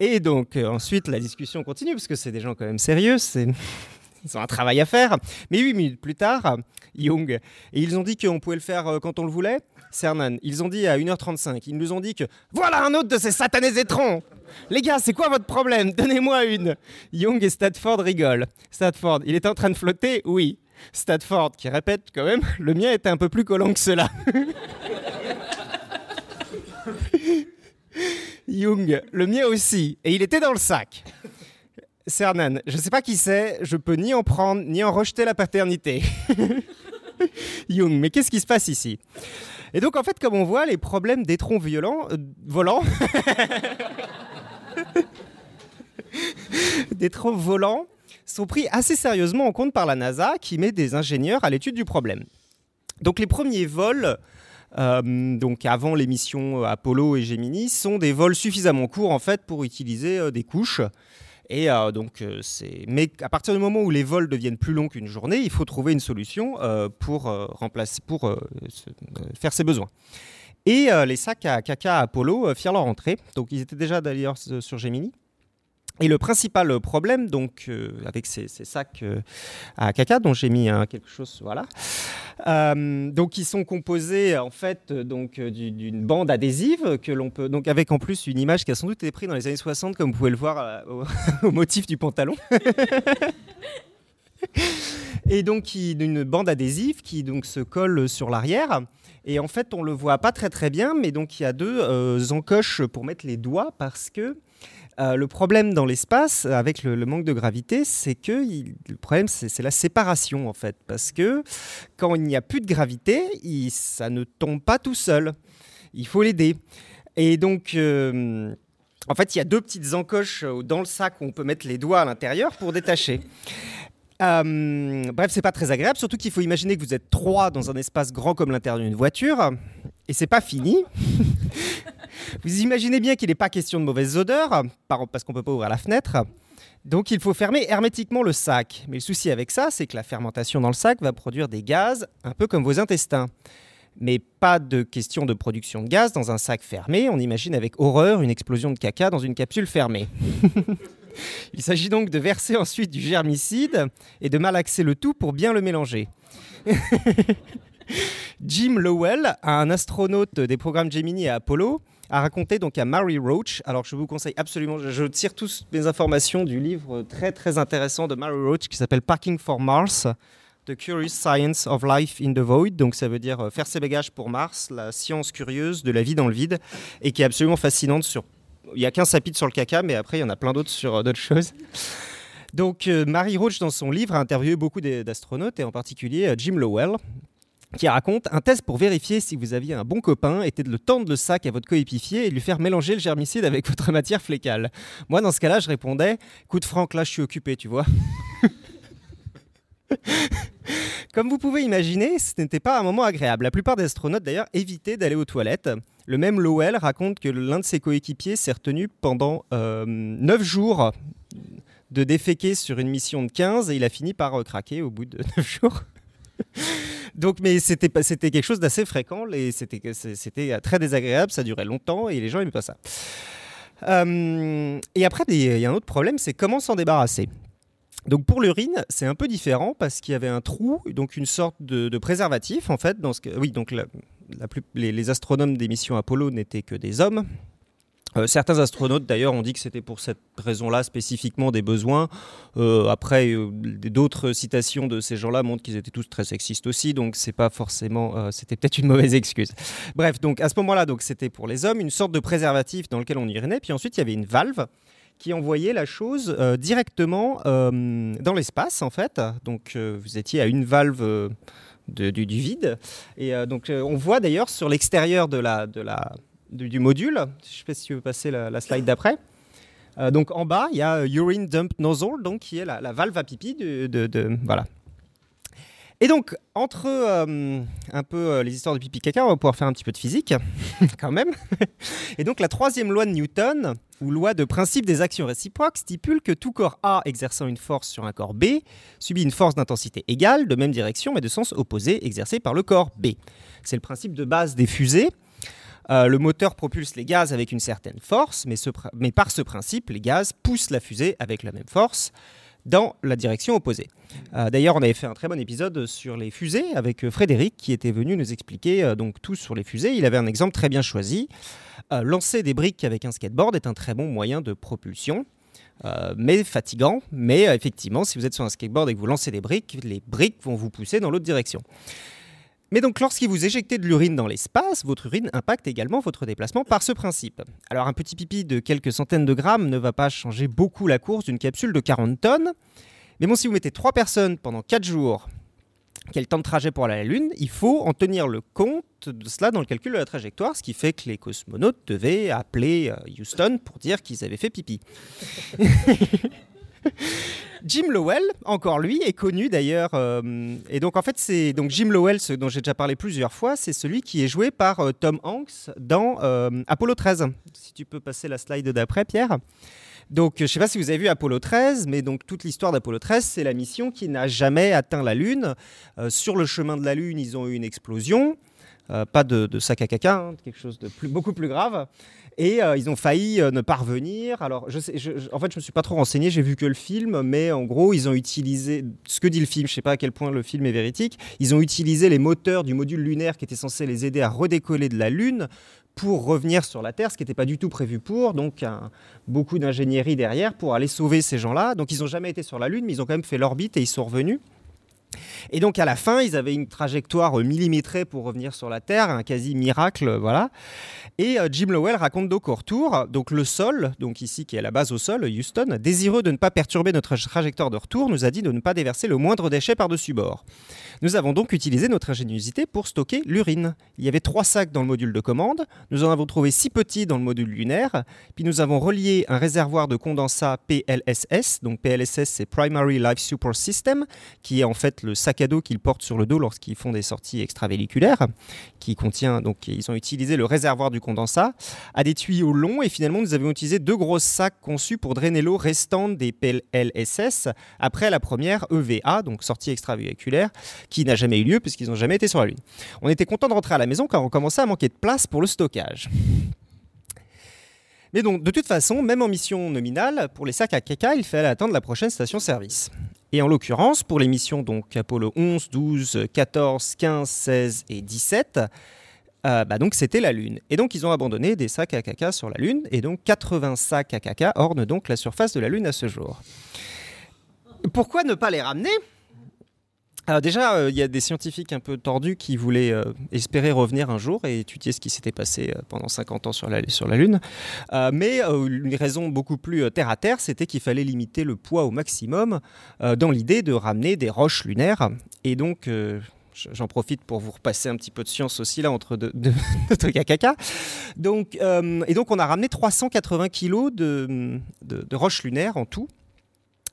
Et donc, euh, ensuite, la discussion continue, parce que c'est des gens quand même sérieux, [laughs] ils ont un travail à faire. Mais huit minutes plus tard, Jung, et ils ont dit qu'on pouvait le faire euh, quand on le voulait. Cernan, ils ont dit à 1h35, ils nous ont dit que voilà un autre de ces satanés étrons les gars, c'est quoi votre problème? Donnez-moi une. Young et Statford rigolent. Statford, il est en train de flotter? Oui. Statford qui répète quand même, le mien était un peu plus collant que cela. [laughs] Young, le mien aussi. Et il était dans le sac. Cernan, je ne sais pas qui c'est, je peux ni en prendre ni en rejeter la paternité. [laughs] Young, mais qu'est-ce qui se passe ici? Et donc en fait, comme on voit, les problèmes d'étrons violents, euh, volants [laughs] des trous volants sont pris assez sérieusement en compte par la NASA qui met des ingénieurs à l'étude du problème. Donc les premiers vols, euh, donc avant les missions Apollo et Gemini, sont des vols suffisamment courts en fait pour utiliser euh, des couches. Et euh, c'est, mais à partir du moment où les vols deviennent plus longs qu'une journée, il faut trouver une solution pour remplacer, pour faire ses besoins. Et les sacs à caca Apollo firent leur entrée. Donc ils étaient déjà d'ailleurs sur Gemini. Et le principal problème, donc, euh, avec ces, sacs euh, à caca, dont j'ai mis quelque chose, voilà. Euh, donc, ils sont composés en fait donc d'une bande adhésive que l'on peut, donc avec en plus une image qui a sans doute été prise dans les années 60, comme vous pouvez le voir [laughs] au, motif du pantalon. [laughs] et donc d'une bande adhésive qui donc se colle sur l'arrière. Et en fait, on le voit pas très très bien, mais donc il y a deux encoches pour mettre les doigts parce que euh, le problème dans l'espace, avec le, manque de gravité, c'est que le problème, c'est la séparation, en fait. Parce que quand il n'y a plus de gravité, ça ne tombe pas tout seul. Il faut l'aider. Et donc, euh, en fait, il y a deux petites encoches dans le sac où on peut mettre les doigts à l'intérieur pour détacher. Euh, bref, c'est pas très agréable, surtout qu'il faut imaginer que vous êtes trois dans un espace grand comme l'intérieur d'une voiture, et c'est pas fini. Vous imaginez bien qu'il n'est pas question de mauvaises odeurs, parce qu'on ne peut pas ouvrir la fenêtre. Donc il faut fermer hermétiquement le sac. Mais le souci avec ça, c'est que la fermentation dans le sac va produire des gaz, un peu comme vos intestins. Mais pas de question de production de gaz dans un sac fermé. On imagine avec horreur une explosion de caca dans une capsule fermée. [laughs] il s'agit donc de verser ensuite du germicide et de malaxer le tout pour bien le mélanger. [laughs] Jim Lowell, un astronaute des programmes Gemini et Apollo, a raconté donc à Mary Roach. Alors je vous conseille absolument, je, tire toutes mes informations du livre très très intéressant de Mary Roach qui s'appelle Parking for Mars. The Curious Science of Life in the Void, donc ça veut dire euh, faire ses bagages pour Mars, la science curieuse de la vie dans le vide, et qui est absolument fascinante sur. Il n'y a qu'un chapitre sur le caca, mais après il y en a plein d'autres sur euh, d'autres choses. Donc, euh, Mary Roach, dans son livre, a interviewé beaucoup d'astronautes, et en particulier Jim Lowell, qui raconte un test pour vérifier si vous aviez un bon copain était de le tendre le sac à votre coéquipier et de lui faire mélanger le germicide avec [laughs] votre matière flécale. Moi, dans ce cas-là, je répondais Écoute, Franck, là, je suis occupé, tu vois. [laughs] Comme vous pouvez imaginer, ce n'était pas un moment agréable. La plupart des astronautes, d'ailleurs, évitaient d'aller aux toilettes. Le même Lowell raconte que l'un de ses coéquipiers s'est retenu pendant euh, 9 jours de déféquer sur une mission de 15 et il a fini par euh, craquer au bout de [laughs] 9 jours. Donc, mais c'était quelque chose d'assez fréquent. C'était c'était très désagréable. Ça durait longtemps et les gens n'aimaient pas ça. Euh, et après, il y a un autre problème, c'est comment s'en débarrasser. Donc pour l'urine, c'est un peu différent parce qu'il y avait un trou, donc une sorte de, préservatif en fait. Dans ce oui, donc les, astronomes des missions Apollo n'étaient que des hommes. Euh, certains astronautes d'ailleurs ont dit que c'était pour cette raison-là spécifiquement des besoins. Euh, après, euh, d'autres citations de ces gens-là montrent qu'ils étaient tous très sexistes aussi, donc c'est pas forcément, c'était peut-être une mauvaise excuse. Bref, donc à ce moment-là, donc c'était pour les hommes une sorte de préservatif dans lequel on urinait, puis ensuite il y avait une valve qui envoyait la chose directement dans l'espace en fait. Donc vous étiez à une valve du, du, vide, et donc on voit d'ailleurs sur l'extérieur de la, de la du, module. Je ne sais pas si tu veux passer la, slide d'après. Euh, donc en bas, il y a euh, Urine Dump Nozzle, donc, qui est la, valve à pipi. De, voilà. Et donc, entre euh, un peu les histoires de pipi caca, on va pouvoir faire un petit peu de physique, [laughs] quand même. Et donc, la troisième loi de Newton ou loi de principe des actions réciproques, stipule que tout corps A exerçant une force sur un corps B subit une force d'intensité égale, de même direction mais de sens opposé, exercée par le corps B. C'est le principe de base des fusées. Euh, le moteur propulse les gaz avec une certaine force, mais, par ce principe, les gaz poussent la fusée avec la même force dans la direction opposée. Euh, d'ailleurs, on avait fait un très bon épisode sur les fusées avec euh, Frédéric qui était venu nous expliquer donc tout sur les fusées. Il avait un exemple très bien choisi. lancer des briques avec un skateboard est un très bon moyen de propulsion. mais fatigant, mais effectivement, si vous êtes sur un skateboard et que vous lancez des briques, les briques vont vous pousser dans l'autre direction. Mais donc lorsqu'il vous éjectez de l'urine dans l'espace, votre urine impacte également votre déplacement par ce principe. Alors un petit pipi de quelques centaines de grammes ne va pas changer beaucoup la course d'une capsule de 40 tonnes. Mais bon, si vous mettez 3 personnes pendant 4 jours, quel temps de trajet pour aller à la Lune, il faut en tenir le compte de cela dans le calcul de la trajectoire, ce qui fait que les cosmonautes devaient appeler euh, Houston pour dire qu'ils avaient fait pipi. [laughs] [laughs] Jim Lowell, encore lui, est connu d'ailleurs. Euh, et donc en fait, c'est donc Jim Lowell, ce dont j'ai déjà parlé plusieurs fois, c'est celui qui est joué par euh, Tom Hanks dans euh, Apollo 13. Si tu peux passer la slide d'après, Pierre. Donc, je ne sais pas si vous avez vu Apollo 13, mais donc toute l'histoire d'Apollo 13, c'est la mission qui n'a jamais atteint la Lune. sur le chemin de la Lune, ils ont eu une explosion. Pas de, sac à caca, hein, quelque chose de beaucoup plus grave. Et euh, ils ont failli euh, ne pas revenir. Alors, je sais, en fait, je me suis pas trop renseigné, j'ai vu que le film, mais en gros, ils ont utilisé ce que dit le film. Je sais pas à quel point le film est véridique. Ils ont utilisé les moteurs du module lunaire qui était censé les aider à redécoller de la Lune pour revenir sur la Terre, ce qui n'était pas du tout prévu pour. Donc, beaucoup d'ingénierie derrière pour aller sauver ces gens-là. Donc, ils n'ont jamais été sur la Lune, mais ils ont quand même fait l'orbite et ils sont revenus. Et donc à la fin, ils avaient une trajectoire millimétrée pour revenir sur la Terre, un quasi miracle, voilà. Et euh, Jim Lowell raconte donc au retour, donc le sol, donc ici qui est la base au sol, Houston, désireux de ne pas perturber notre trajectoire de retour, nous a dit de ne pas déverser le moindre déchet par-dessus bord. Nous avons donc utilisé notre ingéniosité pour stocker l'urine. Il y avait trois sacs dans le module de commande, nous en avons trouvé six petits dans le module lunaire, puis nous avons relié un réservoir de condensat PLSS, donc PLSS c'est Primary Life Support System, qui est en fait le sac à dos qu'ils portent sur le dos lorsqu'ils font des sorties extravéhiculaires, qui contient, donc ils ont utilisé le réservoir du condensat, à des tuyaux longs, et finalement nous avons utilisé deux gros sacs conçus pour drainer l'eau restante des PLSS après la première EVA, donc sortie extravéhiculaire, qui n'a jamais eu lieu puisqu'ils n'ont jamais été sur la Lune. On était content de rentrer à la maison car on commençait à manquer de place pour le stockage. Mais donc, de toute façon, même en mission nominale, pour les sacs à caca, il fallait attendre la prochaine station-service. Et en l'occurrence, pour les missions Apollo 11, 12, 14, 15, 16 et 17, euh, bah donc c'était la Lune. Et donc ils ont abandonné des sacs à caca sur la Lune, et donc 80 sacs à caca ornent donc la surface de la Lune à ce jour. Pourquoi ne pas les ramener? Alors déjà, euh, il y a des scientifiques un peu tordus qui voulaient euh, espérer revenir un jour et étudier ce qui s'était passé euh, pendant 50 ans sur la, Lune. mais une raison beaucoup plus terre à terre, c'était qu'il fallait limiter le poids au maximum dans l'idée de ramener des roches lunaires. Et donc, J'en profite pour vous repasser un petit peu de science aussi là entre deux. [laughs] Donc, et donc on a ramené 380 kilos de roches lunaires en tout.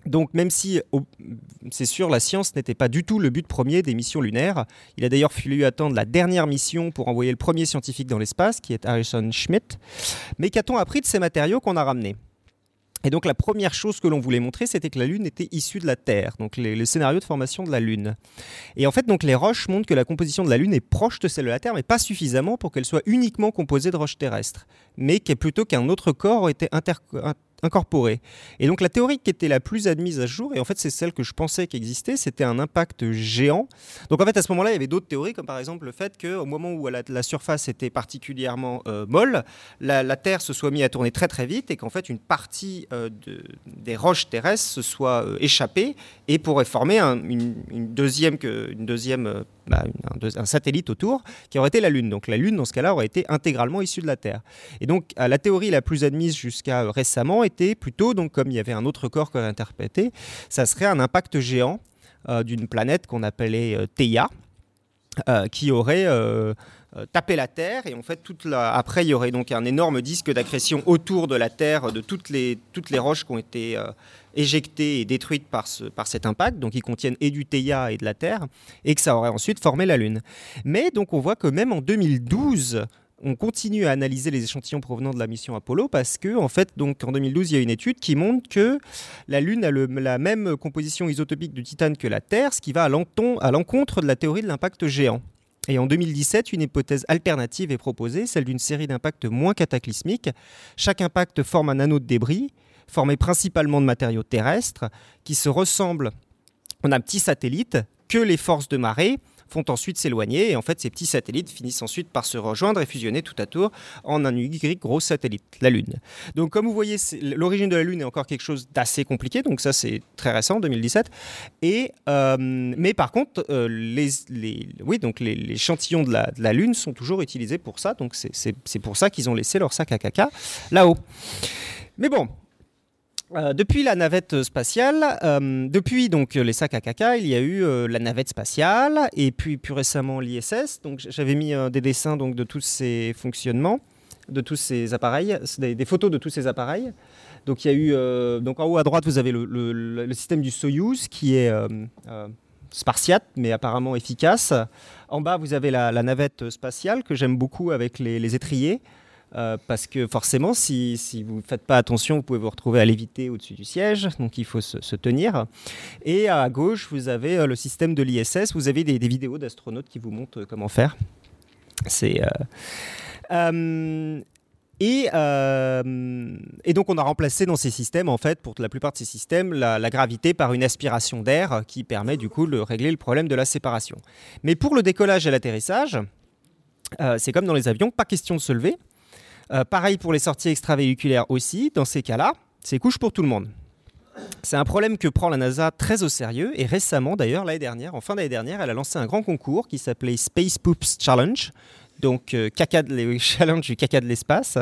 Donc même si, c'est sûr, la science n'était pas du tout le but premier des missions lunaires, il a d'ailleurs fallu attendre la dernière mission pour envoyer le premier scientifique dans l'espace, qui est Harrison Schmitt. Mais qu'a-t-on appris de ces matériaux qu'on a ramenés? Et donc la première chose que l'on voulait montrer, c'était que la Lune était issue de la Terre, donc les, le scénario de formation de la Lune. Et en fait, donc les roches montrent que la composition de la Lune est proche de celle de la Terre, mais pas suffisamment pour qu'elle soit uniquement composée de roches terrestres, mais plutôt qu'un autre corps était inter incorporée. Et donc la théorie qui était la plus admise à jour, et en fait c'est celle que je pensais qu'existait, c'était un impact géant. Donc en fait à ce moment-là, il y avait d'autres théories, comme par exemple le fait qu'au moment où la, surface était particulièrement euh, molle, la, Terre se soit mise à tourner très très vite et qu'en fait une partie euh, de, des roches terrestres se soit euh, échappée et pourrait former une, deuxième, une deuxième bah, un, satellite autour qui aurait été la Lune. Donc la Lune, dans ce cas-là, aurait été intégralement issue de la Terre. Et donc la théorie la plus admise jusqu'à récemment était plutôt, comme il y avait un autre corps qu'on interprété, ça serait un impact géant euh, d'une planète qu'on appelait euh, euh, qui aurait tapé la Terre et en fait toute la... après il y aurait donc un énorme disque d'accrétion autour de la Terre de toutes les, toutes les roches qui ont été éjectées et détruites par, ce, par cet impact, donc ils contiennent et du Theia et de la Terre, et que ça aurait ensuite formé la Lune. Mais donc on voit que même en 2012, on continue à analyser les échantillons provenant de la mission Apollo parce que, en fait, donc en 2012, il y a une étude qui montre que la Lune a la même composition isotopique du titane que la Terre, ce qui va à l'encontre de la théorie de l'impact géant. Et en 2017, une hypothèse alternative est proposée, celle d'une série d'impacts moins cataclysmiques. Chaque impact forme un anneau de débris, formé principalement de matériaux terrestres, qui se ressemblent en un petit satellite que les forces de marée font ensuite s'éloigner. Et en fait, ces petits satellites finissent ensuite par se rejoindre et fusionner tout à tour en un Y gros satellite, la Lune. Donc, comme vous voyez, l'origine de la Lune est encore quelque chose d'assez compliqué. Donc, ça, c'est très récent, 2017. Et, euh, mais par contre, euh, les, les, oui, donc les échantillons de la, de la, Lune sont toujours utilisés pour ça. Donc, c'est pour ça qu'ils ont laissé leur sac à caca là-haut. Mais bon, euh, depuis la navette spatiale, euh, depuis donc les sacs à caca, il y a eu euh, la navette spatiale et puis plus récemment l'ISS. Donc j'avais mis des dessins donc de tous ces fonctionnements, de tous ces appareils, des, photos de tous ces appareils. Donc il y a eu donc en haut à droite vous avez le, système du Soyuz qui est spartiate mais apparemment efficace. En bas vous avez la, navette spatiale que j'aime beaucoup avec les étriers. Euh, parce que forcément, si, vous ne faites pas attention, vous pouvez vous retrouver à léviter au-dessus du siège, donc il faut se, tenir. Et à gauche, vous avez euh, le système de l'ISS, vous avez des, vidéos d'astronautes qui vous montrent euh, comment faire. C'est... Et, donc on a remplacé dans ces systèmes, en fait, pour la plupart de ces systèmes, la gravité par une aspiration d'air qui permet du coup de régler le problème de la séparation. Mais pour le décollage et l'atterrissage, c'est comme dans les avions, pas question de se lever. Euh, pareil pour les sorties extravéhiculaires aussi. Dans ces cas-là, c'est couche pour tout le monde. C'est un problème que prend la NASA très au sérieux et récemment, d'ailleurs, l'année dernière, en fin d'année dernière, elle a lancé un grand concours qui s'appelait Space Poops Challenge, donc euh, caca de [laughs] challenge du caca de l'espace,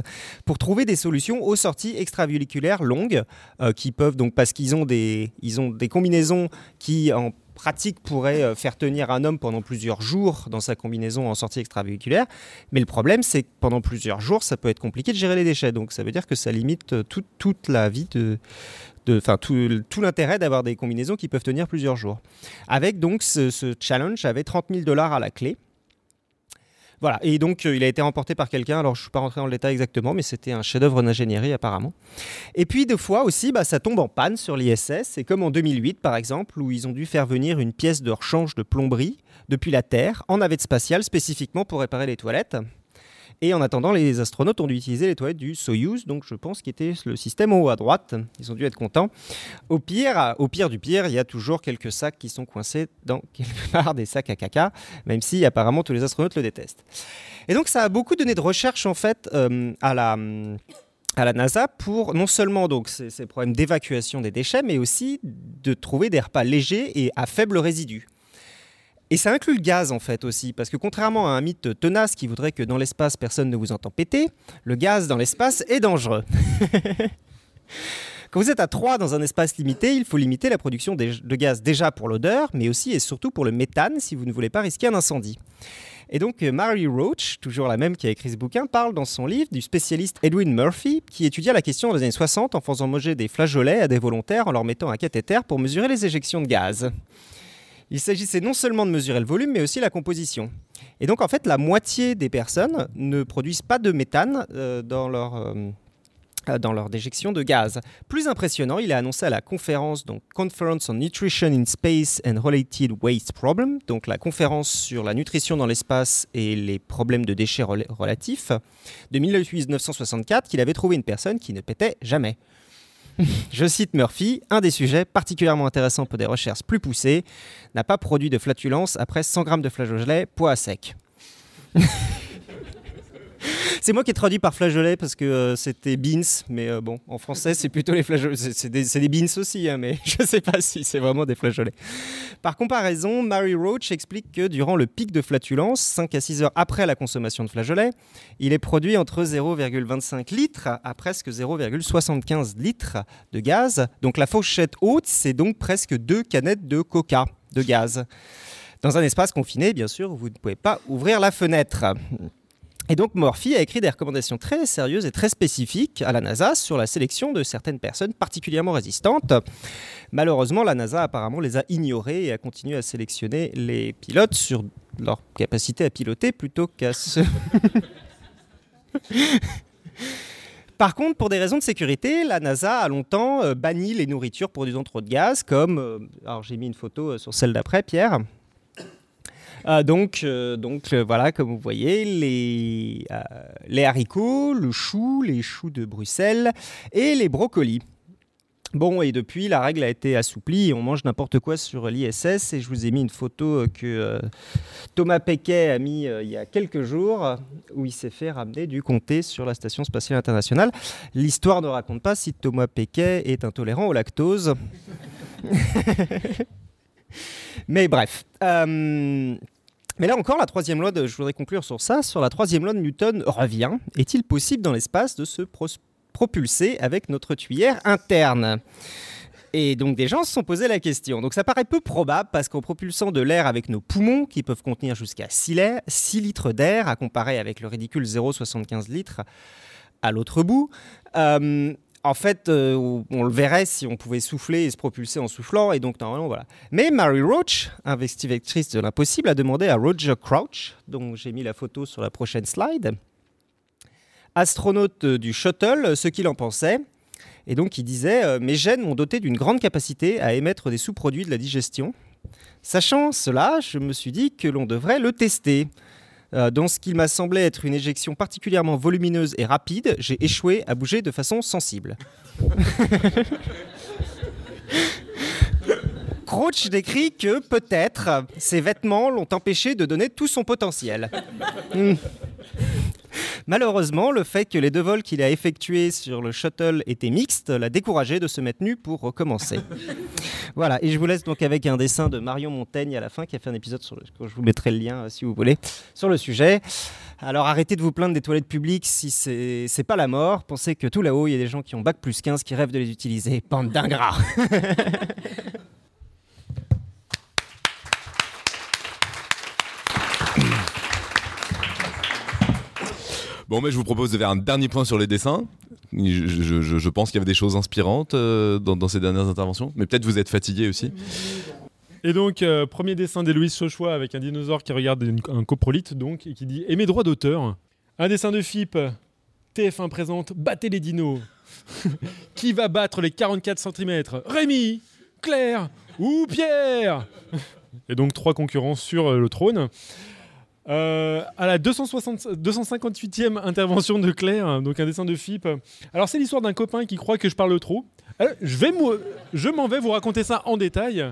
pour trouver des solutions aux sorties extravéhiculaires longues, euh, qui peuvent donc parce qu'ils ont ont des combinaisons qui en pratique pourrait euh, faire tenir un homme pendant plusieurs jours dans sa combinaison en sortie extravéhiculaire. Mais le problème, c'est que pendant plusieurs jours, ça peut être compliqué de gérer les déchets. Donc ça veut dire que ça limite euh, toute la vie de, enfin tout, tout l'intérêt d'avoir des combinaisons qui peuvent tenir plusieurs jours. Avec donc ce, ce challenge avait 30 000 dollars à la clé. Voilà, et donc euh, il a été remporté par quelqu'un, alors je ne suis pas rentré dans le détail exactement, mais c'était un chef-d'œuvre d'ingénierie apparemment. Et puis deux fois aussi, bah, ça tombe en panne sur l'ISS, c'est comme en 2008 par exemple, où ils ont dû faire venir une pièce de rechange de plomberie depuis la Terre en navette spatiale spécifiquement pour réparer les toilettes. Et en attendant, les astronautes ont dû utiliser les toilettes du Soyuz, donc je pense qu'il était le système en haut à droite. Ils ont dû être contents. Au pire, au pire du pire, il y a toujours quelques sacs qui sont coincés dans [laughs] quelque part des sacs à caca, même si apparemment tous les astronautes le détestent. Et donc ça a beaucoup donné de recherche en fait euh, à la à la NASA pour non seulement donc ces, ces problèmes d'évacuation des déchets, mais aussi de trouver des repas légers et à faible résidu. Et ça inclut le gaz en fait aussi, parce que contrairement à un mythe tenace qui voudrait que dans l'espace personne ne vous entend péter, le gaz dans l'espace est dangereux. [laughs] Quand vous êtes à 3 dans un espace limité, il faut limiter la production de gaz déjà pour l'odeur, mais aussi et surtout pour le méthane si vous ne voulez pas risquer un incendie. Et donc euh, Mary Roach, toujours la même qui a écrit ce bouquin, parle dans son livre du spécialiste Edwin Murphy qui étudia la question dans les années 60 en faisant manger des flageolets à des volontaires en leur mettant un cathéter pour mesurer les éjections de gaz. Il s'agissait non seulement de mesurer le volume, mais aussi la composition. Et donc, en fait, la moitié des personnes ne produisent pas de méthane euh, dans leur... Euh, dans leur déjection de gaz. Plus impressionnant, il a annoncé à la conférence, donc Conference on Nutrition in Space and Related Waste Problem, donc la conférence sur la nutrition dans l'espace et les problèmes de déchets relatifs, de 1964, qu'il avait trouvé une personne qui ne pétait jamais. [laughs] Je cite Murphy, un des sujets particulièrement intéressants pour des recherches plus poussées n'a pas produit de flatulence après 100 grammes de flageolet poids à sec. C'est moi qui ai traduit par flageolet parce que euh, c'était beans, mais euh, bon, en français, c'est plutôt les flageolets. C'est des, beans aussi, hein, mais [laughs] je ne sais pas si c'est vraiment des flageolets. Par comparaison, Mary Roach explique que durant le pic de flatulence, 5 à 6 heures après la consommation de flageolets, il est produit entre 0,25 litres à presque 0,75 litres de gaz. Donc la fourchette haute, c'est donc presque deux canettes de coca de gaz. Dans un espace confiné, bien sûr, vous ne pouvez pas ouvrir la fenêtre. Et donc Morphy a écrit des recommandations très sérieuses et très spécifiques à la NASA sur la sélection de certaines personnes particulièrement résistantes. Malheureusement, la NASA apparemment les a ignorées et a continué à sélectionner les pilotes sur leur capacité à piloter plutôt qu'à se... [laughs] Par contre, pour des raisons de sécurité, la NASA a longtemps euh, banni les nourritures produisant trop de gaz, comme. euh, alors, j'ai mis une photo euh, sur celle d'après, Pierre. Euh, donc, euh, donc euh, voilà, comme vous voyez, les, euh, les haricots, le chou, les choux de Bruxelles et les brocolis. Bon, et depuis, la règle a été assouplie et on mange n'importe quoi sur l'ISS. Et je vous ai mis une photo que Thomas Pesquet a mis il y a quelques jours, où il s'est fait ramener du comté sur la Station spatiale internationale. L'histoire ne raconte pas si Thomas Pesquet est intolérant au lactose. [laughs] Mais bref. Mais là encore, la troisième loi, de, je voudrais conclure sur ça, sur la troisième loi de Newton revient. Est-il possible dans l'espace de se propulser avec notre tuyère interne? Et donc des gens se sont posé la question. Donc ça paraît peu probable parce qu'en propulsant de l'air avec nos poumons, qui peuvent contenir jusqu'à 6, la- 6 litres d'air, à comparer avec le ridicule 0,75 litres à l'autre bout, euh, en fait, euh, on le verrait si on pouvait souffler et se propulser en soufflant, et donc voilà. Mais Mary Roach, investigatrice de l'impossible, a demandé à Roger Crouch, dont j'ai mis la photo sur la prochaine slide, astronaute euh, du shuttle, ce qu'il en pensait. Et donc il disait euh, Mes gènes m'ont doté d'une grande capacité à émettre des sous-produits de la digestion. Sachant cela, je me suis dit que l'on devrait le tester. Euh, dans ce qui m'a semblé être une éjection particulièrement volumineuse et rapide, j'ai échoué à bouger de façon sensible. [laughs] Crouch décrit que peut-être ses vêtements l'ont empêché de donner tout son potentiel. Hmm. [laughs] Malheureusement, le fait que les deux vols qu'il a effectués sur le shuttle étaient mixtes l'a découragé de se mettre nu pour recommencer. [laughs] voilà, et je vous laisse donc avec un dessin de Marion Montaigne à la fin qui a fait un épisode sur le... Je vous mettrai le lien euh, si vous voulez sur le sujet. Alors arrêtez de vous plaindre des toilettes publiques si c'est c'est pas la mort. Pensez que tout là-haut, il y a des gens qui ont bac plus 15 qui rêvent de les utiliser. Bande d'ingrats [laughs] Bon, mais je vous propose de faire un dernier point sur les dessins. Je, pense qu'il y avait des choses inspirantes euh, dans, dans ces dernières interventions, mais peut-être vous êtes fatigué aussi. Et donc, euh, premier dessin d'Héloïse Chauchois avec un dinosaure qui regarde une- un coprolite, donc, et qui dit Et mes droits d'auteur Un dessin de FIP, TF1 présente Battez les dinos. [laughs] qui va battre les 44 cm Rémi, Claire ou Pierre Et donc, trois concurrents sur euh, le trône. Euh, à la 260 258e intervention de Claire, donc un dessin de FIP. Alors, c'est l'histoire d'un copain qui croit que je parle trop. Euh, je vais je m'en vais vous raconter ça en détail.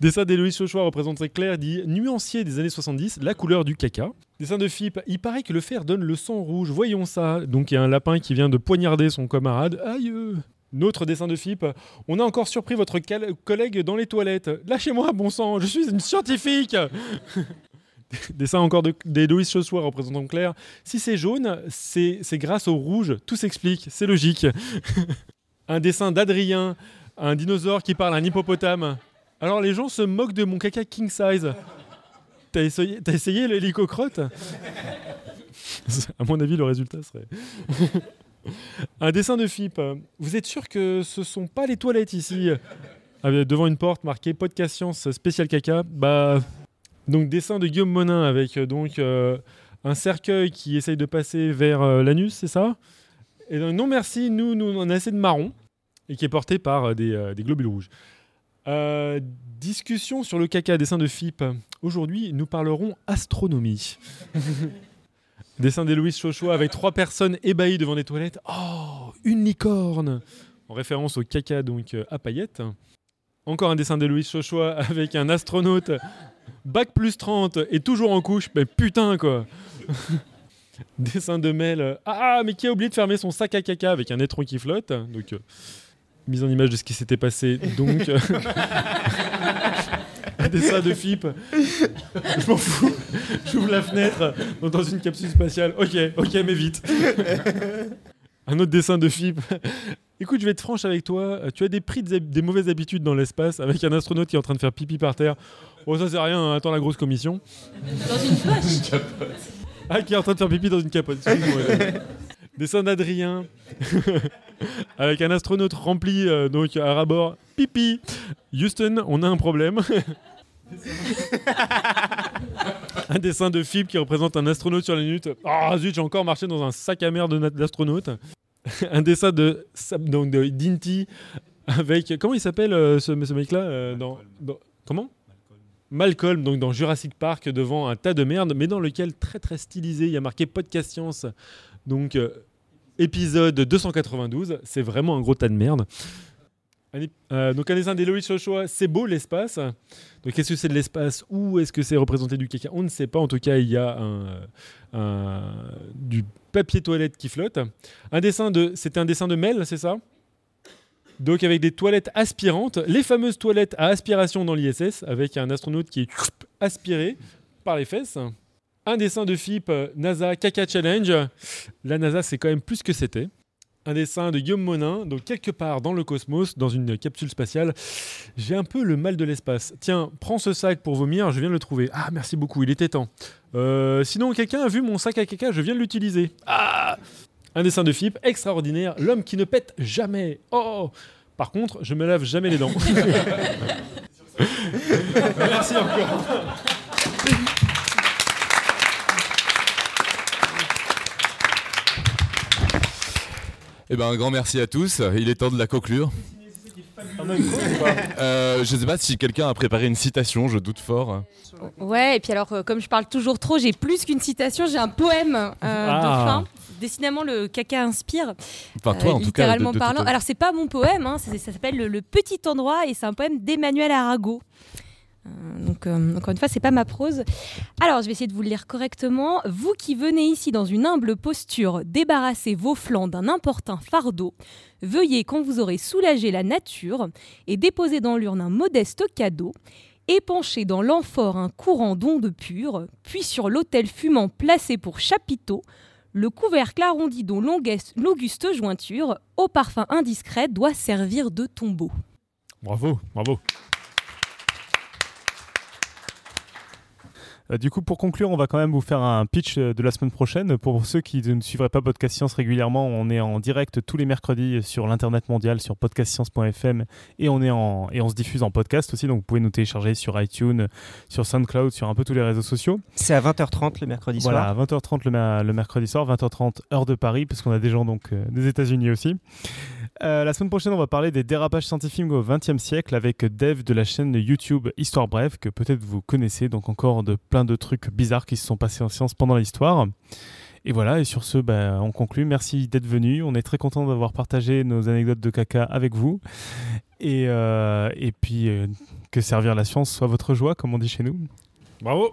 Dessin d'Héloïse Chauchois représenterait Claire dit nuancier des années 70, la couleur du caca. Dessin de Philippe, il paraît que le fer donne le sang rouge, voyons ça. Donc il y a un lapin qui vient de poignarder son camarade. Aïe euh. Notre dessin de Philippe, on a encore surpris votre collègue dans les toilettes. Lâchez-moi, bon sang, je suis une scientifique [laughs] Dessin encore de- d'Héloïse Chauchois représentant Claire. Si c'est jaune, c'est grâce au rouge, tout s'explique, c'est logique. [laughs] un dessin d'Adrien, un dinosaure qui parle à un hippopotame. Alors les gens se moquent de mon caca king size. T'as essayé, t'as essayé [laughs] À mon avis, le résultat serait. Un dessin de FIP. Vous êtes sûr que ce sont pas les toilettes ici? Avec- Devant une porte marquée podcast science spécial caca. Bah. Donc dessin de Guillaume Monin avec euh, donc euh, un cercueil qui essaye de passer vers euh, l'anus, c'est ça? Et non merci, nous, nous on a assez de marron et qui est porté par des, globules rouges. Discussion sur le caca, dessin de FIP. Aujourd'hui, nous parlerons astronomie. [laughs] dessin d'Héloïse Chauchois avec trois personnes ébahies devant des toilettes. Oh, une licorne En référence au caca donc à paillettes. Encore un dessin d'Héloïse Chauchois avec un astronaute bac plus 30 et toujours en couche. Mais putain quoi [laughs] Dessin de Mel. euh, Ah, mais qui a oublié de fermer son sac à caca avec un étron qui flotte. Donc, euh, mise en image de ce qui s'était passé. Donc, euh, [laughs] dessin de FIP. Je m'en fous. J'ouvre la fenêtre dans- une capsule spatiale. Ok, ok, mais vite. Un autre dessin de FIP. Écoute, je vais être franche avec toi. Tu as des mauvaises habitudes dans l'espace avec un astronaute qui est en train de faire pipi par terre. Oh, ça c'est rien, hein, attends la grosse commission. Dans une poche. [laughs] Ah, qui est en train de faire pipi dans une capote. Dessin d'Adrien. [laughs] Avec un astronaute rempli euh, donc à rabord. Pipi. Houston, on a un problème. [laughs] un dessin de Philippe qui représente un astronaute sur la Lune. Ah zut, j'ai encore marché dans un sac à merde d'astronaute. un dessin de, donc de Dinty avec. Comment il s'appelle euh, ce, ce mec-là euh, dans, dans- Comment? Malcolm, donc dans Jurassic Park, devant un tas de merde, mais dans lequel, très très stylisé, il y a marqué Podcast Science. Donc, euh, épisode 292, c'est vraiment un gros tas de merde. Un euh, donc, un dessin d'Héloïse Chochoa, c'est beau l'espace. Donc, est-ce que c'est de l'espace ou est-ce que c'est représenté du caca? On ne sait pas. En tout cas, il y a un- du papier toilette qui flotte. Un dessin de, c'était un dessin de Mel, c'est ça? Donc avec des toilettes aspirantes, les fameuses toilettes à aspiration dans l'ISS, avec un astronaute qui est aspiré par les fesses. Un dessin de FIP euh, NASA Caca Challenge. La NASA, c'est quand même plus que c'était. Un dessin de Guillaume Monin, donc quelque part dans le cosmos, dans une capsule spatiale. J'ai un peu le mal de l'espace. Tiens, prends ce sac pour vomir, je viens de le trouver. Ah, merci beaucoup, il était temps. Euh, sinon, quelqu'un a vu mon sac à caca, je viens de l'utiliser. Ah Un dessin de FIP, extraordinaire, l'homme qui ne pète jamais. Oh Par contre, je me lave jamais les dents. [laughs] merci encore. Eh ben, un grand merci à tous. Il est temps de la conclure. Euh, je sais pas si quelqu'un a préparé une citation, je doute fort. Ouais, et puis alors, euh, comme je parle toujours trop, j'ai plus qu'une citation, j'ai un poème euh, Ah. de fin. Décidément, le caca inspire. Enfin, toi, euh, en tout cas. littéralement parlant. Alors, c'est pas mon poème, hein, ça s'appelle le, Petit Endroit et c'est un poème d'Emmanuel Arago. Euh, donc, euh, encore une fois, c'est pas ma prose. Alors, je vais essayer de vous le lire correctement. Vous qui venez ici dans une humble posture, débarrasser vos flancs d'un importun fardeau, veuillez, quand vous aurez soulagé la nature et déposé dans l'urne un modeste cadeau, épancher dans l'amphore un courant d'ondes pures, puis sur l'autel fumant placé pour chapiteau, le couvercle arrondi dont l'auguste jointure, au parfum indiscret, doit servir de tombeau. Bravo, bravo. Du coup, pour conclure, on va quand même vous faire un pitch euh, de la semaine prochaine. Pour ceux qui ne suivraient pas Podcast Science régulièrement, on est en direct tous les mercredis sur l'internet mondial sur podcastscience.fm et on est en et on se diffuse en podcast aussi. Donc vous pouvez nous télécharger sur iTunes, sur SoundCloud, sur un peu tous les réseaux sociaux. C'est à 20h30 le mercredi Voilà, soir. à 20h30 le, le mercredi soir, 20h30 heure de Paris, parce qu'on a des gens donc euh, des États-Unis aussi. Euh, la semaine prochaine, on va parler des dérapages scientifiques au XXe siècle avec Dave de la chaîne YouTube Histoire Brève, que peut-être vous connaissez, donc encore de plein de trucs bizarres qui se sont passés en science pendant l'histoire. Et voilà, et sur ce, bah, on conclut. Merci d'être venu. On est très content d'avoir partagé nos anecdotes de caca avec vous. Et, euh, et puis, euh, que servir la science soit votre joie, comme on dit chez nous. Bravo.